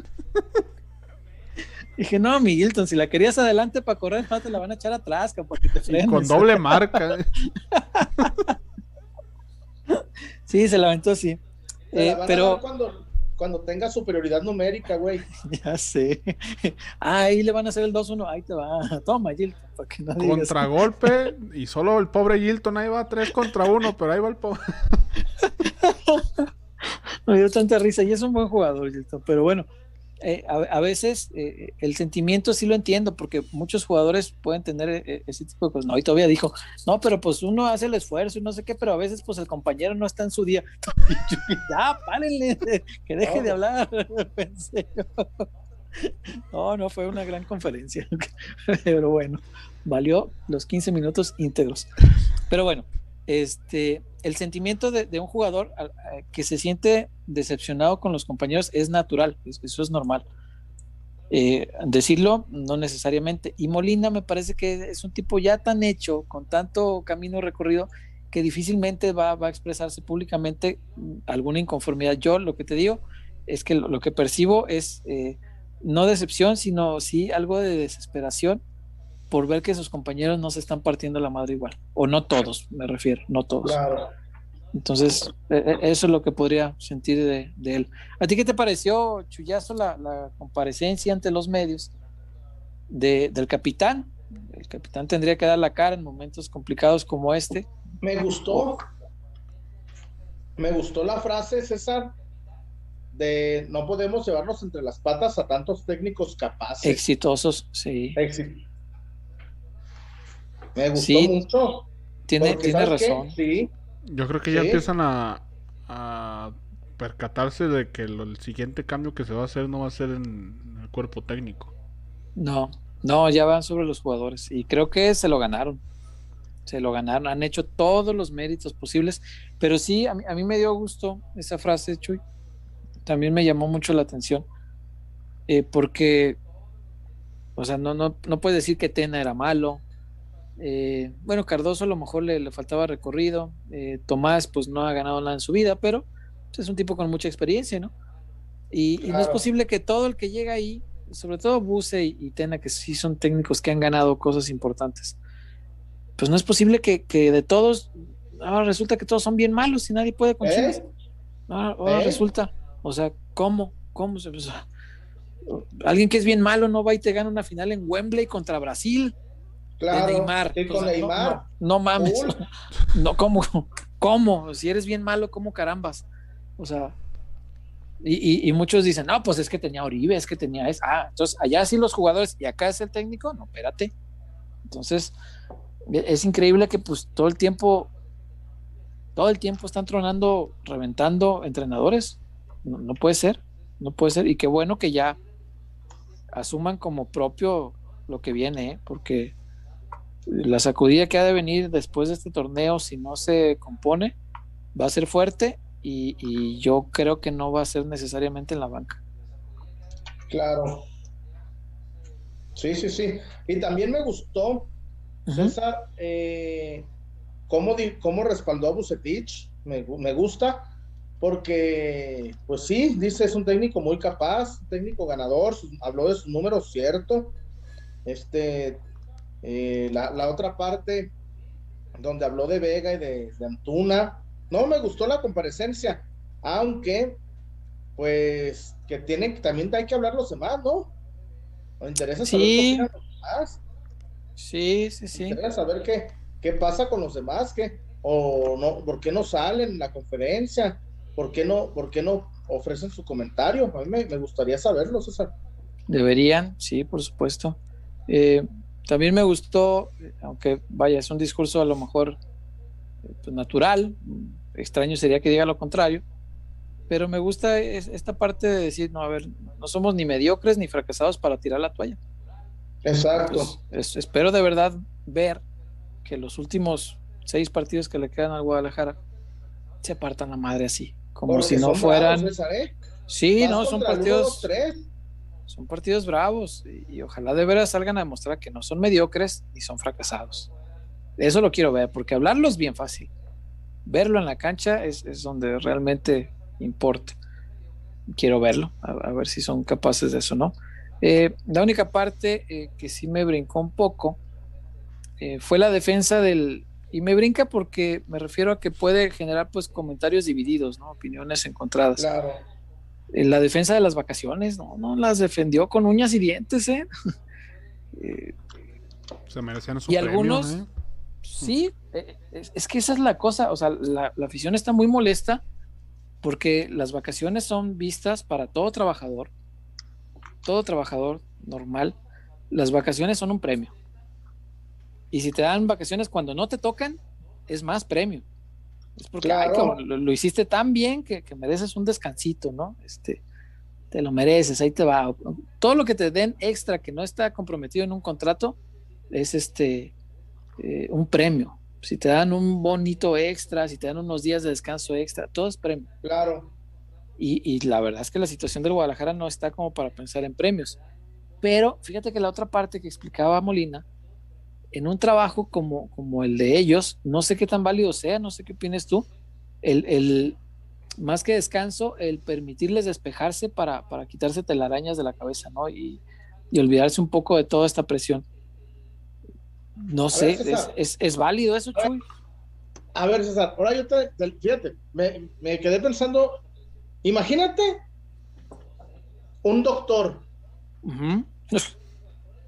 S5: Dije, no, Miguelton, si la querías adelante para correr, no te la van a echar atrás, cabrón, para que te
S1: Y
S5: frenes.
S1: con doble marca.
S5: Sí, se la aventó así. Eh, pero
S7: dar cuando, cuando tenga superioridad numérica, güey. (laughs)
S5: ya sé. (laughs) Ah, ahí le van a hacer el 2-1. Ahí te va. (laughs) Toma, Gilton, para que no digas.
S1: Contragolpe. Y solo el pobre Gilton ahí va 3 contra 1, pero ahí va el pobre.
S5: Me dio tanta risa y es un buen jugador, Gilton, pero bueno, eh, a, a veces eh, el sentimiento sí lo entiendo porque muchos jugadores pueden tener eh, ese tipo de cosas. No, y todavía dijo, no, pero pues uno hace el esfuerzo y no sé qué, pero a veces pues el compañero no está en su día. (laughs) Ya, párenle, (laughs) que deje de hablar. (laughs) No, no, fue una gran conferencia, pero bueno, valió los 15 minutos íntegros. Pero bueno, este, el sentimiento de, de un jugador a- que se siente decepcionado con los compañeros es natural, es- eso es normal. Eh, decirlo, no necesariamente. Y Molina me parece que es un tipo ya tan hecho, con tanto camino recorrido, que difícilmente va, va a expresarse públicamente alguna inconformidad. Yo lo que te digo es que lo, lo que percibo es eh, no decepción, sino sí algo de desesperación por ver que sus compañeros no se están partiendo la madre igual. O no todos, me refiero, no todos.
S7: Claro.
S5: Entonces, eh, eh, eso es lo que podría sentir de, de él. ¿A ti qué te pareció, Chuyazo, la, la comparecencia ante los medios de, del capitán El capitán tendría que dar la cara en momentos complicados como este.
S3: Me gustó. Me gustó la frase, César, de no podemos llevarnos entre las patas a tantos técnicos capaces.
S5: Exitosos, sí.
S3: Éxito. Me gustó
S5: Sí,
S3: mucho.
S5: Tiene,
S3: porque,
S5: tiene razón.
S3: Sí,
S1: Yo creo que ya
S3: Sí.
S1: empiezan a, a percatarse de que lo- el siguiente cambio que se va a hacer no va a ser en el cuerpo técnico.
S5: No, no, ya van sobre los jugadores y creo que se lo ganaron. Se lo ganaron, han hecho todos los méritos posibles, pero sí, a mí, a mí me dio gusto esa frase, Chuy. También me llamó mucho la atención, eh, porque, o sea, no, no, no puedes decir que Tena era malo. Eh, bueno, Cardoso a lo mejor le, le faltaba recorrido. eh, Tomás, pues no ha ganado nada en su vida, pero pues, es un tipo con mucha experiencia, ¿no? Y, y no es posible que todo el que llega ahí, sobre todo Buse y, y Tena, que sí son técnicos que han ganado cosas importantes, pues no es posible que, que de todos, ahora resulta que todos son bien malos y nadie puede con.
S3: ¿Eh?
S5: Ahora, ahora
S3: ¿Eh?
S5: resulta, o sea, ¿cómo? ¿Cómo se sea, Alguien que es bien malo no va y te gana una final en Wembley contra Brasil
S3: Claro.
S5: de Neymar.
S3: Con
S5: O sea, no-
S3: Neymar.
S5: No, no mames.
S3: Cool. (laughs)
S5: No, ¿cómo? ¿Cómo? Si eres bien malo, ¿cómo carambas? O sea, y, y- y muchos dicen, no, pues es que tenía Oribe, es que tenía eso. Ah, entonces allá sí los jugadores y acá es el técnico. No, espérate. Entonces, e- es increíble que pues todo el tiempo, todo el tiempo están tronando, reventando entrenadores. No, no puede ser, no puede ser. Y qué bueno que ya asuman como propio lo que viene, ¿eh? porque la sacudida que ha de venir después de este torneo, si no se compone, va a ser fuerte y, y yo creo que no va a ser necesariamente en la banca.
S3: Claro. Sí, sí, sí. Y también me gustó, César, eh, cómo, di- cómo respaldó a Bucetich. Me, gu- me gusta, porque, pues sí, dice, es un técnico muy capaz, un técnico ganador, sus- habló de sus números, cierto. Este, eh, la, la otra parte, donde habló de Vega y de, de Antuna, no me gustó la comparecencia, aunque, pues, que tienen, también hay que hablar los demás, ¿no? Me interesa saber
S5: Sí.
S3: qué los demás.
S5: Sí, sí,
S3: Me
S5: sí.
S3: interesa saber qué, qué pasa con los demás, qué, o no, por qué no salen en la conferencia, por qué no, por qué no ofrecen su comentario. A mí me, me gustaría saberlo, César.
S5: Deberían, sí, por supuesto. Eh, también me gustó, aunque vaya, es un discurso a lo mejor pues, natural, extraño sería que diga lo contrario, pero me gusta es- esta parte de decir, no, a ver, no somos ni mediocres ni fracasados para tirar la toalla.
S3: Exacto.
S5: Pues, es- espero de verdad ver que los últimos seis partidos que le quedan al Guadalajara se apartan la madre así, como
S3: Porque
S5: si no fueran.
S3: César, ¿eh?
S5: sí,
S3: Vas
S5: no, son
S3: uno,
S5: partidos,
S3: dos, tres.
S5: Son partidos bravos y, ojalá de veras salgan a demostrar que no son mediocres ni son fracasados. Eso lo quiero ver, porque hablarlo es bien fácil. Verlo en la cancha es, es donde realmente importa. Quiero verlo, a, a ver si son capaces de eso, ¿no? Eh, la única parte eh, que sí me brincó un poco eh, fue la defensa del... Y me brinca porque me refiero a que puede generar pues comentarios divididos, ¿no? Opiniones encontradas.
S3: Claro.
S5: En la defensa de las vacaciones, no, no las defendió con uñas y dientes, ¿eh? (laughs) Eh,
S1: Se merecían su
S5: Y
S1: premio,
S5: algunos-
S1: ¿eh?
S5: Sí, eh, es, es que esa es la cosa, o sea, la, la afición está muy molesta porque las vacaciones son vistas para todo trabajador, todo trabajador normal, las vacaciones son un premio. Y si te dan vacaciones cuando no te tocan, es más premio. Es porque ay,
S3: Claro.
S5: cabrón, lo, lo hiciste tan bien que, que mereces un descansito, ¿no? Este, te lo mereces, ahí te va. Todo lo que te den extra que no está comprometido en un contrato es este eh, un premio. Si te dan un bonito extra, si te dan unos días de descanso extra, todo es premio.
S3: Claro.
S5: Y, y la verdad es que la situación del Guadalajara no está como para pensar en premios. Pero fíjate que la otra parte que explicaba Molina, en un trabajo como, como el de ellos, no sé qué tan válido sea, no sé qué opinas tú, el, el más que descanso, el permitirles despejarse para, para quitarse telarañas de la cabeza, ¿no? Y, y olvidarse un poco de toda esta presión. No sé,
S3: ver,
S5: es, es, es válido eso, Chuy?
S3: A ver, César, ahora yo te, te- fíjate, me, me quedé pensando, imagínate un doctor,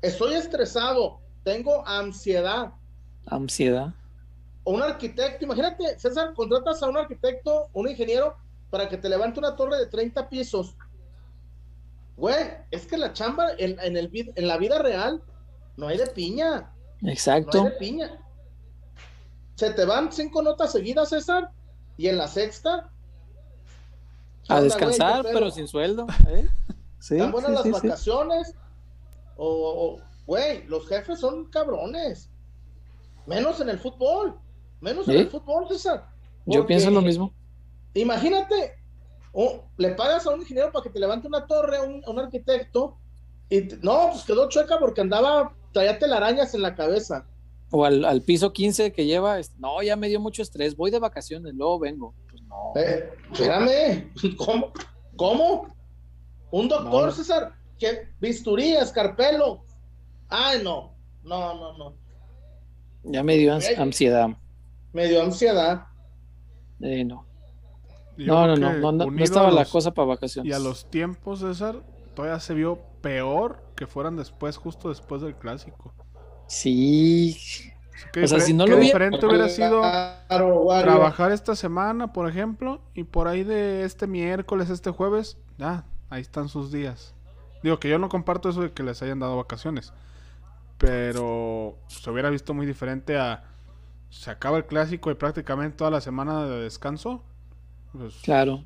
S3: estoy estresado, tengo ansiedad.
S5: Ansiedad.
S3: O un arquitecto, imagínate, César, contratas a un arquitecto, un ingeniero, para que te levante una torre de 30 pisos. Güey, es que la chamba en, en el, en la vida real no hay de piña.
S5: Exacto.
S3: No hay de piña. Se te van cinco notas seguidas, César, y en la sexta. ¿qué
S5: A descansar, pero sin sueldo. (laughs) ¿eh? Sí,
S3: ¿Están buenas
S5: sí,
S3: las
S5: sí, sí.
S3: vacaciones? O, o- güey, los jefes son cabrones. Menos en el fútbol. Menos en el fútbol, César.
S5: Yo pienso lo mismo.
S3: Imagínate, le pagas a un ingeniero para que te levante una torre, a un, arquitecto, y te- no, pues quedó chueca porque andaba, traía telarañas en la cabeza.
S5: O al, al piso 15 que lleva, no, ya me dio mucho estrés, voy de vacaciones, luego vengo. Pues no.
S3: Eh, espérame, (laughs) ¿cómo? ¿Cómo? Un doctor,
S1: No.
S3: César, que bisturí, escarpelo. Ay, no, no, no, no.
S5: Ya me dio ans- ansiedad.
S3: Me dio ansiedad.
S5: Eh, no. No, no, no, no, no, no estaba la cosa para vacaciones.
S1: Y a los tiempos, César, todavía se vio peor que fueran después, justo después del clásico.
S5: Sí.
S1: Qué,
S5: O sea, si no lo hubiera-
S1: diferente hubiera sido
S3: Claro,
S1: trabajar esta semana, por ejemplo, y por ahí de este miércoles, este jueves, ya, ahí están sus días. Digo que yo no comparto eso de que les hayan dado vacaciones, pero se hubiera visto muy diferente a se acaba el clásico y prácticamente toda la semana de descanso. Pues,
S5: Claro.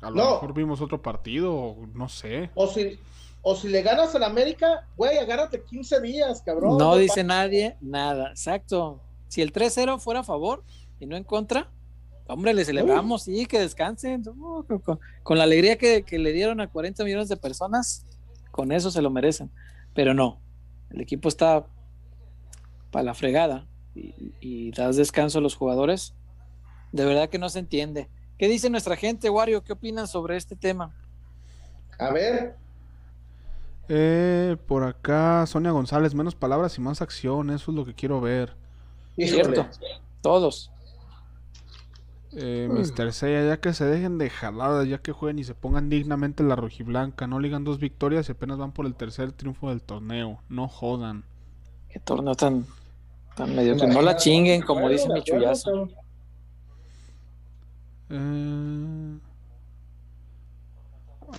S1: a lo
S3: No.
S1: mejor vimos otro partido, no sé.
S3: O si, o si le ganas al América, güey, agárrate 15 días, cabrón.
S5: No dice nadie nada. Exacto. Si el 3-0 fuera a favor y no en contra, hombre, le celebramos, sí, que descansen. Con, con- con la alegría que, que le dieron a 40 millones de personas, con eso se lo merecen. Pero no, el equipo está para la fregada y, y das descanso a los jugadores. De verdad que no se entiende. ¿Qué dice nuestra gente, Wario? ¿Qué opinan sobre este tema?
S3: A ver,
S1: Eh, por acá, Sonia González, menos palabras y más acción, eso es lo que quiero ver.
S3: híjole.
S5: Cierto. Todos.
S1: Eh, Mr. Seiya, ya que se dejen de jaladas, ya que jueguen y se pongan dignamente la rojiblanca, no ligan dos victorias y apenas van por el tercer triunfo del torneo, no jodan.
S5: Qué torneo tan, tan medio que no la chinguen, como dice mi chullazo.
S1: Eh,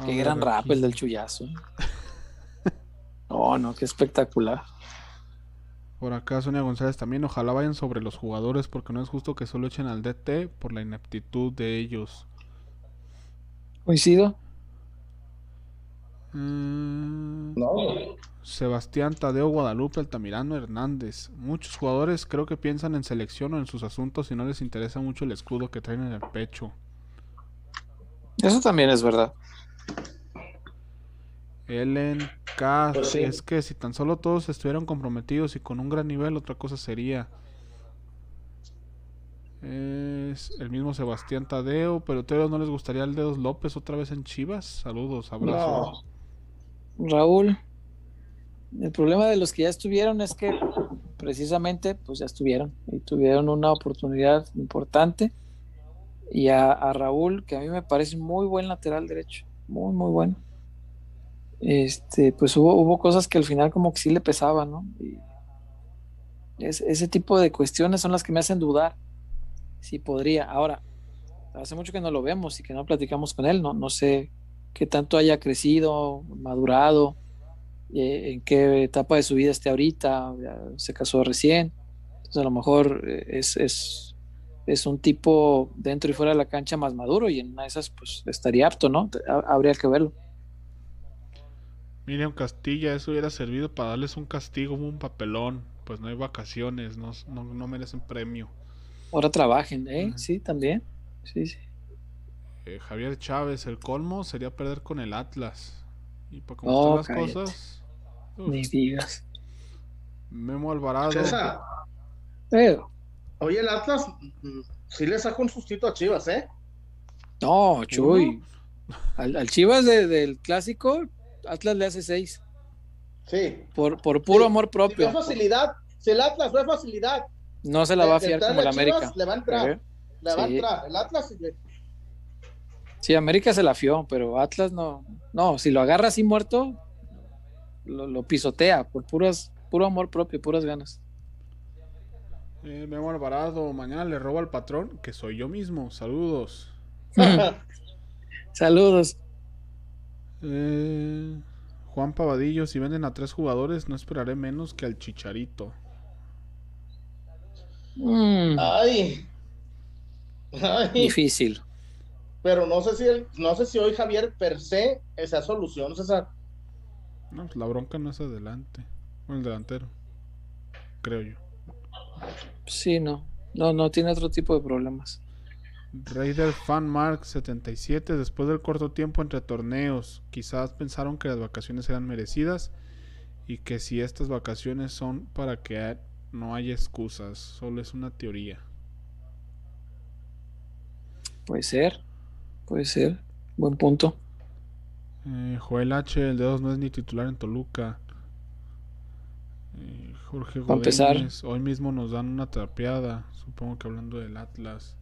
S5: Qué
S1: ver,
S5: gran rap
S1: aquí.
S5: el del chullazo. (laughs) Oh, no, qué espectacular.
S1: Por acá Sonia González también, ojalá vayan sobre los jugadores porque no es justo que solo echen al DT por la ineptitud de ellos.
S5: Coincido.
S1: Mm,
S3: No,
S1: Sebastián Tadeo Guadalupe Altamirano Hernández. Muchos jugadores creo que piensan en selección o en sus asuntos y no les interesa mucho el escudo que traen en el pecho.
S5: Eso también es verdad.
S1: Ellen K.
S3: Pues sí.
S1: Es que si tan solo todos estuvieran comprometidos y con un gran nivel, otra cosa sería. Es el mismo Sebastián Tadeo, pero a ustedes no les gustaría el Dedos López otra vez en Chivas. Saludos, abrazos.
S5: Raúl, el problema de los que ya estuvieron es que precisamente pues ya estuvieron y tuvieron una oportunidad importante. Y a, a Raúl, que a mí me parece muy buen lateral derecho, muy, muy bueno. Este, pues hubo, hubo cosas que al final como que sí le pesaban, ¿no? Y es- ese tipo de cuestiones son las que me hacen dudar si podría. Ahora, hace mucho que no lo vemos y que no platicamos con él, no, no sé qué tanto haya crecido, madurado, eh, en qué etapa de su vida esté ahorita, se casó recién, entonces a lo mejor eh, es, es, es un tipo dentro y fuera de la cancha más maduro y en una de esas pues estaría apto, ¿no? Ha- Habría que verlo.
S1: Miriam Castilla, eso hubiera servido para darles un castigo, un papelón. Pues no hay vacaciones, no, no, no merecen premio.
S5: Ahora trabajen, ¿eh? Sí, también. Sí, sí.
S1: Eh, Javier Chávez, el colmo sería perder con el Atlas. Y para cómo
S5: No,
S1: están las
S5: cállate.
S1: cosas. uf,
S5: Ni digas.
S1: Memo Alvarado.
S3: César,
S5: Pero,
S3: oye, el Atlas mm, sí le sacó un sustito a Chivas, ¿eh?
S5: no, Chuy. Al, al Chivas de- del clásico, Atlas le hace seis.
S3: Sí.
S5: Por, por puro
S3: Sí,
S5: amor
S3: Si
S5: propio.
S3: ve facilidad, si el Atlas ve facilidad,
S5: No se la va a fiar como el
S3: a
S5: América.
S3: Chivas, le va a entrar.
S5: ¿Eh?
S3: le va a
S5: Sí.
S3: entrar. El Atlas sí le-
S5: Sí, América se la fió, pero Atlas no. No, si lo agarra así muerto, lo, lo pisotea por puras puro amor propio, puras ganas.
S1: Eh, Memo Alvarado, mañana le robo al patrón, que soy yo mismo. Saludos. (laughs)
S5: Saludos.
S1: Eh, Juan Pavadillo, si venden a tres jugadores, no esperaré menos que al Chicharito.
S5: Mm,
S3: Ay. Ay.
S5: difícil.
S3: Pero no sé si el- no sé si hoy Javier per se esa solución, César.
S1: No, pues la bronca no es adelante. Bueno, el delantero. Creo yo.
S5: Sí, no. No, no tiene otro tipo de problemas.
S1: Raider Fan Mark 77, después del corto tiempo entre torneos, quizás pensaron que las vacaciones eran merecidas y que si estas vacaciones son para que no haya excusas, solo es una teoría.
S5: Puede ser. Puede ser. Buen punto.
S1: Eh, Joel H, el dedos no es ni titular en Toluca. Eh, Jorge
S5: Pa' empezar.
S1: Godínez, hoy mismo nos dan una trapeada, supongo que hablando del Atlas.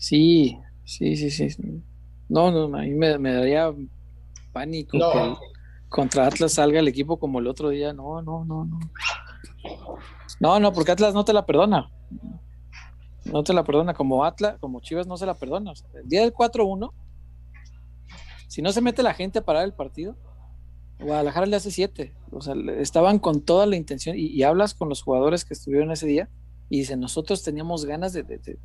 S5: Sí, sí, sí, sí. No, no, a mí me, me daría pánico
S3: No.
S5: que contra Atlas salga el equipo como el otro día. No, no, no, no. No, no, porque Atlas no te la perdona. No te la perdona. Como Atlas, como Chivas no se la perdona. O sea, el día del 4-1, si no se mete la gente a parar el partido, Guadalajara le hace 7. O sea, estaban con toda la intención y, y hablas con los jugadores que estuvieron ese día y dicen, nosotros teníamos ganas de, de- de-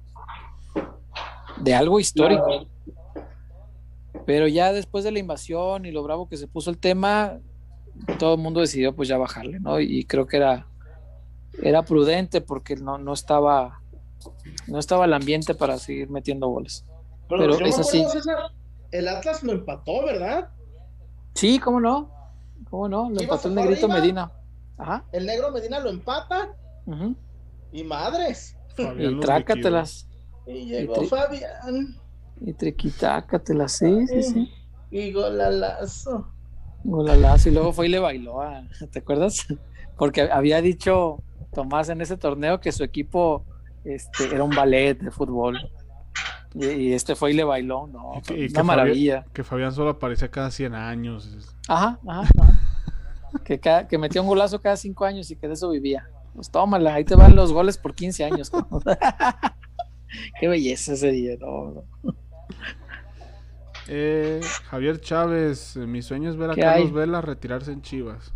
S5: de algo histórico. Pero ya después de la invasión y lo bravo que se puso el tema, todo el mundo decidió pues ya bajarle, ¿no? Y creo que era, era prudente porque no, no estaba no estaba el ambiente para seguir metiendo goles. Pero
S3: yo me
S5: es así.
S3: César, el Atlas lo empató, ¿verdad?
S5: Sí, ¿cómo no? ¿Cómo no? Lo empató el negrito
S3: arriba.
S5: Medina. Ajá.
S3: El negro Medina lo empata
S5: ujú.
S3: y madres.
S1: Fabián
S5: Y trácatelas.
S3: Y llegó
S5: tri-
S3: Fabián
S5: Y triquitácatelas, sí, sí, sí.
S3: y golalazo.
S5: Golalazo, y luego fue y le bailó a, (laughs) ¿te acuerdas? Porque había dicho Tomás en ese torneo que su equipo este, era un ballet de fútbol. Y, y este fue y le bailó, no,
S1: Y que- que
S5: maravilla.
S1: Fabián, que Fabián solo aparecía cada 100 años.
S5: Ajá, ajá, ajá. (laughs) Que, cada- que metía un golazo cada cinco años y que de eso vivía. Pues tómala, ahí te van los goles por 15 años. (laughs) (laughs) Qué belleza ese día, no, no.
S1: Eh, Javier Chávez, eh, mi sueño es ver a
S5: ¿Qué
S1: Carlos
S5: hay?
S1: Vela retirarse en Chivas.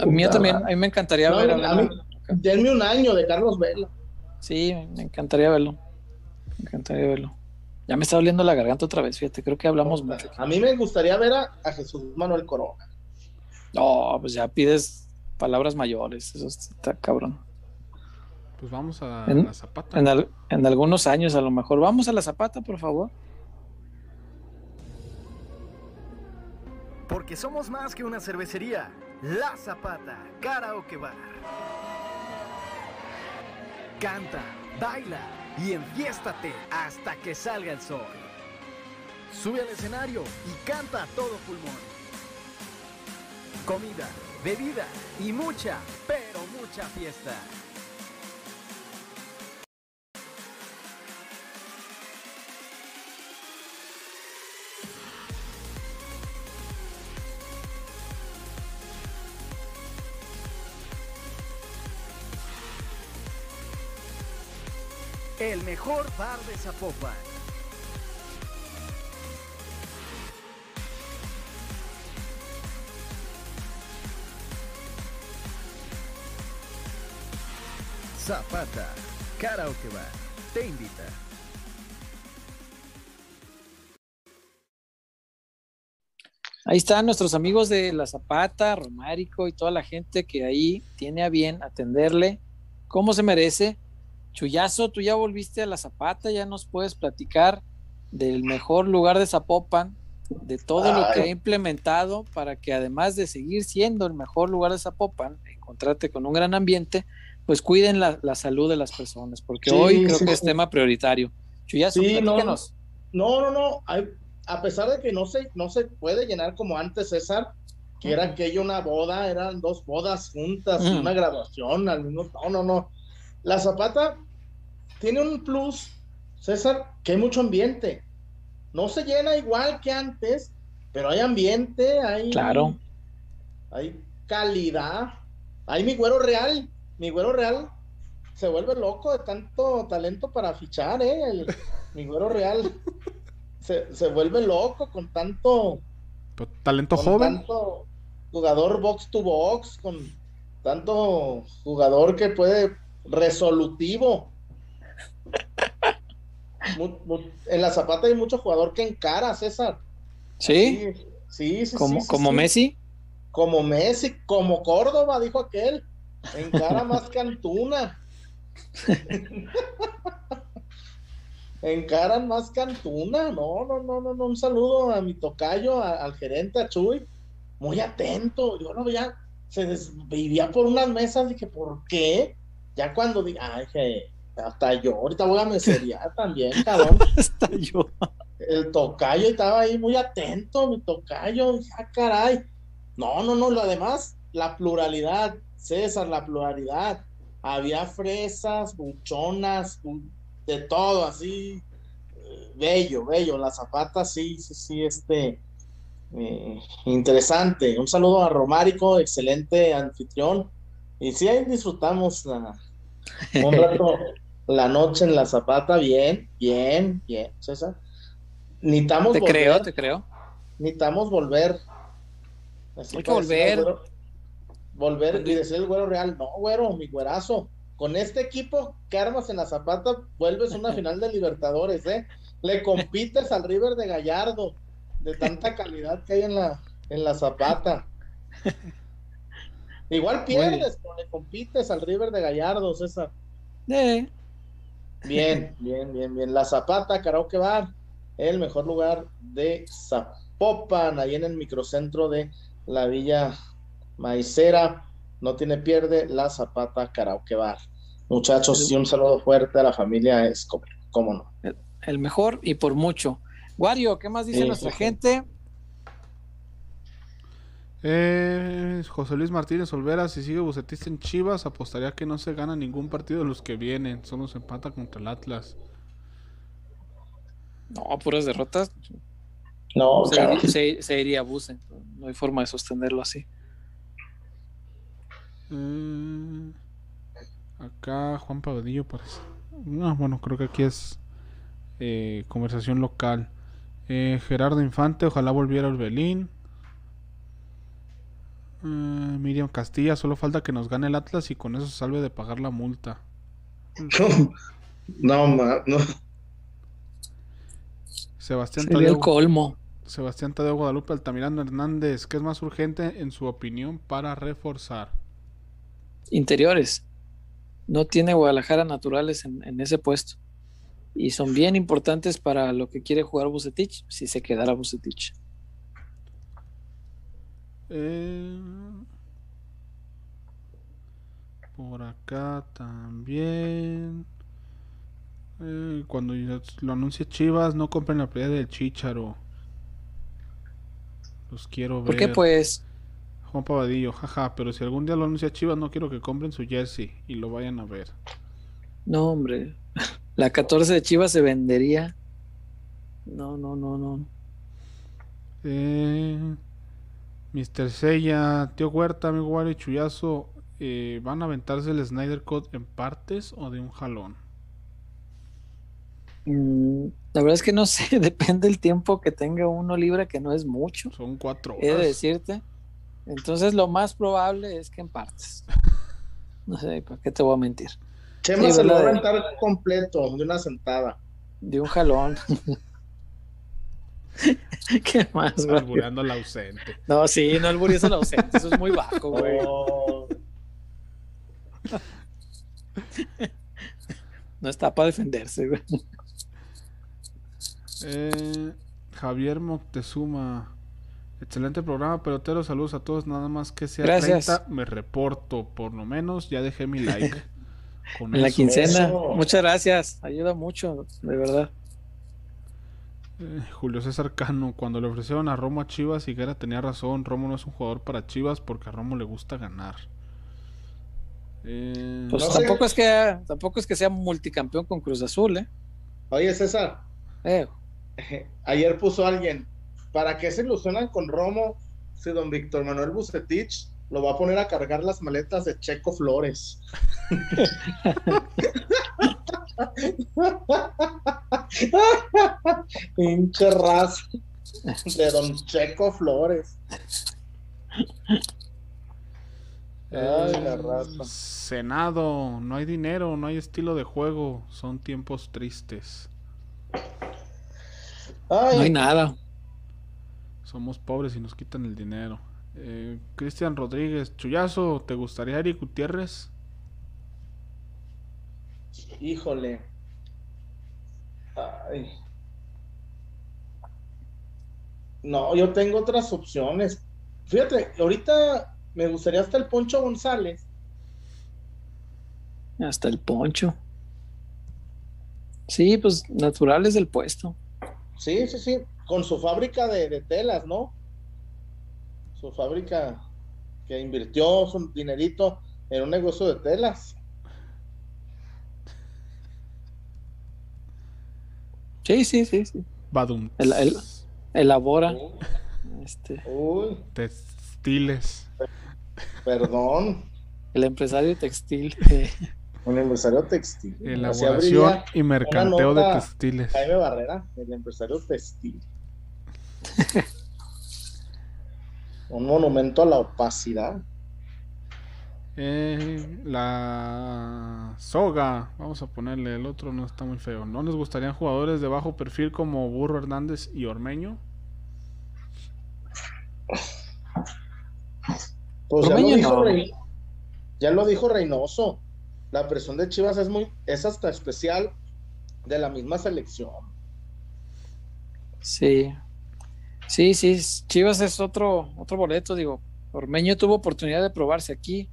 S5: A mí
S3: Puta
S5: también, a mí me encantaría
S3: No,
S5: ver a
S3: a
S5: Vela.
S3: mí- Denme un año de Carlos Vela.
S5: Sí, me encantaría verlo. Me encantaría verlo. Ya me está doliendo la garganta otra vez, fíjate, creo que hablamos mucho.
S3: A mí me gustaría ver a, a Jesús Manuel Corona.
S5: No, pues ya pides palabras mayores, eso está cabrón.
S1: Pues vamos a
S5: En-
S1: la Zapata.
S5: En, al- en algunos años a lo mejor. Vamos a la zapata, por favor.
S8: Porque somos más que una cervecería. La Zapata, Karaoke Bar. Canta, baila y enfiéstate hasta que salga el sol. Sube al escenario y canta a todo pulmón. Comida, bebida y mucha, pero mucha fiesta. El mejor bar de Zapopan. Zapata, Karaoke Bar, te invita.
S5: Ahí están nuestros amigos de La Zapata, Romárico y toda la gente que ahí tiene a bien atenderle como se merece. Chuyazo, tú ya volviste a La Zapata, ya nos puedes platicar del mejor lugar de Zapopan, de todo lo que ha implementado para que además de seguir siendo el mejor lugar de Zapopan, encontrarte con un gran ambiente, pues cuiden la, la salud de las personas, porque
S3: Sí,
S5: hoy creo
S3: sí,
S5: que es tema prioritario. Chuyazo,
S3: no. No, no, no. hay- a pesar de que no se, no se puede llenar como antes, César, que era aquello una boda, eran dos bodas juntas, una graduación al mismo No, no, no. La Zapata tiene un plus, César, que hay mucho ambiente. No se llena igual que antes, pero hay ambiente, hay.
S5: Claro.
S3: Hay calidad. Ahí mi güero real, mi güero real se vuelve loco de tanto talento para fichar, ¿eh? El, (laughs) mi güero real se, se vuelve loco con tanto
S1: Pero talento
S3: con
S1: joven.
S3: tanto jugador box to box, con tanto jugador que puede resolutivo. (laughs) En la zapata hay mucho jugador que encara, César.
S5: Sí,
S3: sí, sí,
S5: como,
S3: sí,
S5: como
S3: sí.
S5: Messi.
S3: Como Messi, como Córdoba, dijo aquel. Encara más que Antuna. (laughs) Encaran más que Antuna. No, no, no, no, no. Un saludo a mi tocayo, a- al gerente, a Chuy. Muy atento. Yo lo veía, se desvivía por unas mesas. Dije, ¿por qué? Ya cuando dije, ay, que hasta yo, ahorita voy a mesería (laughs) también, cabrón.
S5: Hasta yo.
S3: El tocayo estaba ahí muy atento, mi tocayo, dije, ah, caray. No, no, no, lo además, la pluralidad, César, la pluralidad. Había fresas, buchonas, bu- de todo, así, eh, bello, bello. La zapata, sí, sí, sí, este, eh, interesante. Un saludo a Romárico, excelente anfitrión. Y sí, ahí disfrutamos la, un (laughs) rato la noche en la zapata, bien, bien, bien, César. Necesitamos
S5: Te
S3: volver,
S5: creo, te creo.
S3: necesitamos volver. Así
S5: Hay que volver.
S3: güero- volver y decir el güero real, no, güero, mi güerazo. Con este equipo que armas en la zapata, vuelves a una final de Libertadores, ¿eh? Le compites al River de Gallardo, de tanta calidad que hay en la, en la zapata. (laughs) Igual pierdes, pero le compites al River de Gallardo, César.
S5: Eh,
S3: Bien, (laughs) bien, bien, bien. La Zapata, Karaoke Bar, el mejor lugar de Zapopan, ahí en el microcentro de la Villa Maicera. No tiene pierde la Zapata Karaoke Bar. Muchachos, y un saludo fuerte a la familia Escobar. ¿Cómo no?
S5: el mejor y por mucho. Wario, ¿qué más dice
S3: Sí,
S5: nuestra
S3: sí,
S5: gente?
S1: Eh, José Luis Martínez Olvera, si sigue Bucetista en Chivas, apostaría que no se gana ningún partido de los que vienen. Solo se empata contra el Atlas.
S5: No, puras derrotas.
S3: No,
S5: Se,
S3: cabrón.
S5: se- se iría a Buse. No hay forma de sostenerlo así.
S1: Eh, acá Juan Pavadillo parece. No, bueno, creo que aquí es eh, conversación local. Eh, Gerardo Infante, ojalá volviera Orbelín. Eh, Miriam Castilla, solo falta que nos gane el Atlas y con eso se salve de pagar la multa. (laughs)
S3: No, ma- no.
S1: Sebastián
S5: Sería el
S1: Tadeo,
S5: colmo.
S1: Sebastián Tadeo Guadalupe Altamirano Hernández, ¿qué es más urgente en su opinión para reforzar?
S5: Interiores. No tiene Guadalajara naturales en, en ese puesto. Y son bien importantes para lo que quiere jugar Bucetich, si se quedara Bucetich.
S1: Eh, por acá también. Eh, cuando lo anuncie Chivas, no compren la playa del Chicharo. Los quiero ver.
S5: ¿Por qué pues?
S1: Juan Pavadillo, jaja, pero si algún día lo anuncia Chivas, no quiero que compren su jersey y lo vayan a ver.
S5: No, hombre. (laughs) La 14 de Chivas se vendería. No, no, no, no.
S1: Eh, Mr. Sella, Tío Huerta, amigo Wario y Chuyazo, eh, ¿van a aventarse el Snyder Cut en partes o de un jalón?
S5: Mm, la verdad es que no (laughs) sé, depende del tiempo que tenga uno libre, que no es mucho,
S1: Son cuatro
S5: he de
S1: horas.
S5: decirte. Entonces lo más probable es que en partes. (laughs) No sé, ¿para qué te voy a mentir?
S3: Chema
S5: Sí,
S3: se lo va a aventar completo, de una sentada.
S5: De un jalón. (laughs) (laughs) ¿Qué más, güey?
S1: Albureando al ausente.
S5: No, sí, no alburies al ausente, eso es muy bajo, (laughs) güey.
S3: Oh,
S5: No está para defenderse, güey.
S1: Eh, Javier Moctezuma. Excelente programa, pelotero. Saludos a todos. Nada más que sea
S5: Gracias.
S1: 30, me reporto. Por lo menos ya dejé mi like. (laughs) Con
S5: En la
S1: eso,
S5: quincena.
S3: eso.
S5: Muchas gracias, ayuda mucho, de verdad.
S1: Eh, Julio César Cano. Cuando le ofrecieron a Romo a Chivas, Higuera tenía razón. Romo no es un jugador para Chivas porque a Romo le gusta ganar. Eh,
S5: Pues
S3: No sé.
S5: tampoco es que tampoco es que sea multicampeón con Cruz Azul, ¿eh?
S3: Oye, César,
S5: Eh,
S3: ayer puso alguien, ¿para qué se ilusionan con Romo si don Víctor Manuel Bucetich lo va a poner a cargar las maletas de Checo Flores. (laughs) (laughs) Pinche raza de Don Checo Flores. Ay, la raza.
S1: Senado, no hay dinero, no hay estilo de juego, son tiempos tristes.
S3: Ay,
S5: No hay nada.
S1: Somos pobres y nos quitan el dinero. Eh, Cristian Rodríguez, Chuyazo, ¿te gustaría Eric Gutiérrez?
S3: Híjole. Ay. No, yo tengo otras opciones. Fíjate, ahorita me gustaría hasta el Poncho González.
S5: Hasta el poncho. Sí, pues naturales del puesto.
S3: Sí, sí, sí, con su fábrica de, de telas, ¿no? Su fábrica que invirtió su dinerito en un negocio de telas.
S5: Sí, sí, sí, sí.
S1: Badum.
S5: El- el- Elabora. Este,
S3: Uy,
S1: Textiles.
S3: perdón,
S5: el empresario textil. eh, (laughs)
S3: un empresario textil.
S1: Elaboración y mercanteo de textiles.
S3: Jaime Barrera, el empresario textil. (laughs) un monumento a la opacidad.
S1: Eh, la soga, vamos a ponerle, el otro no está muy feo. ¿No les gustarían jugadores de bajo perfil como Burro Hernández y Ormeño?
S3: Pues ya lo, dijo
S5: no.
S3: Rey- ya lo dijo Reynoso. La presión de Chivas es muy, es hasta especial de la misma selección.
S5: Sí. Sí, sí. Chivas es otro, otro boleto, digo. Ormeño tuvo oportunidad de probarse aquí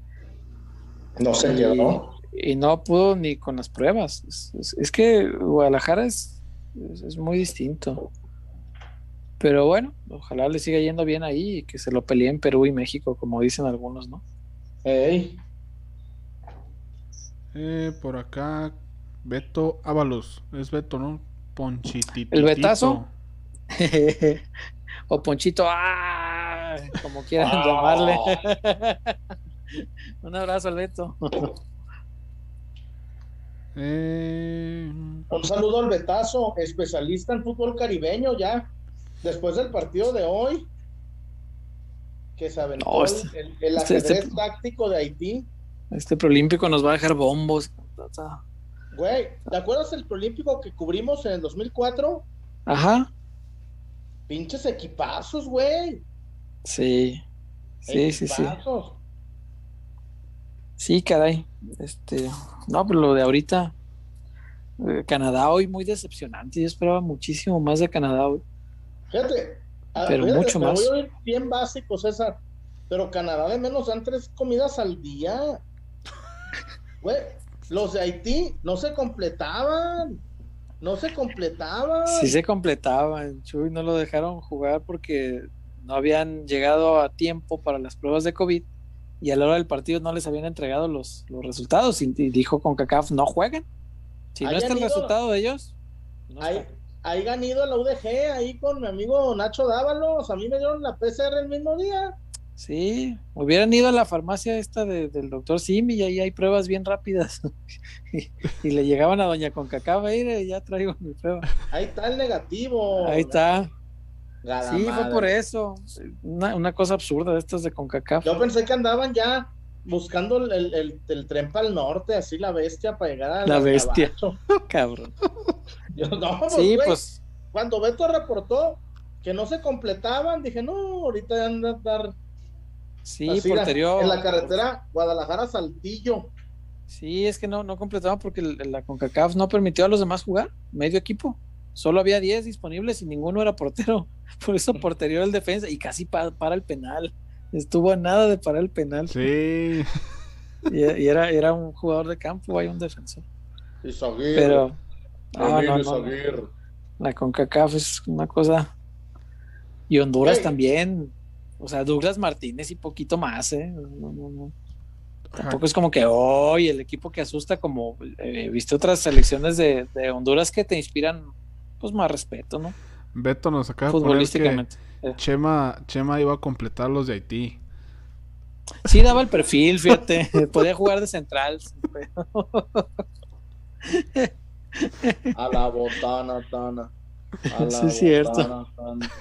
S3: No se
S5: y,
S3: quedó.
S5: y no pudo ni con las pruebas. Es, es- es que Guadalajara es, es, es muy distinto. Pero bueno, ojalá le siga yendo bien ahí y que se lo pelee en Perú y México, como dicen algunos, ¿no?
S3: Ey,
S1: Eh, por acá, Beto Ábalos. Es Beto, ¿no? Ponchitito.
S5: ¿El Betazo? (laughs) (laughs) o Ponchito, ¡ah! como quieran
S3: Ah.
S5: llamarle. (laughs) (laughs) Un abrazo al Beto.
S1: Eh,
S3: un saludo al Betazo, especialista en fútbol caribeño ya. Después del partido de hoy, que se aventó
S5: No,
S3: el-
S5: este-
S3: el, el
S5: este-
S3: ajedrez
S5: este-
S3: táctico de Haití.
S5: Este preolímpico nos va a dejar bombos.
S3: Güey, ¿te acuerdas el preolímpico que cubrimos en el 2004?
S5: Ajá,
S3: Pinches equipazos, güey.
S5: sí. Sí, sí, sí. Sí, caray. Este, no, pero lo de ahorita, eh, Canadá hoy muy decepcionante. Yo esperaba muchísimo más de Canadá hoy.
S3: Fíjate. a-
S5: Pero
S3: fíjate,
S5: mucho más.
S3: Voy a bien básico, César. Pero Canadá de menos dan tres comidas al día. (laughs) Güey, los de Haití no se completaban. No se completaban.
S5: Sí se completaban. Chuy no lo dejaron jugar porque no habían llegado a tiempo para las pruebas de COVID y a la hora del partido no les habían entregado los, los resultados y, y dijo con CACAF no jueguen. Si no está el
S3: ido-
S5: resultado de ellos, no
S3: ahí ido a la UDG, ahí con mi amigo Nacho Dávalos. A mí me dieron la PCR el mismo día.
S5: Sí, hubieran ido a la farmacia esta de- del doctor Simi y ahí hay pruebas bien rápidas. (laughs) y, y le llegaban a doña Concacaf, mire, ya traigo mi prueba.
S3: Ahí está el negativo.
S5: Ahí está.
S3: Gada
S5: Sí, fue por eso. Una, una cosa absurda de estas de Concacaf.
S3: Yo pensé que andaban ya buscando el, el, el- el tren para el norte, así la bestia para llegar a
S5: La bestia. (laughs) Cabrón.
S3: Yo, no, pues,
S5: Sí, pues
S3: cuando Beto reportó que no se completaban, dije, no, ahorita anda a dar
S5: sí,
S3: así, en la carretera Guadalajara-Saltillo.
S5: Sí, es que no, no completaban porque la CONCACAF no permitió a los demás jugar, medio equipo. Solo había 10 disponibles y ninguno era portero. (laughs) Por eso porterió el defensa y casi pa- para el penal. Estuvo a nada de parar el penal.
S1: sí. (laughs)
S5: Y, y era, era un jugador de campo, hay un defensor.
S3: Y Zaguirre,
S5: Pero no,
S3: Emilio
S5: no, no, la CONCACAF es una cosa. Y Honduras también. O sea, Douglas Martínez y poquito más, ¿eh? No, no, no.
S1: Ajá.
S5: Tampoco es como que hoy el equipo que asusta, como eh, viste otras selecciones de, de Honduras que te inspiran pues más respeto, ¿no?
S1: Beto nos acaba de poner que
S5: Futbolísticamente. Eh,
S1: Chema, Chema iba a completar los de Haití.
S5: Sí, daba el perfil, fíjate. (laughs) Podía jugar de central.
S3: A la botana, Tana. A la
S5: Sí, es cierto.
S3: botana, Tana.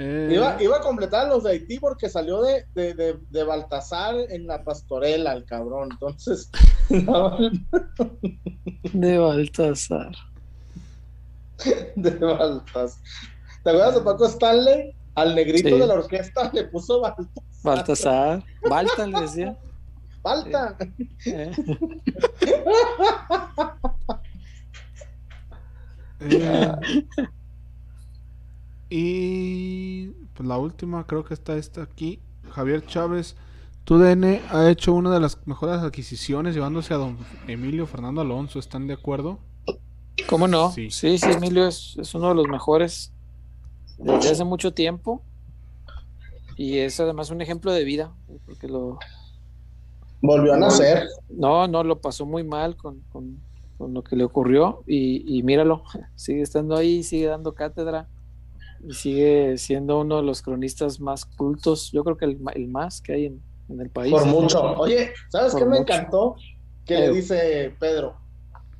S1: Eh,
S3: Iba, iba a completar los de Haití porque salió de, de, de, de Baltasar en la pastorela, el cabrón. Entonces, (laughs)
S5: De Baltasar.
S3: de Baltasar. ¿Te acuerdas de Paco Stanley? Al negrito
S5: Sí.
S3: de la orquesta le puso Baltasar.
S5: Baltasar. Balta le decía.
S3: Balta.
S5: Eh,
S1: eh, y pues la última, creo que está esta aquí. Javier Chávez, TUDN ha hecho una de las mejores adquisiciones llevándose a don Emilio Fernando Alonso. ¿Están de acuerdo?
S5: ¿Cómo no?
S1: Sí.
S5: Sí, sí, Emilio es, es uno de los mejores desde hace mucho tiempo. Y es además un ejemplo de vida, porque lo,
S3: Volvió a nacer.
S5: no, no lo pasó muy mal con, con- con lo que le ocurrió y, y míralo, (laughs) sigue estando ahí, sigue dando cátedra y sigue siendo uno de los cronistas más cultos, yo creo que el, ma- el más que hay en, en el país.
S3: Por mucho. Oye, ¿sabes
S5: Por
S3: qué me
S5: mucho.
S3: encantó? Que le dice Pedro,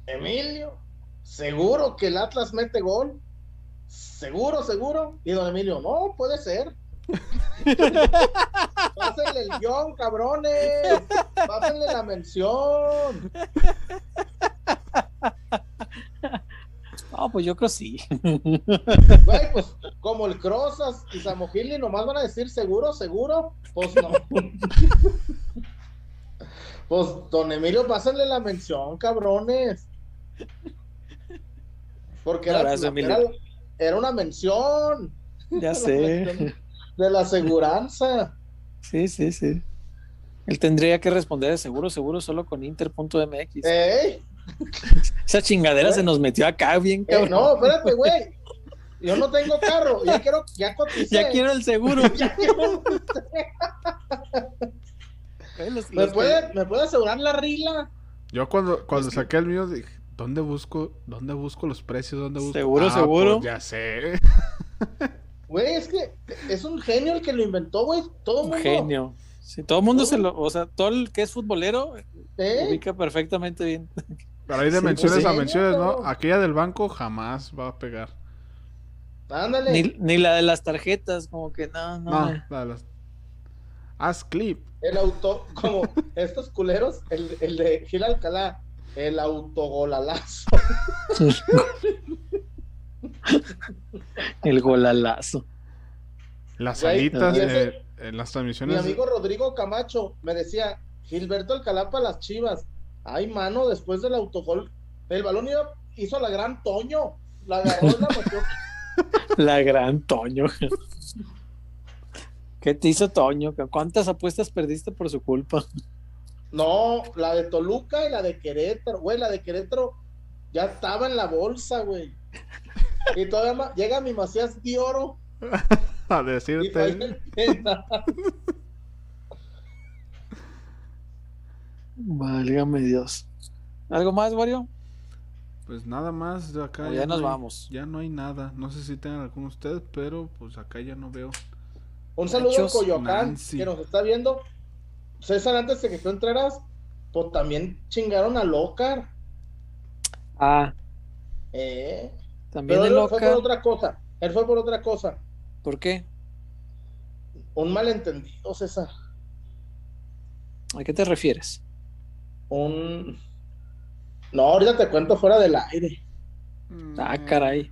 S3: Emilio, ¿seguro que el Atlas mete gol? ¿Seguro, seguro? Y don Emilio, no, puede ser. (laughs) Pásenle el guion, cabrones. Pásenle la mención.
S5: No, pues yo creo sí. (laughs) (laughs)
S3: Güey, pues como el Crozas y Samogili nomás van a decir seguro, seguro. Pues no. (laughs) Pues don Emilio, pásenle la mención, cabrones. Porque era,
S5: abrazo,
S3: era, era una mención
S5: Ya sé.
S3: de la aseguranza.
S5: Sí, sí, sí. Él tendría que responder de seguro, seguro, solo con inter.mx.
S3: ¿Eh? (laughs)
S5: Esa chingadera se nos metió acá bien,
S3: Eh,
S5: cabrón.
S3: no, espérate, güey. Yo no tengo carro. Ya quiero, ya coticé.
S5: ya quiero el seguro. (laughs)
S3: Ya quiero-
S5: los-
S3: ¿Me
S5: los que-
S3: puede, ¿Me puede asegurar la rila?
S1: Yo cuando, cuando saqué el mío dije, ¿dónde busco, dónde busco los precios? ¿Dónde busco?
S5: Seguro,
S1: Ah,
S5: seguro.
S1: pues ya sé.
S3: Güey, es que es un genio el que lo inventó, güey. Todo
S5: Un
S3: mundo.
S5: genio. Sí, todo el mundo se lo, o sea, todo el que es futbolero
S3: ¿Eh?
S5: ubica perfectamente bien.
S1: Pero hay de
S5: Sí,
S1: menciones
S3: pues
S1: a menciones, ¿no? Aquella del banco jamás va a pegar.
S3: Ándale.
S5: Ni, ni la de las tarjetas, como que no, no.
S1: No,
S5: eh.
S1: la de las... Haz clip.
S3: El auto, como estos culeros, el, el de Gil Alcalá, el autogolalazo. (laughs)
S5: El golalazo.
S1: Las
S3: Güey,
S1: alitas
S3: y ese-
S1: eh, en las
S3: Mi
S1: transmisiones.
S3: amigo Rodrigo Camacho me decía, Gilberto Alcalá para las chivas. Ay, mano, después del autogol, el balón iba, hizo la gran Toño. La agarró la metió. (laughs)
S5: La gran Toño. ¿Qué te hizo Toño? ¿Cuántas apuestas perdiste por su culpa?
S3: No, la de Toluca y la de Querétaro. Güey, la de Querétaro ya estaba en la bolsa, güey. Y todavía llega mi Macías de oro (laughs)
S1: A
S3: y
S1: decirte. (laughs)
S3: falla el penal.
S5: Válgame Dios. ¿Algo más, Wario?
S1: Pues nada más de acá.
S5: O ya
S1: no
S5: nos
S1: hay-
S5: vamos.
S1: Ya no hay nada. No sé si tengan alguno ustedes, pero pues acá ya no veo.
S3: Un saludo
S5: Hechos,
S3: a Coyoacán
S1: Nancy.
S3: que nos está viendo. César, antes de que tú entraras, pues también chingaron a Locar.
S5: Ah,
S3: Eh.
S5: también
S3: Pero
S5: el
S3: él fue por otra cosa. Él fue por otra cosa.
S5: ¿Por qué?
S3: Un malentendido, César.
S5: ¿A qué te refieres?
S3: Un. No, ahorita te cuento fuera del aire.
S5: Ah, caray.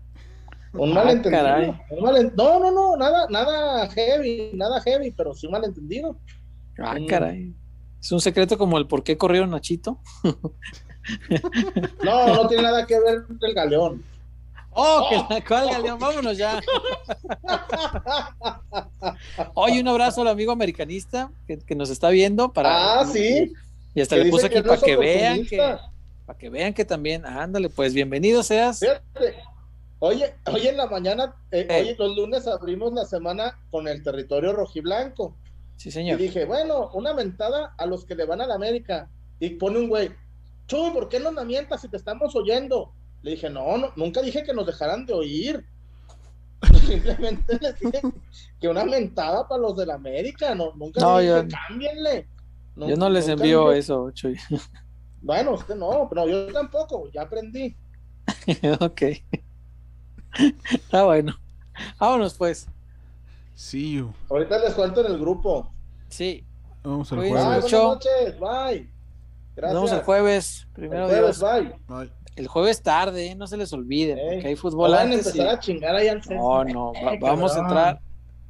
S3: Un
S5: Ah,
S3: malentendido.
S5: caray.
S3: Un malen- No, no, no, nada, nada heavy, nada heavy, pero sí un malentendido.
S5: Ah,
S3: Mm.
S5: caray. Es un secreto como el por qué corrieron a Chito.
S3: No, no tiene nada que ver con el galeón.
S5: ¡Oh, que la cual, Galeón! Vámonos ya. (laughs) Oye, un abrazo al amigo americanista que, que nos está viendo. Para,
S3: Ah, sí.
S5: Y hasta le puse aquí para que vean que, para que vean que también, ándale, pues bienvenido seas.
S3: Fíjate, Oye, hoy en la mañana, eh,
S5: Eh.
S3: hoy los lunes abrimos la semana con el territorio rojiblanco.
S5: Sí,
S3: Y
S5: señor.
S3: dije, bueno, una mentada a los que le van a la América. Y pone un güey, Chuy, ¿por qué no nos mientas si te estamos oyendo? Le dije, no, no, nunca dije que nos dejaran de oír. (laughs) simplemente les dije que una mentada para los del América, no, nunca
S5: No,
S3: dije,
S5: yo-
S3: cámbienle. No,
S5: Yo no les envío eso, Chuy. (laughs)
S3: Bueno, usted no, pero yo tampoco, ya aprendí. (laughs)
S5: ok. Está bueno. Vámonos pues.
S1: See you.
S3: Ahorita les cuento en el grupo.
S5: Sí,
S1: Vamos al
S5: Cuídense
S3: Bye,
S1: jueves.
S3: buenas noches, bye. Gracias.
S5: vemos el jueves.
S3: El
S5: Primero
S3: jueves,
S5: Dios.
S3: bye.
S1: Bye.
S5: El jueves tarde, ¿eh? no se les olvide,
S3: Ey,
S5: porque hay
S3: No
S5: fútbol
S3: van a
S5: antes. y-
S3: empezar a chingar ahí al centro.
S5: No, no, va-
S3: Eh,
S5: vamos a (laughs) entrar,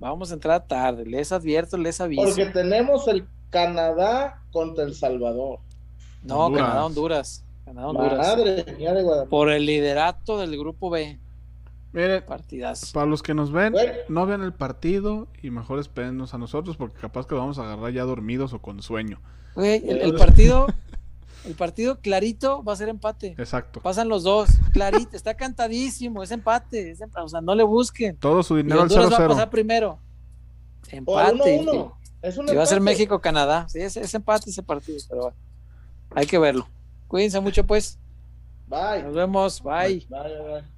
S5: vamos a entrar tarde. Les advierto, les aviso.
S3: Porque tenemos el Canadá contra El Salvador.
S5: No,
S1: Honduras.
S5: Canadá, Honduras. Canadá, Honduras.
S3: Madre mía de Guadalupe.
S5: Por el liderato del grupo B.
S1: Miren,
S5: Partidazo.
S1: para los que nos ven, no vean el partido y mejor espérennos a nosotros porque capaz que lo vamos a agarrar ya dormidos o con sueño.
S5: Güey, el, el (laughs) partido, el partido clarito va a ser empate.
S1: Exacto.
S5: Pasan los dos, clarito, está cantadísimo, es empate, es o sea, no le busquen.
S1: Todo su
S5: Y
S1: dinero al
S5: Honduras va a
S1: 0-0.
S5: pasar primero.
S3: O
S5: Empate.
S3: 1-1. Es un
S5: Y va a ser. México-Canadá. Sí, es, es empate ese partido, pero bueno, hay que verlo. Cuídense mucho, pues.
S3: Bye.
S5: Nos vemos.
S3: Bye, bye, bye.